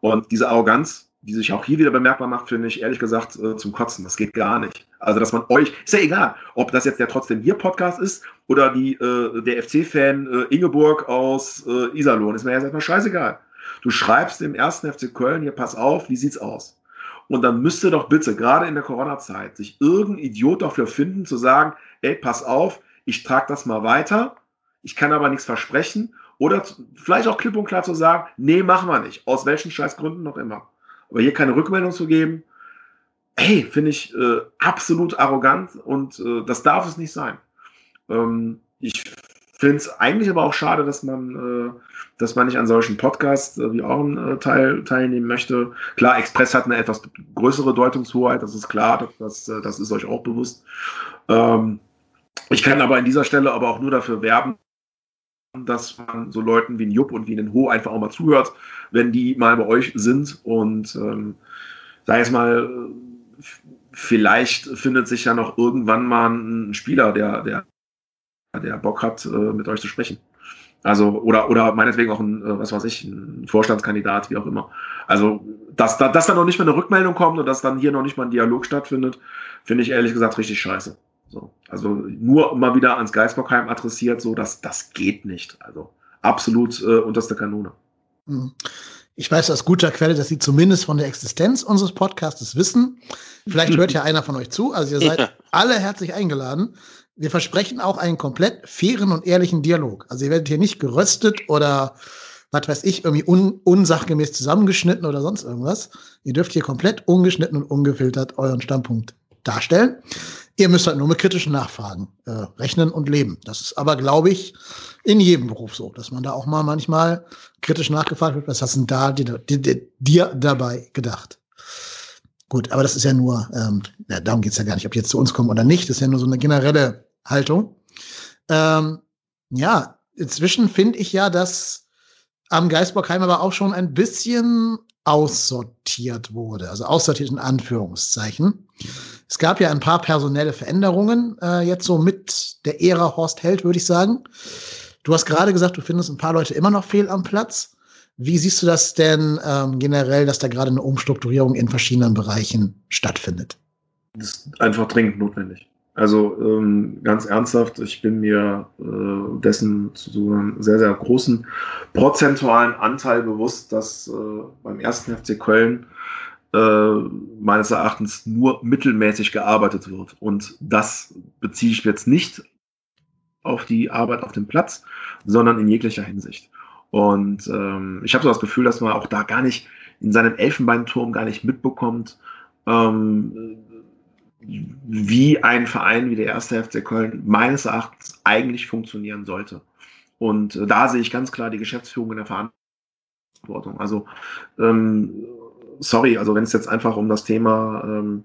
Und diese Arroganz, die sich auch hier wieder bemerkbar macht, finde ich ehrlich gesagt äh, zum Kotzen. Das geht gar nicht. Also, dass man euch, ist ja egal, ob das jetzt der trotzdem hier Podcast ist oder die, äh, der FC-Fan äh, Ingeborg aus äh, Iserlohn, ist mir jetzt erstmal scheißegal. Du schreibst dem ersten FC Köln, hier pass auf, wie sieht's aus? Und dann müsste doch bitte, gerade in der Corona-Zeit, sich irgendein Idiot dafür finden, zu sagen, ey, pass auf, ich trage das mal weiter, ich kann aber nichts versprechen. Oder vielleicht auch klipp und klar zu sagen, nee, machen wir nicht. Aus welchen Scheißgründen noch immer. Aber hier keine Rückmeldung zu geben, hey, finde ich äh, absolut arrogant und äh, das darf es nicht sein. Ähm, ich finde es eigentlich aber auch schade, dass man, äh, dass man nicht an solchen Podcasts äh, wie euren äh, Teil, teilnehmen möchte. Klar, Express hat eine etwas größere Deutungshoheit, das ist klar, das, das, äh, das ist euch auch bewusst. Ähm, ich kann aber an dieser Stelle aber auch nur dafür werben, dass man so Leuten wie ein Jupp und wie ein Ho einfach auch mal zuhört, wenn die mal bei euch sind und ähm, sag ich mal, vielleicht findet sich ja noch irgendwann mal ein Spieler, der, der der Bock hat, äh, mit euch zu sprechen. Also, oder, oder meinetwegen auch ein, äh, was weiß ich, ein Vorstandskandidat, wie auch immer. Also, dass, dass da noch nicht mal eine Rückmeldung kommt und dass dann hier noch nicht mal ein Dialog stattfindet, finde ich ehrlich gesagt richtig scheiße. So. Also nur mal wieder ans Geisbockheim adressiert, so dass das geht nicht. Also absolut äh, unterste Kanone. Mhm. Ich weiß aus guter Quelle, dass Sie zumindest von der Existenz unseres Podcasts wissen. Vielleicht hört ja einer von euch zu. Also ihr seid ja. alle herzlich eingeladen. Wir versprechen auch einen komplett fairen und ehrlichen Dialog. Also ihr werdet hier nicht geröstet oder was weiß ich, irgendwie un unsachgemäß zusammengeschnitten oder sonst irgendwas. Ihr dürft hier komplett ungeschnitten und ungefiltert euren Standpunkt darstellen. Ihr müsst halt nur mit kritischen Nachfragen äh, rechnen und leben. Das ist aber, glaube ich, in jedem Beruf so, dass man da auch mal manchmal kritisch nachgefragt wird, was hast du denn da dir, dir, dir dabei gedacht? Gut, aber das ist ja nur, ähm, ja, darum geht's ja gar nicht, ob die jetzt zu uns kommen oder nicht. Das ist ja nur so eine generelle Haltung. Ähm, ja, inzwischen finde ich ja, dass am Geisbockheim aber auch schon ein bisschen aussortiert wurde. Also aussortiert in Anführungszeichen. Es gab ja ein paar personelle Veränderungen, äh, jetzt so mit der Ära Horst Held, würde ich sagen. Du hast gerade gesagt, du findest ein paar Leute immer noch fehl am Platz. Wie siehst du das denn ähm, generell, dass da gerade eine Umstrukturierung in verschiedenen Bereichen stattfindet? Das ist einfach dringend notwendig. Also ähm, ganz ernsthaft, ich bin mir äh, dessen zu so einem sehr, sehr großen prozentualen Anteil bewusst, dass äh, beim ersten FC Köln meines Erachtens nur mittelmäßig gearbeitet wird. Und das beziehe ich jetzt nicht auf die Arbeit auf dem Platz, sondern in jeglicher Hinsicht. Und ähm, ich habe so das Gefühl, dass man auch da gar nicht in seinem Elfenbeinturm gar nicht mitbekommt, ähm, wie ein Verein wie der erste FC Köln meines Erachtens eigentlich funktionieren sollte. Und äh, da sehe ich ganz klar die Geschäftsführung in der Verantwortung. Also, ähm, sorry, also wenn es jetzt einfach um das Thema, ähm,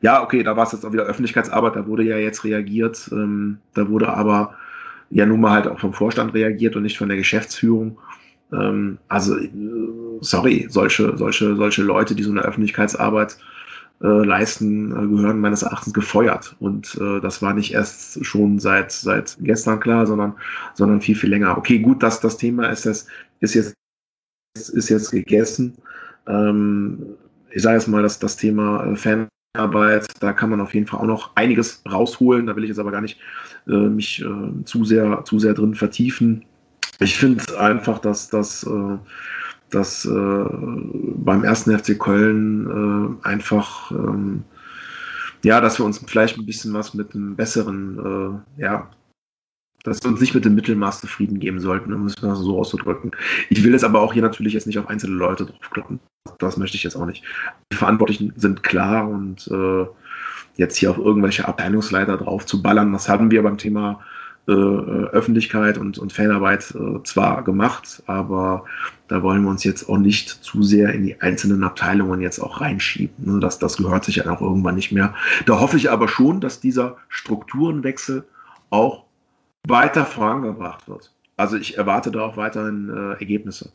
ja, okay, da war es jetzt auch wieder Öffentlichkeitsarbeit, da wurde ja jetzt reagiert, ähm, da wurde aber ja nun mal halt auch vom Vorstand reagiert und nicht von der Geschäftsführung. Ähm, also, äh, sorry, solche, solche, solche Leute, die so eine Öffentlichkeitsarbeit äh, leisten, äh, gehören meines Erachtens gefeuert. Und äh, das war nicht erst schon seit, seit gestern klar, sondern, sondern viel, viel länger. Okay, gut, dass das Thema ist, das, ist, jetzt, ist jetzt gegessen. Ähm, ich sage jetzt mal, dass das Thema äh, Fanarbeit, da kann man auf jeden Fall auch noch einiges rausholen. Da will ich jetzt aber gar nicht äh, mich äh, zu, sehr, zu sehr drin vertiefen. Ich finde einfach, dass das äh, äh, beim ersten FC Köln äh, einfach ähm, ja, dass wir uns vielleicht ein bisschen was mit einem besseren, äh, ja, dass wir uns nicht mit dem Mittelmaß zufrieden geben sollten, um es so auszudrücken. Ich will es aber auch hier natürlich jetzt nicht auf einzelne Leute draufkloppen. Das möchte ich jetzt auch nicht. Die Verantwortlichen sind klar und äh, jetzt hier auf irgendwelche Abteilungsleiter drauf zu ballern, das hatten wir beim Thema äh, Öffentlichkeit und, und Fanarbeit äh, zwar gemacht, aber da wollen wir uns jetzt auch nicht zu sehr in die einzelnen Abteilungen jetzt auch reinschieben. Ne? Das, das gehört sich ja auch irgendwann nicht mehr. Da hoffe ich aber schon, dass dieser Strukturenwechsel auch weiter vorangebracht wird. Also ich erwarte da auch weiterhin äh, Ergebnisse.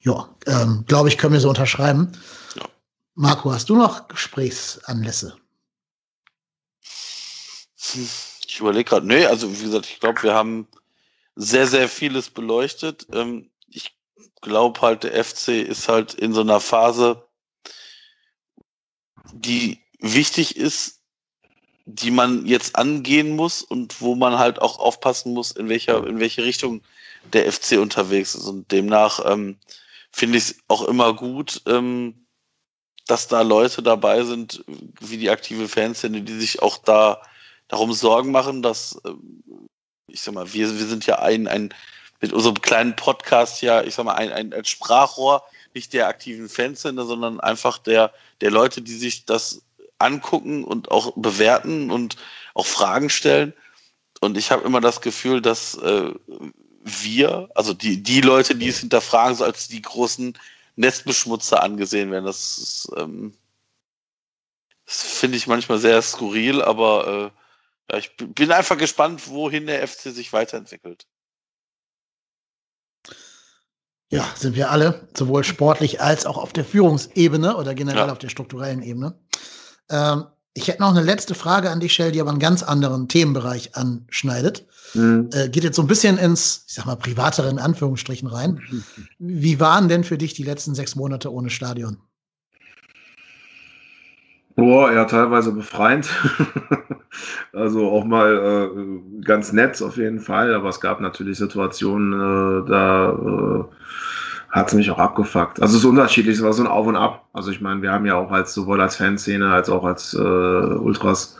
Ja, ähm, glaube ich, können wir so unterschreiben. Ja. Marco, hast du noch Gesprächsanlässe? Ich überlege gerade, nee, also wie gesagt, ich glaube, wir haben sehr, sehr vieles beleuchtet. Ähm, ich glaube halt, der FC ist halt in so einer Phase, die wichtig ist, die man jetzt angehen muss und wo man halt auch aufpassen muss, in welcher, in welche Richtung der FC unterwegs ist. Und demnach ähm, finde ich es auch immer gut, ähm, dass da Leute dabei sind, wie die aktive Fanszene, die sich auch da darum Sorgen machen, dass, ähm, ich sag mal, wir, wir sind ja ein, ein, mit unserem kleinen Podcast ja, ich sag mal, ein, ein, ein Sprachrohr, nicht der aktiven Fanszene, sondern einfach der, der Leute, die sich das angucken und auch bewerten und auch Fragen stellen. Und ich habe immer das Gefühl, dass äh, wir, also die, die Leute, die es hinterfragen, so als die großen Netzbeschmutzer angesehen werden. Das, ist, ähm, das finde ich manchmal sehr skurril, aber äh, ja, ich bin einfach gespannt, wohin der FC sich weiterentwickelt. Ja, sind wir alle, sowohl sportlich als auch auf der Führungsebene oder generell ja. auf der strukturellen Ebene. Ähm, ich hätte noch eine letzte Frage an dich, Shell, die aber einen ganz anderen Themenbereich anschneidet. Mhm. Äh, geht jetzt so ein bisschen ins, ich sag mal, privatere in Anführungsstrichen rein. Wie waren denn für dich die letzten sechs Monate ohne Stadion? Boah, ja, teilweise befreiend. also auch mal äh, ganz nett auf jeden Fall, aber es gab natürlich Situationen, äh, da hat es mich auch abgefuckt. Also es ist unterschiedlich, es war so ein Auf und Ab. Also ich meine, wir haben ja auch als sowohl als Fanszene als auch als äh, Ultras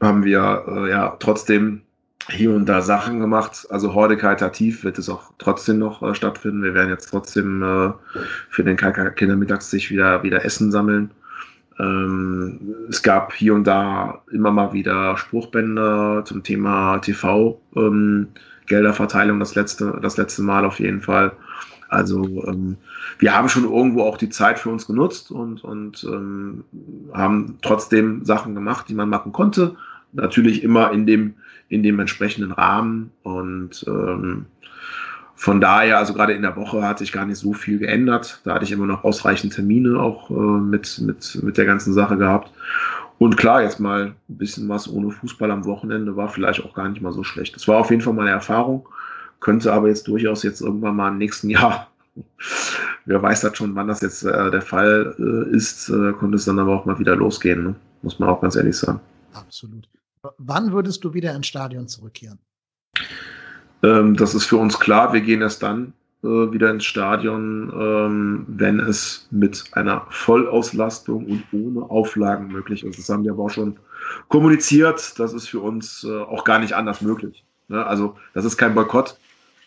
haben wir äh, ja trotzdem hier und da Sachen gemacht. Also heute karitativ wird es auch trotzdem noch äh, stattfinden. Wir werden jetzt trotzdem äh, für den Kindermittagstisch wieder, wieder Essen sammeln. Ähm, es gab hier und da immer mal wieder Spruchbänder zum Thema TV-Gelderverteilung, ähm, das letzte, das letzte Mal auf jeden Fall. Also ähm, wir haben schon irgendwo auch die Zeit für uns genutzt und, und ähm, haben trotzdem Sachen gemacht, die man machen konnte. Natürlich immer in dem, in dem entsprechenden Rahmen. Und ähm, von daher, also gerade in der Woche hat sich gar nicht so viel geändert. Da hatte ich immer noch ausreichend Termine auch äh, mit, mit, mit der ganzen Sache gehabt. Und klar, jetzt mal ein bisschen was ohne Fußball am Wochenende war vielleicht auch gar nicht mal so schlecht. Das war auf jeden Fall mal eine Erfahrung, könnte aber jetzt durchaus jetzt irgendwann mal im nächsten Jahr, wer weiß das schon, wann das jetzt äh, der Fall äh, ist, äh, konnte es dann aber auch mal wieder losgehen, ne? muss man auch ganz ehrlich sagen. Absolut. Wann würdest du wieder ins Stadion zurückkehren? Ähm, das ist für uns klar. Wir gehen erst dann äh, wieder ins Stadion, ähm, wenn es mit einer Vollauslastung und ohne Auflagen möglich ist. Das haben wir aber auch schon kommuniziert. Das ist für uns äh, auch gar nicht anders möglich. Ne? Also das ist kein Boykott.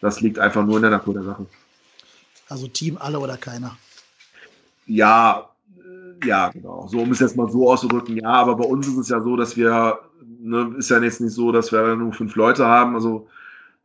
Das liegt einfach nur in der Natur der Sache. Also Team alle oder keiner? Ja, äh, ja, genau. So, um es jetzt mal so auszudrücken, ja, aber bei uns ist es ja so, dass wir, ne, ist ja jetzt nicht so, dass wir nur fünf Leute haben. Also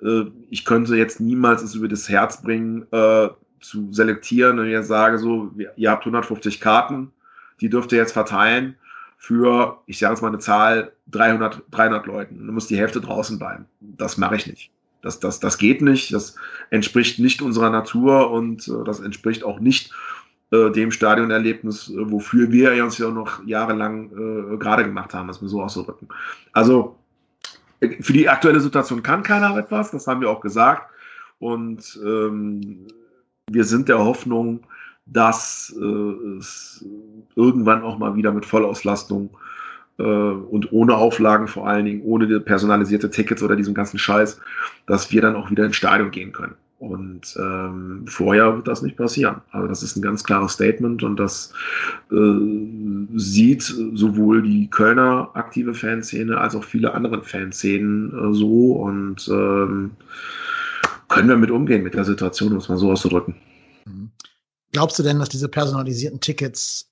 äh, ich könnte jetzt niemals es über das Herz bringen, äh, zu selektieren und jetzt sage so, ihr habt 150 Karten, die dürft ihr jetzt verteilen. für, ich sage jetzt mal eine Zahl, 300, 300 Leuten. Du musst die Hälfte draußen bleiben. Das mache ich nicht. Das, das, das geht nicht. Das entspricht nicht unserer Natur und äh, das entspricht auch nicht äh, dem Stadionerlebnis, äh, wofür wir uns ja noch jahrelang äh, gerade gemacht haben, das wir so auszudrücken. Also äh, für die aktuelle Situation kann keiner etwas, das haben wir auch gesagt. Und ähm, wir sind der Hoffnung, dass äh, es irgendwann auch mal wieder mit Vollauslastung und ohne Auflagen vor allen Dingen, ohne personalisierte Tickets oder diesen ganzen Scheiß, dass wir dann auch wieder ins Stadion gehen können. Und ähm, vorher wird das nicht passieren. Also das ist ein ganz klares Statement und das äh, sieht sowohl die Kölner aktive Fanszene als auch viele andere Fanszenen äh, so und ähm, können wir mit umgehen mit der Situation, um es mal so auszudrücken. Mhm. Glaubst du denn, dass diese personalisierten Tickets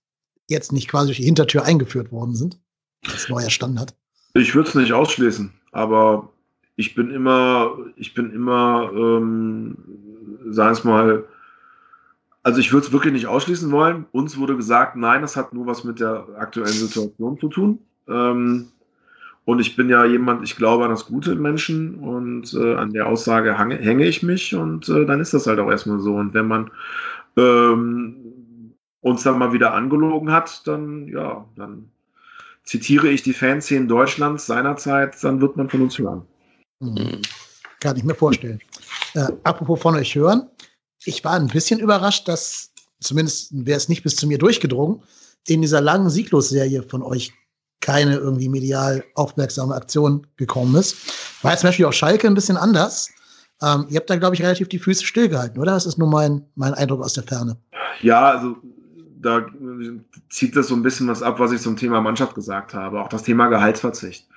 jetzt nicht quasi durch die Hintertür eingeführt worden sind? Als neuer Standard? Ich würde es nicht ausschließen, aber ich bin immer, ich bin immer, ähm, sagen es mal, also ich würde es wirklich nicht ausschließen wollen. Uns wurde gesagt, nein, das hat nur was mit der aktuellen Situation zu tun. Ähm, und ich bin ja jemand, ich glaube an das Gute im Menschen und äh, an der Aussage hänge, hänge ich mich und äh, dann ist das halt auch erstmal so. Und wenn man ähm, uns dann mal wieder angelogen hat, dann ja, dann zitiere ich die Fanszenen Deutschlands seinerzeit, dann wird man von uns hören. Mhm. Kann ich mir vorstellen. Äh, apropos von euch hören, ich war ein bisschen überrascht, dass, zumindest wäre es nicht bis zu mir durchgedrungen, in dieser langen Sieglos-Serie von euch keine irgendwie medial aufmerksame Aktion gekommen ist. War jetzt zum Beispiel auch Schalke ein bisschen anders. Ähm, ihr habt da, glaube ich, relativ die Füße stillgehalten, oder? Das ist nur mein, mein Eindruck aus der Ferne. Ja, also da zieht das so ein bisschen was ab, was ich zum Thema Mannschaft gesagt habe. Auch das Thema Gehaltsverzicht.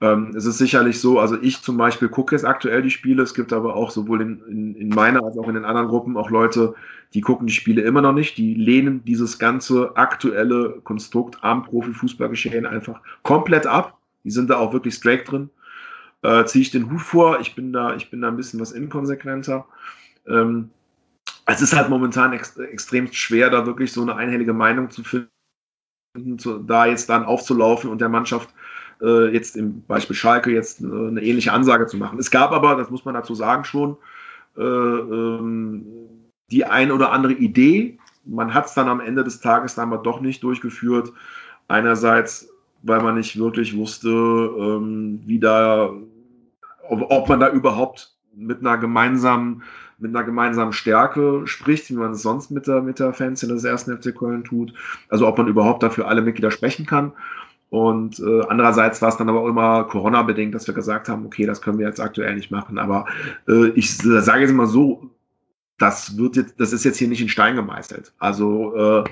Ähm, es ist sicherlich so, also ich zum Beispiel gucke jetzt aktuell die Spiele, es gibt aber auch sowohl in, in, in meiner als auch in den anderen Gruppen auch Leute, die gucken die Spiele immer noch nicht, die lehnen dieses ganze aktuelle Konstrukt am Profifußballgeschehen einfach komplett ab. Die sind da auch wirklich straight drin. Äh, Ziehe ich den Hut vor, ich bin da, ich bin da ein bisschen was inkonsequenter. Ähm, es ist halt momentan ex extrem schwer, da wirklich so eine einhellige Meinung zu finden, zu, da jetzt dann aufzulaufen und der Mannschaft äh, jetzt im Beispiel Schalke jetzt äh, eine ähnliche Ansage zu machen. Es gab aber, das muss man dazu sagen, schon äh, ähm, die ein oder andere Idee. Man hat es dann am Ende des Tages dann aber doch nicht durchgeführt. Einerseits, weil man nicht wirklich wusste, ähm, wie da, ob, ob man da überhaupt mit einer gemeinsamen mit einer gemeinsamen Stärke spricht, wie man es sonst mit der, mit der Fanszene des ersten FC Köln tut. Also ob man überhaupt dafür alle Mitglieder sprechen kann. Und äh, andererseits war es dann aber auch immer Corona-bedingt, dass wir gesagt haben, okay, das können wir jetzt aktuell nicht machen. Aber äh, ich sage jetzt mal so, das wird jetzt, das ist jetzt hier nicht in Stein gemeißelt. Also äh,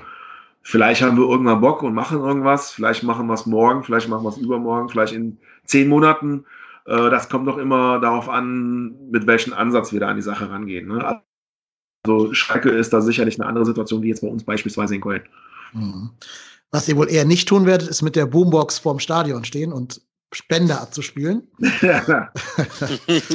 vielleicht haben wir irgendwann Bock und machen irgendwas, vielleicht machen wir es morgen, vielleicht machen wir es übermorgen, vielleicht in zehn Monaten. Äh, das kommt doch immer darauf an, mit welchem Ansatz wir da an die Sache rangehen. Ne? Also Schalke ist da sicherlich eine andere Situation wie jetzt bei uns beispielsweise in Köln. Mhm. Was ihr wohl eher nicht tun werdet, ist mit der Boombox vorm Stadion stehen und Spender abzuspielen. Ja.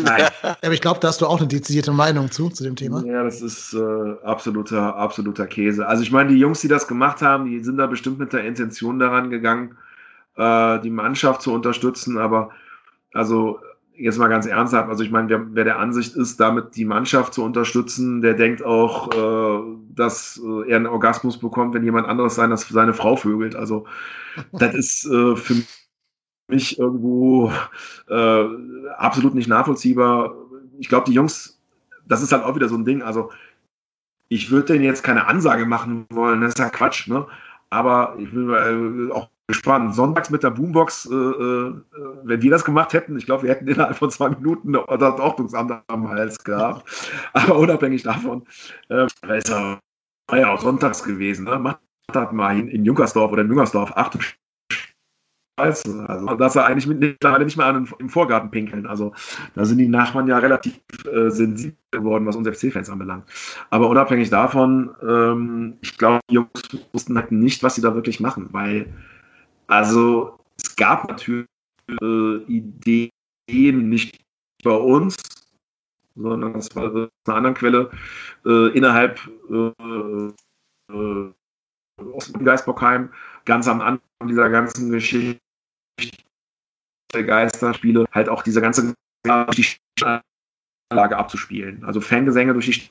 Nein. Aber ich glaube, da hast du auch eine dezidierte Meinung zu, zu dem Thema. Ja, das ist äh, absoluter, absoluter Käse. Also ich meine, die Jungs, die das gemacht haben, die sind da bestimmt mit der Intention daran gegangen, äh, die Mannschaft zu unterstützen, aber also jetzt mal ganz ernsthaft, also ich meine, wer, wer, der Ansicht ist, damit die Mannschaft zu unterstützen, der denkt auch, äh, dass äh, er einen Orgasmus bekommt, wenn jemand anderes sein, dass seine Frau vögelt. Also das ist äh, für mich irgendwo äh, absolut nicht nachvollziehbar. Ich glaube, die Jungs, das ist halt auch wieder so ein Ding. Also ich würde denen jetzt keine Ansage machen wollen, das ist ja Quatsch, ne? Aber ich will äh, auch gespannt. Sonntags mit der Boombox, äh, äh, wenn wir das gemacht hätten, ich glaube, wir hätten innerhalb von zwei Minuten das Ordnungsamt am Hals gehabt. Aber unabhängig davon, äh, war ja auch sonntags gewesen. Ne? Macht das mal in, in Junkersdorf oder in Müngersdorf. Ach Scheiße. Also, dass er eigentlich mittlerweile nicht mehr an, im Vorgarten pinkeln. Also, da sind die Nachbarn ja relativ äh, sensibel geworden, was unsere FC-Fans anbelangt. Aber unabhängig davon, ähm, ich glaube, die Jungs wussten halt nicht, was sie da wirklich machen, weil also es gab natürlich äh, Ideen nicht bei uns, sondern es war aus einer anderen Quelle äh, innerhalb äh, äh, aus ganz am Anfang dieser ganzen Geschichte der Geisterspiele halt auch diese ganze die Anlage abzuspielen. Also Fangesänge durch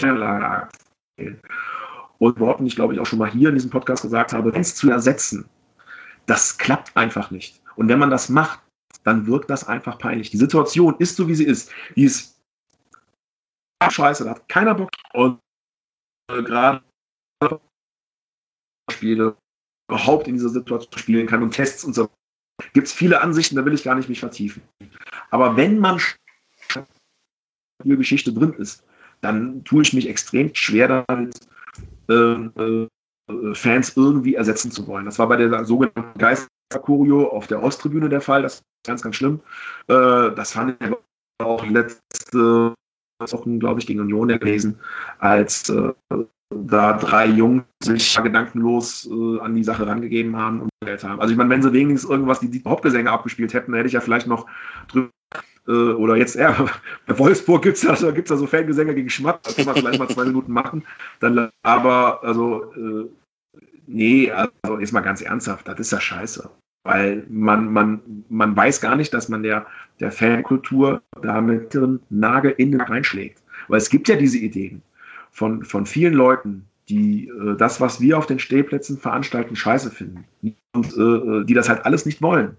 die Anlage abzuspielen. Und Worten, ich glaube ich auch schon mal hier in diesem Podcast gesagt habe, Fans zu ersetzen, das klappt einfach nicht. Und wenn man das macht, dann wirkt das einfach peinlich. Die Situation ist so, wie sie ist. Die ist scheiße, da hat keiner Bock. Und gerade Spiele überhaupt in dieser Situation spielen kann und Tests und so. Gibt es viele Ansichten, da will ich gar nicht mich vertiefen. Aber wenn man in der Geschichte drin ist, dann tue ich mich extrem schwer damit, äh, äh, Fans irgendwie ersetzen zu wollen. Das war bei der sogenannten Geisterkurio auf der Osttribüne der Fall. Das ist ganz, ganz schlimm. Äh, das fand ich auch letzte Wochen, glaube ich, gegen Union gelesen, als äh, da drei Jungs sich gedankenlos äh, an die Sache rangegeben haben und Geld haben. Also ich meine, wenn sie wenigstens irgendwas die, die Hauptgesänge abgespielt hätten, hätte ich ja vielleicht noch drüber äh, oder jetzt eher, bei Wolfsburg gibt es ja, gibt's ja so Fangesänge gegen Schmatt, das kann man vielleicht mal zwei Minuten machen. Dann, aber, also, äh, nee, also jetzt mal ganz ernsthaft, das ist ja scheiße. Weil man, man, man weiß gar nicht, dass man der, der Fankultur da mit dem Nagel in den reinschlägt. Weil es gibt ja diese Ideen von, von vielen Leuten, die äh, das, was wir auf den Stehplätzen veranstalten, scheiße finden. Und äh, die das halt alles nicht wollen.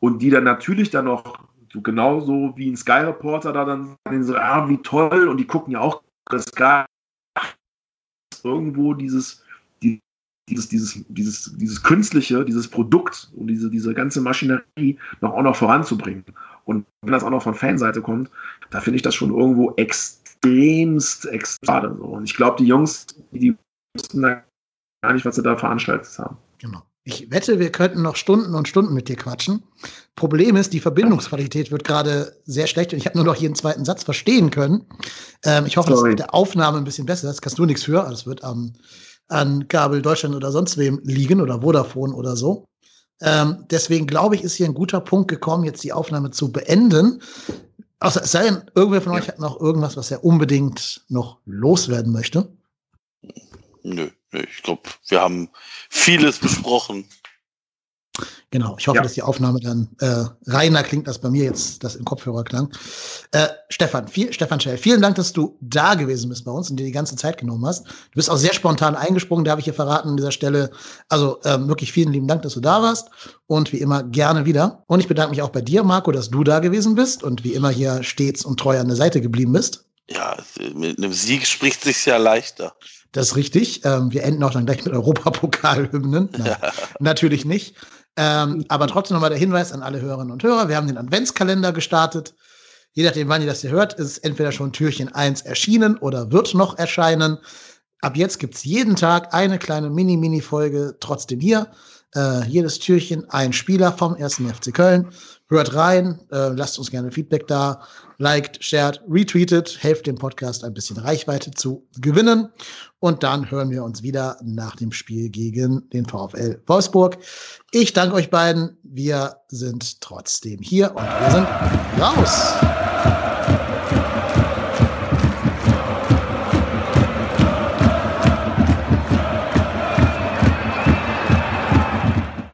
Und die dann natürlich dann noch so genauso wie ein Sky Reporter da dann so, ah, wie toll, und die gucken ja auch Sky irgendwo dieses, die, dieses, dieses, dieses, dieses künstliche, dieses Produkt und diese, diese ganze Maschinerie noch auch noch voranzubringen. Und wenn das auch noch von Fanseite kommt, da finde ich das schon irgendwo extremst extra. So. Und ich glaube, die Jungs, die wussten da gar nicht, was sie da veranstaltet haben. Genau. Ich wette, wir könnten noch Stunden und Stunden mit dir quatschen. Problem ist, die Verbindungsqualität wird gerade sehr schlecht und ich habe nur noch jeden zweiten Satz verstehen können. Ähm, ich hoffe, Sorry. dass mit der Aufnahme ein bisschen besser ist. Kannst du nichts für. Das wird am, an Kabel Deutschland oder sonst wem liegen oder Vodafone oder so. Ähm, deswegen glaube ich, ist hier ein guter Punkt gekommen, jetzt die Aufnahme zu beenden. Außer es sei denn, irgendwer von euch hat noch irgendwas, was er unbedingt noch loswerden möchte. Nö, ich glaube, wir haben vieles besprochen. Genau, ich hoffe, ja. dass die Aufnahme dann äh, reiner klingt, als bei mir jetzt das im Kopfhörer klang. Äh, Stefan, viel, Stefan Schell, vielen Dank, dass du da gewesen bist bei uns und dir die ganze Zeit genommen hast. Du bist auch sehr spontan eingesprungen, da habe ich hier verraten an dieser Stelle. Also äh, wirklich vielen lieben Dank, dass du da warst und wie immer gerne wieder. Und ich bedanke mich auch bei dir, Marco, dass du da gewesen bist und wie immer hier stets und treu an der Seite geblieben bist. Ja, mit einem Sieg spricht sich ja leichter. Das ist richtig. Ähm, wir enden auch dann gleich mit Europapokalhymnen. Ja. Natürlich nicht. Ähm, aber trotzdem nochmal der Hinweis an alle Hörerinnen und Hörer. Wir haben den Adventskalender gestartet. Je nachdem, wann ihr das hier hört, ist entweder schon Türchen 1 erschienen oder wird noch erscheinen. Ab jetzt gibt's jeden Tag eine kleine Mini-Mini-Folge trotzdem hier. Äh, jedes Türchen ein Spieler vom 1. FC Köln. Hört rein, äh, lasst uns gerne Feedback da, liked, shared, retweetet, helft dem Podcast ein bisschen Reichweite zu gewinnen. Und dann hören wir uns wieder nach dem Spiel gegen den VfL Wolfsburg. Ich danke euch beiden. Wir sind trotzdem hier und wir sind raus.